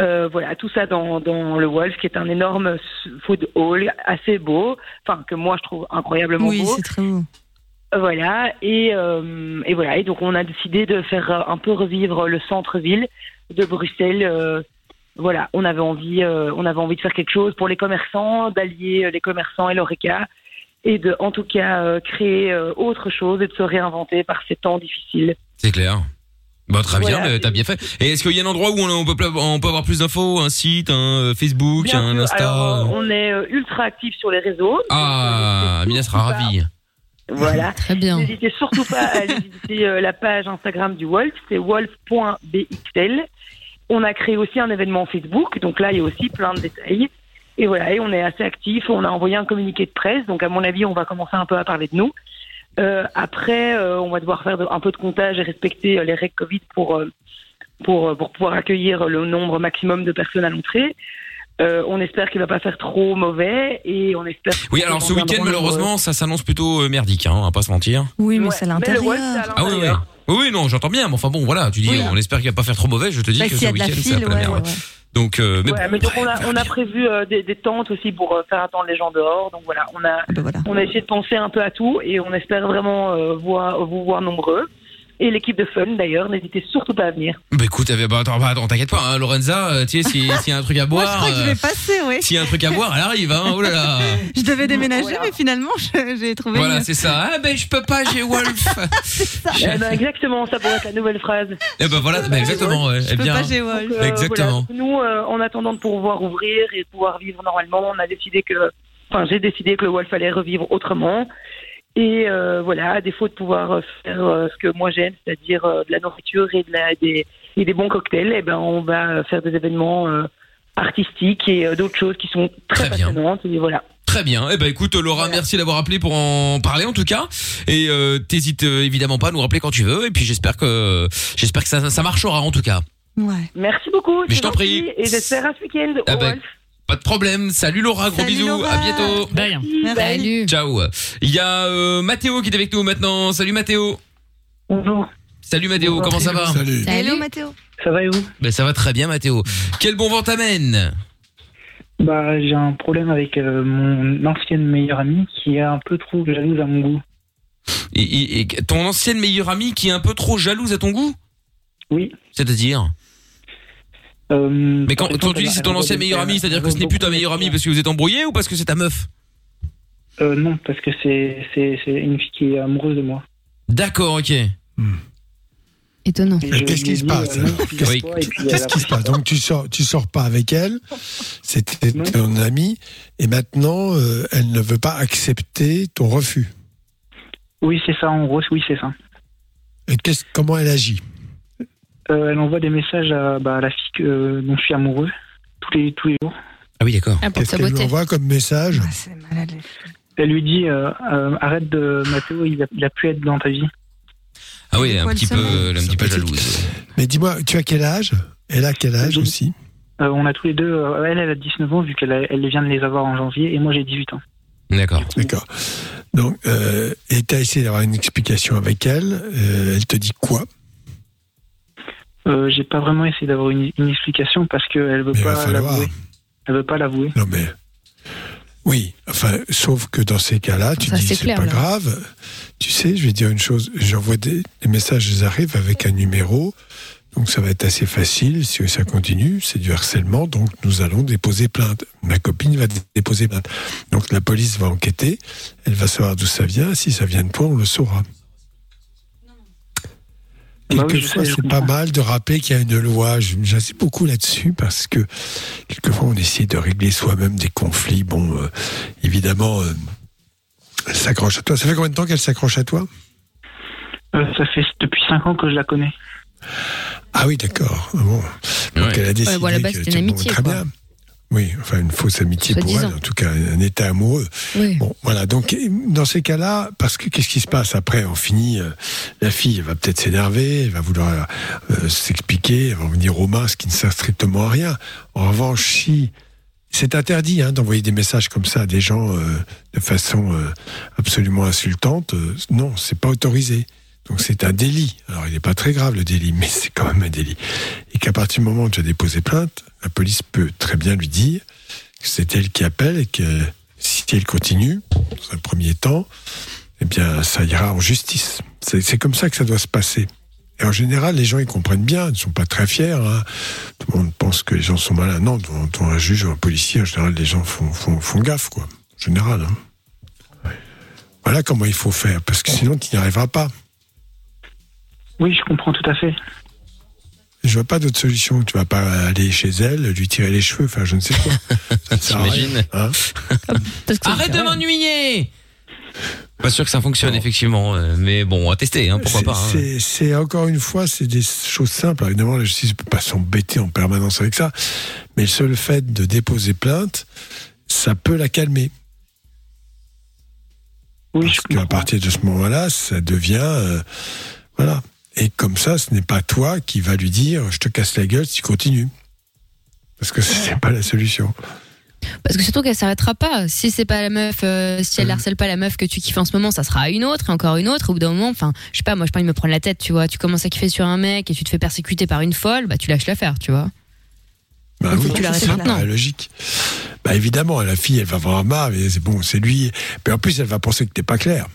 Euh, voilà, tout ça dans, dans le Wolf, qui est un énorme food hall assez beau, enfin que moi je trouve incroyablement Oui, beau. c'est très beau. Voilà, et, et voilà, et donc on a décidé de faire un peu revivre le centre-ville de Bruxelles. voilà, on avait envie, on avait envie de faire quelque chose pour les commerçants, d'allier les commerçants et l'oreca, et de, en tout cas, euh, créer euh, autre chose et de se réinventer par ces temps difficiles. C'est clair. Bah très bien, Voilà. mais t'as bien fait. Et est-ce qu'il y a un endroit où on, on peut pla- on peut avoir plus d'infos, un site, un euh, Facebook, Bien un sûr, Insta? Alors, euh, on est euh, ultra actifs sur les réseaux. Ah, Amina sera ravie. Voilà. [LAUGHS] Très bien. N'hésitez surtout pas à aller [LAUGHS] visiter euh, la page Instagram du Wolf, c'est wolf.bxl. On a créé aussi un événement Facebook, donc là il y a aussi plein de détails. Et voilà, et on est assez actifs. On a envoyé un communiqué de presse, donc à mon avis on va commencer un peu à parler de nous. Euh, après, euh, on va devoir faire un peu de comptage et respecter euh, les règles Covid pour pour pour pouvoir accueillir le nombre maximum de personnes à l'entrée. Euh, on espère qu'il va pas faire trop mauvais et on espère. Oui, alors ce week-end malheureusement, ça s'annonce plutôt merdique, hein, on va pas se mentir. Oui, mais c'est l'intérieur. Wolf, c'est à Ah oui, oui. Oui, non, j'entends bien, mais enfin bon, voilà, tu dis, Oui. on espère qu'il va pas faire trop mauvais, je te dis Bah, que ce week-end, c'est un peu la ouais, merde. ouais. Donc, euh, mais Ouais, bon, mais donc on a, on a prévu euh, des, des tentes aussi pour euh, faire attendre les gens dehors. Donc voilà, on a, on a essayé de penser un peu à tout et on espère vraiment euh, voir, vous voir nombreux. Et l'équipe de Fun d'ailleurs, n'hésitez surtout pas à venir. Bah écoute, bah, attends, bah, attends, t'inquiète pas, hein, Lorenza, euh, tu sais, si- s'il y a un truc à [LAUGHS] Moi, boire, je crois que je euh, vais passer, oui. s'il y a un truc à boire, elle arrive, hein, oh là là. [LAUGHS] Je devais déménager, mais finalement, je- j'ai trouvé. Voilà, une- c'est ça. Ah ben je peux pas, j'ai Wolf. [LAUGHS] Eh ben, exactement, ça pourrait être la nouvelle phrase. Eh ben voilà, bah, exactement, ouais, elle vient. Donc, euh, Exactement. voilà. Nous, euh, en attendant de pouvoir ouvrir et de pouvoir vivre normalement, on a décidé que, enfin, j'ai décidé que le Wolf allait revivre autrement. Et euh, voilà, à défaut de pouvoir euh, faire euh, ce que moi j'aime, c'est-à-dire euh, de la nourriture et, de la, des, et des bons cocktails, eh ben, on va faire des événements euh, artistiques et euh, d'autres choses qui sont très, passionnantes. Et voilà. Très bien. Eh ben écoute Laura, merci d'avoir appelé pour en parler en tout cas. Et euh, t'hésites évidemment pas à nous rappeler quand tu veux. Et puis j'espère que j'espère que ça, ça marchera en tout cas. Ouais. Merci beaucoup. Mais je t'en prie. Et j'espère à ce week-end. Ah au ben, Wolf. Pas de problème. Salut Laura, gros Salut, bisous. Laura. À bientôt. Salut. Ciao. Il y a euh, Mathéo qui est avec nous maintenant. Salut Mathéo. Bonjour. Salut Mathéo, comment ça va Salut. Hello Mathéo. Ça va et vous? Ben ça va très bien Mathéo. Quel bon vent t'amène? Bah, j'ai un problème avec euh, mon ancienne meilleure amie qui est un peu trop jalouse à mon goût. et, et- et ton ancienne meilleure amie qui est un peu trop jalouse à ton goût? Oui. C'est-à-dire? Euh, Mais quand, tu dis c'est ton meilleure des- amie, c'est-à-dire que ce n'est plus ta meilleure amie parce que vous êtes embrouillés ou parce que c'est ta meuf Euh, non, parce que c'est une fille qui est amoureuse de moi. D'accord, ok. Étonnant. Et Et je Qu'est-ce qui se passe euh, Qu'est-ce qui se passe. Donc tu sors, tu sors pas avec elle. C'était ton amie et maintenant euh, elle ne veut pas accepter ton refus. Oui, c'est ça, en gros, oui, c'est ça. Et comment elle agit? Euh, elle envoie des messages à, bah, à la fille que- dont je suis amoureux tous les, tous les jours. Ah oui, d'accord. Ah, pour Qu'est-ce qu'elle lui envoie comme message Ah, c'est malade. Elle lui dit euh, euh, arrête de Mathéo, il a, il a pu être dans ta vie. Ah oui, un petit peu, un petit peu jalouse. Mais dis-moi, tu as quel âge? Elle a quel âge Oui. aussi? Euh, on a tous les deux, euh, elle, elle a 19 ans vu qu'elle elle vient de les avoir en janvier et moi j'ai 18 ans. D'accord. D'accord. Donc, euh, et tu as essayé d'avoir une explication avec elle. euh, elle te dit quoi? Euh, j'ai pas vraiment essayé d'avoir une, une explication parce qu'elle veut va pas falloir. l'avouer. Elle veut pas l'avouer. Non mais oui, enfin, sauf que dans ces cas-là, tu Ça, dis c'est pas là. grave. Tu sais, je vais dire une chose. J'envoie des, des messages, ils arrivent avec un numéro, donc ça va être assez facile. Si ça continue, c'est du harcèlement, donc nous allons déposer plainte. Ma copine va dé- déposer plainte. Donc la police va enquêter. Elle va savoir d'où ça vient. Si ça vient de toi, on le saura. Bah Quelquefois, c'est pas mal de rappeler qu'il y a une loi. J'insiste beaucoup là-dessus parce que quelquefois, on essaie de régler soi-même des conflits. Bon, euh, évidemment, euh, elle s'accroche à toi. Ça fait combien de temps qu'elle s'accroche à toi? Euh, ça fait depuis 5 ans que je la connais. Ah oui, d'accord. Ah Bon. Donc elle a décidé bon, à la base, que c'était une bon, amitié, Très quoi. bien. Oui, enfin une fausse amitié pour elle, en tout cas un état amoureux. Oui. Bon, voilà. Donc dans ces cas-là, parce que qu'est-ce qui se passe après On finit. euh, la fille va peut-être s'énerver, elle va vouloir euh, s'expliquer, elle va venir aux mains, ce qui ne sert strictement à rien. En revanche, si c'est interdit hein, d'envoyer des messages comme ça à des gens euh, de façon euh, absolument insultante, euh, non, c'est pas autorisé. Donc c'est un délit. Alors il n'est pas très grave le délit, mais c'est quand même un délit. Et qu'à partir du moment où tu as déposé plainte, la police peut très bien lui dire que c'est elle qui appelle et que si elle continue, dans un premier temps, eh bien ça ira en justice. C'est comme ça que ça doit se passer. Et en général, les gens ils comprennent bien, ils ne sont pas très fiers. hein. Tout le monde pense que les gens sont malins. Non, devant, devant un juge ou un policier, en général, les gens font, font, font gaffe, quoi. En général. hein. Voilà comment il faut faire, parce que sinon tu n'y arriveras pas. Oui, je comprends tout à fait. Je vois pas d'autre solution. Tu vas pas aller chez elle, lui tirer les cheveux, enfin je ne sais quoi. [LAUGHS] Ça ne sert à rien, T'imagines hein. Arrête de m'ennuyer Pas sûr que ça fonctionne effectivement, euh, mais bon, à tester, hein, pourquoi pas. hein. c'est- encore une fois, c'est des choses simples. Évidemment, la justice ne peut pas s'embêter en permanence avec ça, mais le seul fait de déposer plainte, ça peut la calmer. Parce qu'à partir de ce moment-là, ça devient, euh, voilà. Et comme ça, ce n'est pas toi qui va lui dire, je te casse la gueule si tu continues, parce que c'est pas la solution. Parce que surtout qu'elle s'arrêtera pas. Si c'est pas la meuf, euh, si elle Mm. harcèle pas la meuf que tu kiffes en ce moment, ça sera une autre et encore une autre. Au bout d'un moment, enfin, je sais pas, moi, je pas de me prendre la tête, tu vois. Tu commences à kiffer sur un mec et tu te fais persécuter par une folle, bah tu lâches l'affaire, tu vois. Bah oui, tu maintenant. paraît logique. Bah évidemment, la fille, elle va avoir marre, mais c'est bon, c'est lui. Mais en plus, elle va penser que t'es pas clair.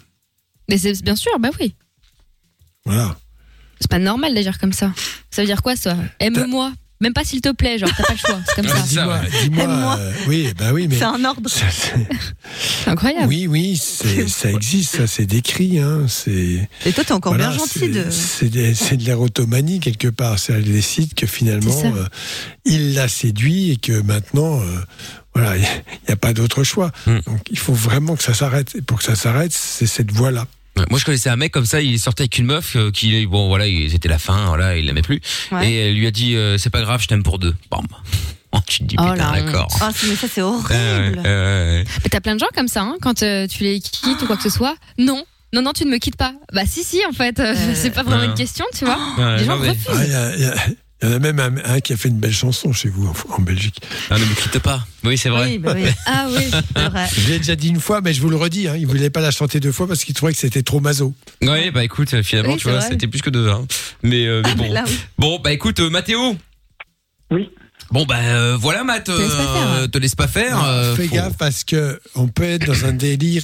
Mais c'est bien sûr, bah oui. Voilà. C'est pas normal d'agir comme ça. Ça veut dire quoi ça Aime-moi. Même pas s'il te plaît, genre t'as pas le choix. C'est comme ça. Dis-moi, dis-moi. euh, oui, bah oui, mais. C'est un ordre. C'est incroyable. Oui, oui, c'est- ça existe, ça c'est décrit. Hein, c'est. Et toi, t'es encore Voilà, bien gentil c'est- de. C'est des- c'est de l'érotomanie quelque part. C'est elle décide que finalement C'est ça. euh, il l'a séduit et que maintenant, euh, voilà, il n'y a pas d'autre choix. Hmm. Donc il faut vraiment que ça s'arrête. Et pour que ça s'arrête, c'est cette voie-là. Ouais, Moi, je connaissais un mec comme ça. Il sortait avec une meuf euh, qui, bon, voilà, il- c'était la fin, voilà, il l'aimait plus. Ouais. Et elle lui a dit, euh, c'est pas grave, je t'aime pour deux. Bam. [LAUGHS] tu te dis, Oh, putain, d'accord. Ah, c'est- mais ça, c'est horrible. Ouais, ouais, ouais, ouais. Mais t'as plein de gens comme ça, hein, quand euh, tu les quittes ou quoi que ce soit. Non. Non, non, tu ne me quittes pas. Bah si, si, en fait, euh, [LAUGHS] c'est pas vraiment Ouais. une question, tu vois. Ouais, les gens non, mais- refusent. Ah, Il y, a- il y a- il y en a même un, un qui a fait une belle chanson chez vous en, en Belgique. Ah, ne me quitte pas. Oui, c'est vrai. Ah oui, c'est [LAUGHS] vrai. Je l'ai déjà dit une fois, mais je vous le redis. Hein, il voulait pas la chanter deux fois parce qu'il trouvait que c'était trop maso. Ouais, bah écoute, finalement, Oui, tu vois, c'était plus que deux. Hein. Mais, euh, mais Ah, bon. mais là, oui. Bon, bah écoute, euh, Mathéo. Oui. Bon, bah euh, voilà, Matt. laisse pas faire, euh, te laisse pas faire. Non, euh, fais faut- gaffe parce que on peut être dans un délire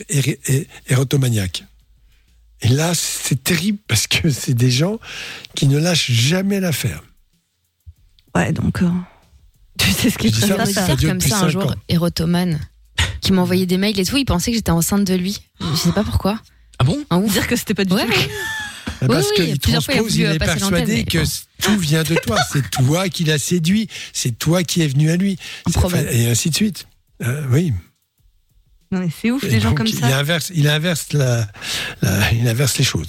érotomaniaque. Et là, c'est terrible parce que c'est des gens qui ne lâchent jamais l'affaire. Ouais, donc. euh, Tu sais ce qu'il Je dis faut ça faire. parce que Ça ça dure comme depuis ça un cinq jour, ans. érotomane, qui m'envoyait des mails et tout, il pensait que j'étais enceinte de lui. Je sais pas pourquoi. Ah bon? Dire que c'était pas du ouais. tout. Eh, Parce Oui, oui, qu'il plusieurs fois, il a transpose, voulu, il euh, est passer l'antenne, persuadé mais que bon. c- tout vient de toi. C'est toi qui l'as séduit. C'est toi qui es venu à lui. C'est- enfin, et ainsi de suite. Euh, oui. Non, mais c'est ouf, Et les gens donc, comme il ça. inverse, il inverse la, la- il inverse les choses.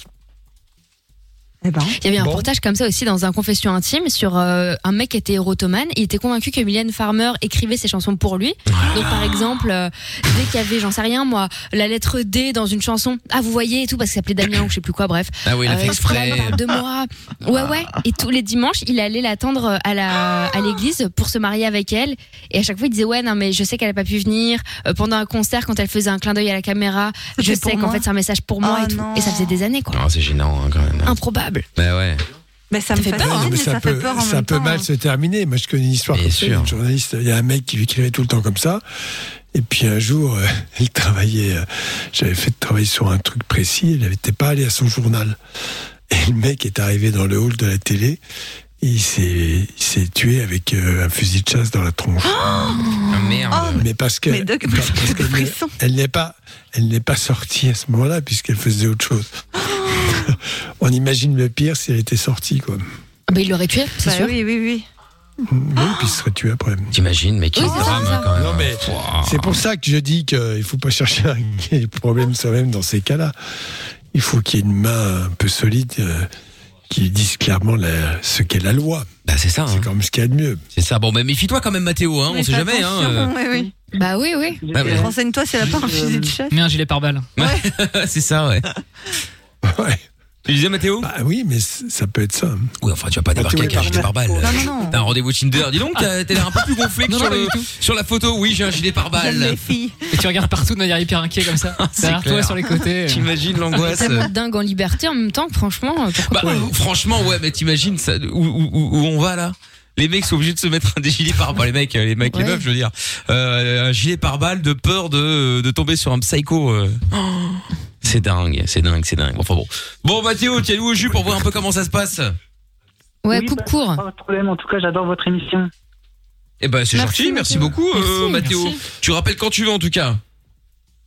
Eh ben. Il y avait un reportage comme ça aussi dans un confession intime sur euh, un mec qui était érotomane. Il était convaincu que Mylène Farmer écrivait ses chansons pour lui. Donc par exemple, euh, dès qu'il y avait, j'en sais rien moi, la lettre D dans une chanson, ah vous voyez et tout parce qu'il s'appelait Damien ou je sais plus quoi, bref. Ah oui, il a fait il exprès. parle de moi. Ouais ouais. Et tous les dimanches, il allait l'attendre à la à l'église pour se marier avec elle. Et à chaque fois, il disait ouais non mais je sais qu'elle a pas pu venir Euh, pendant un concert quand elle faisait un clin d'œil à la caméra. Je sais qu'en fait c'est un message pour moi Oh et tout. non. Et ça faisait des années quoi. Non, c'est gênant hein, quand même. Improbable. Bah ouais. Mais ça me fait peur, mais mais ça, ça fait peut, peur en ça même peut temps. mal se terminer. Moi, je connais une histoire Bien comme ça. Journaliste, il y a un mec qui lui écrivait tout le temps comme ça. Et puis un jour, euh, [LAUGHS] il travaillait. euh, J'avais fait travailler sur un truc précis. Il n'était pas allé à son journal. Et le mec est arrivé dans le hall de la télé. Et il s'est il s'est tué avec euh, un fusil de chasse dans la tronche. Ah, merde. mais parce que mais Doc, parce [LAUGHS] n'est- elle n'est pas elle n'est pas sortie à ce moment-là puisqu'elle faisait autre chose. [LAUGHS] On imagine le pire si elle était sortie quoi. Ah bah, il l'aurait tué, c'est Bah sûr. oui, oui, oui. Oui, puis il serait tué après. T'imagines, mais quel Oui, drame ça, hein, quand même. Non, mais c'est pour ça que je dis qu'il ne faut pas chercher à régler les [LAUGHS] problèmes soi-même dans ces cas-là. Il faut qu'il y ait une main un peu solide euh, qui dise clairement la- ce qu'est la loi. Bah c'est ça. C'est quand même ce qu'il y a de mieux. C'est ça. Bon, mais méfie-toi quand même, Mathéo. Hein, on Mais sait fais jamais. Hein, euh. ouais, oui. Bah oui, oui. Ah, ouais. Renseigne-toi si elle a pas un fusil de chasse. Mais un gilet pare-balles. [LAUGHS] c'est ça, ouais. Ouais. Tu disais Mathéo Bah oui, mais c- ça peut être ça. Oui, enfin, tu vas pas débarquer avec un gilet pare-balles. Non, non, non. T'as un rendez-vous Tinder. Dis donc, t'as t'as l'air un peu plus gonflé que Non, sur, non, pas le- du tout. sur la photo. Oui, j'ai un gilet pare-balles. les filles. Et tu regardes partout de manière hyper inquiet comme ça. [LAUGHS] Derrière toi, clair. sur les côtés. euh. T'imagines l'angoisse Tellement dingue en liberté en même temps que franchement, euh, pourquoi Bah, pas euh, franchement, ouais, mais t'imagines ça, où, où, où- où on va là? Les mecs sont obligés de se mettre des gilets par balles les mecs, euh, les mecs, les Ouais. meufs, je veux dire, euh, un gilet par balle de peur de, de tomber sur un psycho. euh. [GASPS] C'est dingue, c'est dingue, c'est dingue. Enfin bon. Bon, Mathéo, tiens-nous au jus pour voir un peu comment ça se passe. Ouais, Oui, coupe bah, court. Pas de problème. En tout cas, j'adore votre émission. Eh ben, c'est Merci, gentil, merci beaucoup, euh, Mathéo. merci. Tu rappelles quand tu veux en tout cas.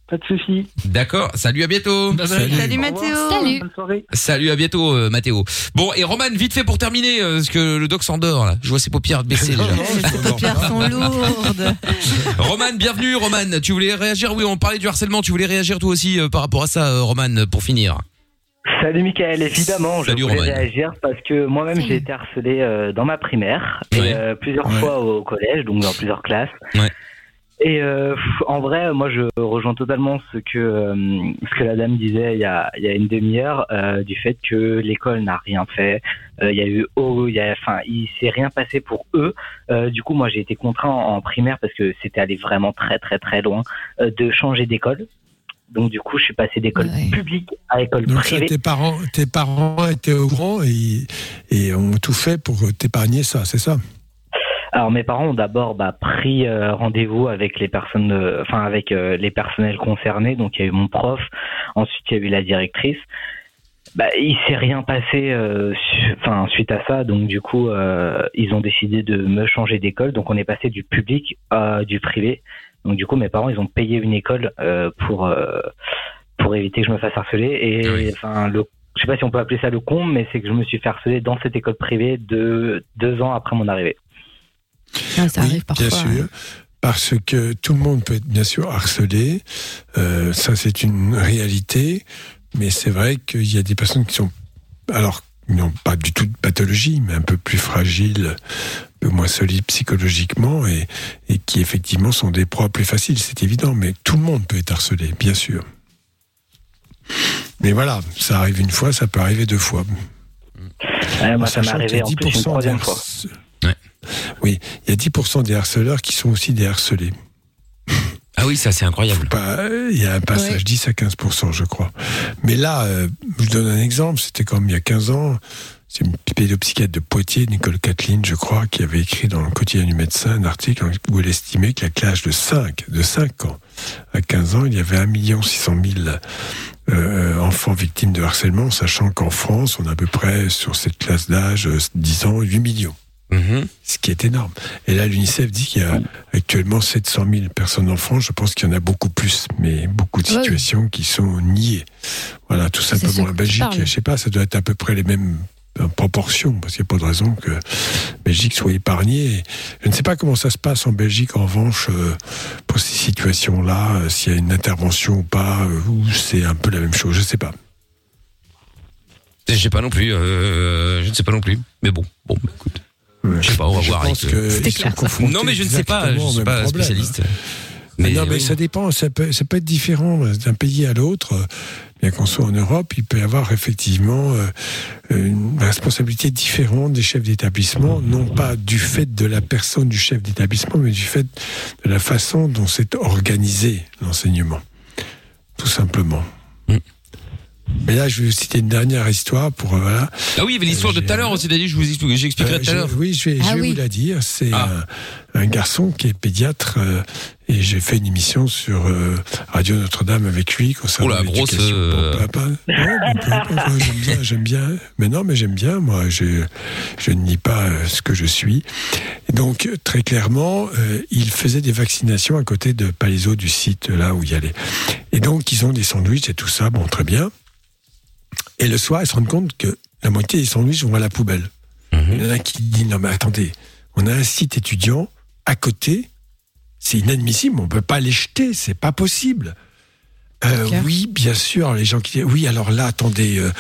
Pas de soucis. D'accord. Salut, à bientôt. Bye bye. Salut Mathéo. Salut. Bonne soirée. Salut, à bientôt, euh, Mathéo. Bon, et Roman, vite fait pour terminer, euh, parce que le doc s'endort là. Je vois ses paupières baisser [LAUGHS] déjà. Ces paupières sont lourdes. [LAUGHS] Roman, bienvenue, Roman. Tu voulais réagir? Oui, on parlait du harcèlement. Tu voulais réagir toi aussi euh, par rapport à ça, euh, Roman, pour finir? Salut Michael, évidemment, Salut, je voulais Roman. réagir parce que moi-même j'ai été harcelé euh, dans ma primaire et Ouais. euh, plusieurs Ouais. fois au collège, donc dans plusieurs classes. Ouais. Et euh, en vrai, moi je rejoins totalement ce que euh, ce que la dame disait il y a, il y a une demi-heure euh, du fait que l'école n'a rien fait. Euh, Il y a eu oh, il y a, enfin, il s'est rien passé pour eux. Euh, du coup, moi j'ai été contraint en, en primaire parce que c'était allé vraiment très très très loin euh, de changer d'école. Donc du coup, je suis passé d'école Ouais. publique à école Donc ça, privée. tes parents, tes parents étaient au courant et, et ont tout fait pour t'épargner ça, c'est ça? Alors mes parents ont d'abord bah, pris euh, rendez-vous avec les personnes, enfin avec euh, les personnels concernés. Donc il y a eu mon prof, ensuite il y a eu la directrice. Bah, il s'est rien passé, euh, su- enfin suite à ça. Donc du coup euh, ils ont décidé de me changer d'école. Donc on est passé du public à du privé. Donc du coup mes parents ils ont payé une école euh, pour euh, pour éviter que je me fasse harceler. Et Oui. enfin le je sais pas si on peut appeler ça le con, mais c'est que je me suis fait harceler dans cette école privée de deux ans après mon arrivée. Ah, ça Oui, arrive parfois. bien sûr. Parce que tout le monde peut être bien sûr harcelé. Euh, ça, c'est une réalité. Mais c'est vrai qu'il y a des personnes qui sont, alors, qui n'ont pas du tout de pathologie, mais un peu plus fragiles, peu moins solides psychologiquement et, et qui effectivement sont des proies plus faciles, c'est évident. Mais tout le monde peut être harcelé, bien sûr. Mais voilà, ça arrive une fois, ça peut arriver deux fois. Ouais, moi, En ça m'est arrivé en plus une 10% troisième fois. Oui, il y a 10% des harceleurs qui sont aussi des harcelés. Ah oui, ça c'est incroyable. Euh, Il y a un passage 10 à 15%, je crois. Mais là, euh, je vous donne un exemple, c'était comme il y a 15 ans, c'est une pédopsychiatre de Poitiers, Nicole Kathleen, je crois, qui avait écrit dans le quotidien du médecin un article où elle estimait qu'à l'âge de 5, de 5 ans à 15 ans, il y avait 1 600 000 euh, enfants victimes de harcèlement, sachant qu'en France, on a à peu près, sur cette classe d'âge, euh, 10 ans, 8 millions. Ce qui est énorme. Et là, l'UNICEF dit qu'il y a actuellement 700 000 personnes en France. Je pense qu'il y en a beaucoup plus, mais beaucoup de Ouais. situations qui sont niées. Voilà, tout simplement. tu Belgique, je sais pas, ça doit être à peu près les mêmes euh, proportions, parce qu'il n'y a pas de raison que Belgique soit épargnée. Je ne sais pas comment ça se passe en Belgique, en revanche, euh, pour ces situations-là, euh, s'il y a une intervention ou pas, ou c'est un peu la même chose, je ne sais pas. Je sais pas non plus. euh, je ne sais pas non plus. Mais bon, bon, écoute. Je sais pas, on va Je voir. pense avec, euh, sont Non, mais je ne sais pas. Je au suis pas problème, spécialiste. Mais Mais non, mais oui. ça dépend, ça peut, ça peut être différent d'un pays à l'autre. Bien qu'on soit en Europe, il peut y avoir effectivement euh, une responsabilité différente des chefs d'établissement, non pas du fait de la personne du chef d'établissement, mais du fait de la façon dont c'est organisé l'enseignement. Tout simplement. Mais là, je vais vous citer une dernière histoire pour. euh, voilà. Ah oui, il y avait l'histoire de tout à l'heure aussi, Dali, je vous explique, j'expliquerai Euh, tout à l'heure. Oui, je vais, Ah je vais oui. vous la dire. C'est Ah. un, un garçon qui est pédiatre euh, et j'ai fait une émission sur euh, Radio Notre-Dame avec lui concernant Oh la grosse, euh, j'aime bien, j'aime bien. Mais non, mais j'aime bien. Moi, je, je ne nie pas euh, ce que je suis. Et donc, euh, très clairement, euh, il faisait des vaccinations à côté de Palaiso du site là où il y allait. Et donc, ils ont des sandwichs et tout ça. Bon, très bien. Et le soir, ils se rendent compte que la moitié des sandwichs vont à la poubelle. Il y en a qui dit non mais attendez, on a un site étudiant à côté, c'est inadmissible, on peut pas les jeter, c'est pas possible. Euh, oui, bien sûr, les gens qui disent oui, alors là, attendez, euh,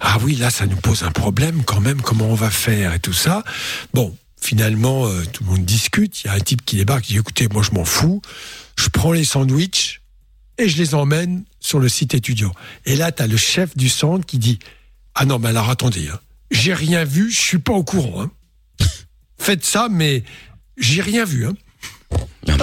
ah oui, là, ça nous pose un problème quand même, comment on va faire et tout ça. Bon, finalement, euh, tout le monde discute. Il y a un type qui débarque, qui dit écoutez, moi, je m'en fous, je prends les sandwichs et je les emmène sur le site étudiant. Et là, tu as le chef du centre qui dit ah non, mais alors attendez, hein, j'ai rien vu, je suis pas au courant. hein. Faites ça, mais j'ai rien vu. Hein. [LAUGHS]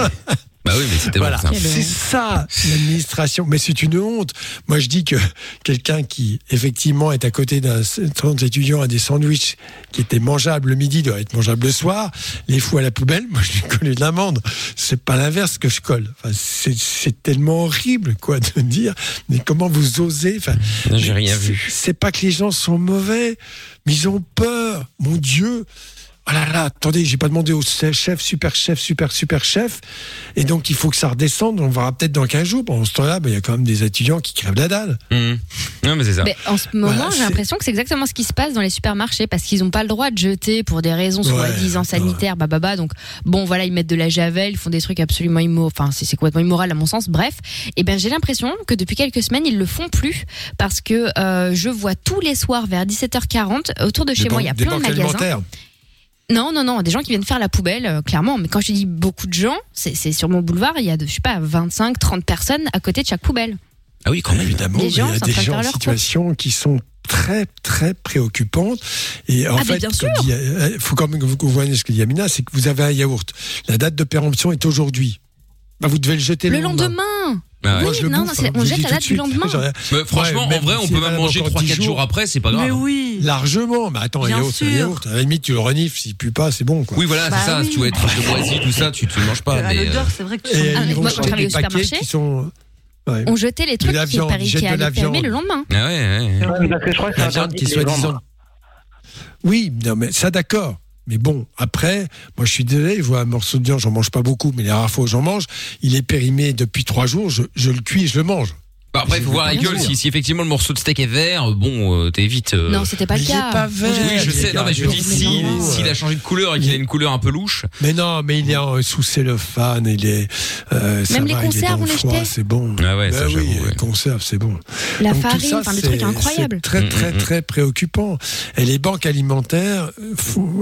Bah oui, mais c'était Voilà, bon, c'est ça l'administration. Mais c'est une honte. Moi, je dis que quelqu'un qui effectivement est à côté d'un centre étudiant à des sandwichs qui étaient mangeables le midi doit être mangeable le soir, les fous à la poubelle, moi je lui colle une amende. C'est pas l'inverse que je colle. Enfin, c'est- tellement horrible quoi de dire. Mais comment vous osez Enfin, j'ai rien vu. C'est pas que les gens sont mauvais, mais ils ont peur. Mon Dieu. Oh là là, attendez, j'ai pas demandé au chef, super chef, super super chef, et donc il faut que ça redescende. On verra peut-être dans 15 jours. Pendant ce temps-là, ben, il y a quand même des étudiants qui crèvent la dalle. Mmh. Non, mais c'est ça. Mais en ce moment, Voilà, j'ai l'impression que c'est exactement ce qui se passe dans les supermarchés parce qu'ils n'ont pas le droit de jeter pour des raisons soi-disant sanitaires, bababa. Donc, bon, voilà, ils mettent de la javel, ils font des trucs absolument immoraux. Enfin, c'est c'est complètement immoral à mon sens. Bref, et ben j'ai l'impression que depuis quelques semaines, ils le font plus parce que euh, je vois tous les soirs vers 17h40 autour de chez Des moi, il y a plein de magasins. Non, non, non, des gens qui viennent faire la poubelle, euh, clairement. Mais quand je dis beaucoup de gens, c'est c'est sur mon boulevard, il y a, de, je sais pas, 25, 30 personnes à côté de chaque poubelle. Ah oui, quand même. Évidemment, Les mais gens il y a sont en des train de gens faire en situation qui sont très très préoccupantes. Et en Ah, mais fait, bien comme sûr. dit, euh, faut quand même que vous voyez ce que dit Amina, c'est que vous avez un yaourt. La date de péremption est aujourd'hui. Bah, vous devez le jeter le, Le lendemain Ah ouais. Oui, non, bouffe, non, hein, on je jette la date du lendemain. Mais franchement, Ouais, en vrai, on si peut même manger encore 3-4 10 jours après, c'est pas grave. Mais oui. Largement. Mais attends, Bien yaourt, yaourt. À la limite, tu le renifles, s'il pue pas, c'est bon. Quoi. Oui, voilà, Bah c'est ça. oui. Si tu veux être de moisi, tout ça, tu tu le manges pas. à mais, l'odeur, euh, c'est vrai que tu Et sens- Ah, au paquets supermarché, qui sont. ouais. On jetait les trucs la qui, viande, paraît- ils jettent qui fermer viande. le lendemain. Ah ouais, ouais. La viande qui les soi-disant. vendre. Oui, non, mais ça d'accord. Mais bon, après, moi je suis désolé, je vois un morceau de viande, j'en mange pas beaucoup, mais les rares fois où j'en mange, il est périmé depuis trois jours, je, le cuis je le mange. Bah, après, il faut voir la gueule. Si, si effectivement le morceau de steak est vert, bon, euh, t'évites. euh, Non, c'était pas le cas. Oui, je sais. Non, mais je dis si, s'il a changé de couleur et qu'il a une couleur un peu louche. Mais non, mais il est en- sous cellophane, il est. euh, ça Même les va, il est conserves, dans on le les froid, jetait C'est bon. Ah ouais, ça, Bah oui, j'avoue, ouais. les conserves, c'est bon. La tout farine, enfin, des trucs c'est- incroyables. C'est très, Mm, très, mm, très préoccupant. Et les banques alimentaires euh,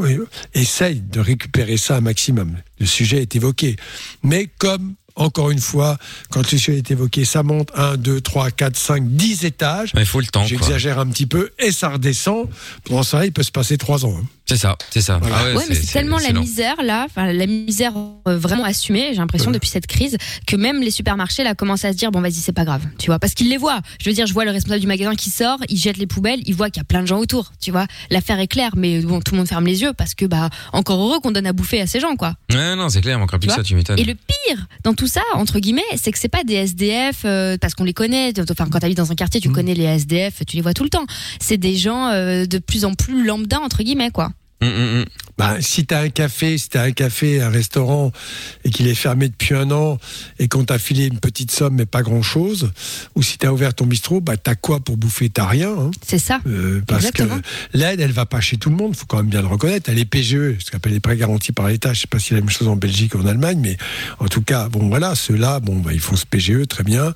euh, essayent de récupérer ça un maximum. Le sujet est évoqué. Mais comme, encore une fois, quand le sujet est évoqué, ça monte 1, 2, 3, 4, 5, 10 étages. Il faut le temps. J'exagère un petit peu et ça redescend. Pendant ça, il peut se passer 3 ans. hein. C'est ça, c'est ça. Voilà. Ah Ouais, mais c'est tellement la misère là, enfin la misère euh, vraiment assumée, j'ai l'impression depuis cette crise que même les supermarchés là commencent à se dire bon vas-y c'est pas grave, tu vois, parce qu'ils les voient. Je veux dire, je vois le responsable du magasin qui sort, il jette les poubelles, il voit qu'il y a plein de gens autour, tu vois. L'affaire est claire, mais bon tout le monde ferme les yeux parce que bah encore heureux qu'on donne à bouffer à ces gens quoi. Ouais, non, c'est clair, encore plus que ça, tu m'étonnes. Et le pire dans tout ça, entre guillemets, c'est que c'est pas des SDF euh, parce qu'on les connaît. Enfin, quand t'habites dans un quartier, Mm. tu connais les SDF, tu les vois tout le temps. C'est des gens euh, de plus en plus lambda entre guillemets quoi. 嗯嗯嗯。Bah, si t'as un café, si t'as un café, un restaurant et qu'il est fermé depuis un an et qu'on t'a filé une petite somme mais pas grand chose, ou si t'as ouvert ton bistrot, bah t'as quoi pour bouffer? T'as rien. Hein. C'est ça. Euh, parce Exactement. que l'aide, elle va pas chez tout le monde, faut quand même bien le reconnaître. Elle est PGE, ce qu'on appelle les prêts garantis par l'État. Je sais pas si c'est la même chose en Belgique ou en Allemagne, mais en tout cas, bon voilà, ceux-là, bon, bah, ils font ce PGE très bien.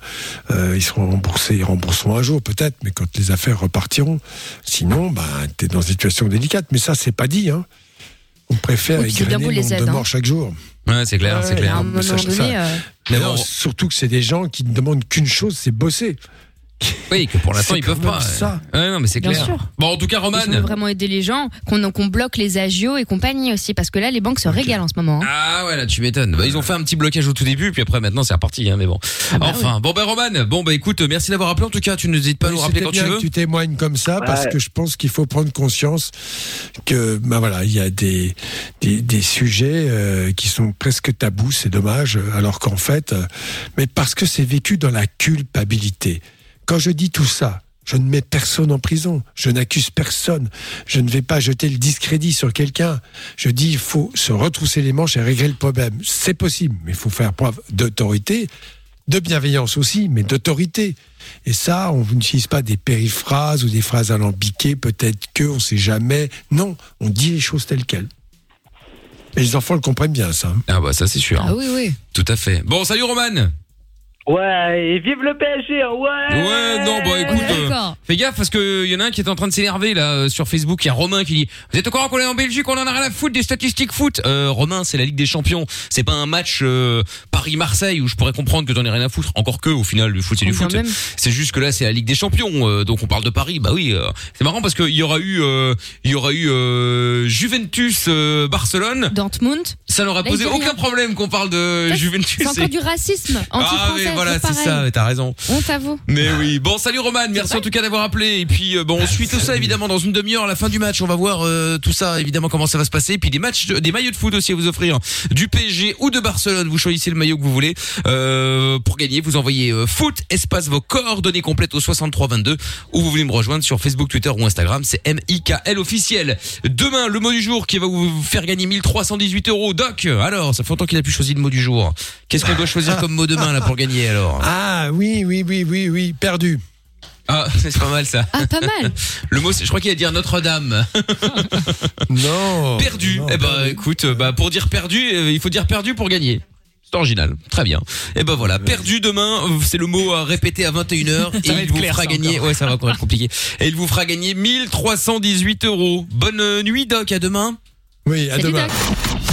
Euh, ils seront remboursés, ils rembourseront un jour peut-être, mais quand les affaires repartiront, sinon, bah, t'es dans une situation délicate. Mais ça, c'est pas dit. Hein. On préfère Oui, égrener le les nombre aides, de hein. morts chaque jour. Ouais, c'est clair, c'est clair. à un moment Ça, donné, ça- euh, Mais Mais non, surtout que c'est des gens qui ne demandent qu'une chose, c'est bosser. Oui, que pour l'instant ils peuvent pas. ça. Ouais, non, mais c'est clair. sûr. Bon, en tout cas, Roman. Si on veut vraiment aider les gens, qu'on qu'on bloque les agios et compagnie aussi, parce que là, les banques se régalent en ce moment. hein. Ah ouais là tu m'étonnes. Bah, ils ont fait un petit blocage au tout début puis après maintenant c'est reparti hein, mais bon. bah enfin bon ben Roman, bon bah écoute merci d'avoir appelé en tout cas tu n'hésites pas à nous rappeler quand tu veux. que tu témoignes comme ça parce Ouais. que je pense qu'il faut prendre conscience que ben voilà il y a des des, des sujets euh, qui sont presque tabous c'est dommage alors qu'en fait euh, mais parce que c'est vécu dans la culpabilité quand je dis tout ça je ne mets personne en prison, je n'accuse personne, je ne vais pas jeter le discrédit sur quelqu'un. Je dis il faut se retrousser les manches et régler le problème. C'est possible, mais il faut faire preuve d'autorité, de bienveillance aussi, mais d'autorité. Et ça, on n'utilise pas des périphrases ou des phrases alambiquées, peut-être que, on sait jamais. Non, on dit les choses telles quelles. Et les enfants le comprennent bien, ça. Ah bah ça c'est sûr. Ah oui, oui. Tout à fait. Bon salut Roman. Ouais, et vive le PSG, hein, ouais Ouais, non, bah écoute, euh, d'accord. fais gaffe parce que y en a un qui est en train de s'énerver là euh, sur Facebook. Il y a Romain qui dit Vous êtes au courant qu'on est en Belgique, on en a rien à foutre des statistiques foot? Euh, Romain, c'est la Ligue des Champions. C'est pas un match euh, Paris-Marseille où je pourrais comprendre que t'en aies rien à foutre. Encore que, au final, le foot c'est du foot. C'est juste que là, c'est la Ligue des Champions, euh, donc on parle de Paris. Bah oui, euh, c'est marrant parce qu'il y aura eu, euh, il y aura eu euh, Juventus euh, Barcelone. Dortmund. Ça n'aura Là, posé aucun problème qu'on parle de Ça, Juventus. C'est encore et- du racisme Ah anti-français. Voilà, c'est ça. T'as raison. Honte à vous. Mais oui. Bon, salut Roman, merci en tout cas d'avoir appelé. Et puis euh, bon, on suit tout ça évidemment dans une demi-heure à la fin du match. On va voir euh, tout ça évidemment comment ça va se passer. Et puis des matchs, de- des maillots de foot aussi à vous offrir du PSG ou de Barcelone. Vous choisissez le maillot que vous voulez Euh, pour gagner. Vous envoyez euh, foot espace vos coordonnées complètes au 63 22 ou vous voulez me rejoindre sur Facebook, Twitter ou Instagram. C'est M I K L officiel. Demain, le mot du jour qui va vous faire gagner 1318 euros. Doc, alors ça fait longtemps qu'il a plus choisi le mot du jour. Qu'est-ce qu'on doit choisir comme mot demain là pour gagner? Alors Ah oui, oui, oui, oui, oui, perdu. Ah, [LAUGHS] c'est pas mal ça. Ah, pas mal. [LAUGHS] Le mot, c'est- je crois qu'il a dire Notre-Dame. [LAUGHS] Non. perdu. non, eh ben, perdu. écoute, euh, bah, pour dire perdu, euh, il faut dire perdu pour gagner. C'est original. Très bien. Et ben voilà, perdu demain, euh, c'est le mot à répéter à 21h et va il être vous clair, fera ça, gagner, encore. ouais, ça va encore être compliqué. Et il vous fera gagner 1318 euros. Bonne euh, nuit, Doc, à demain. Oui, à Salut, demain. Doc.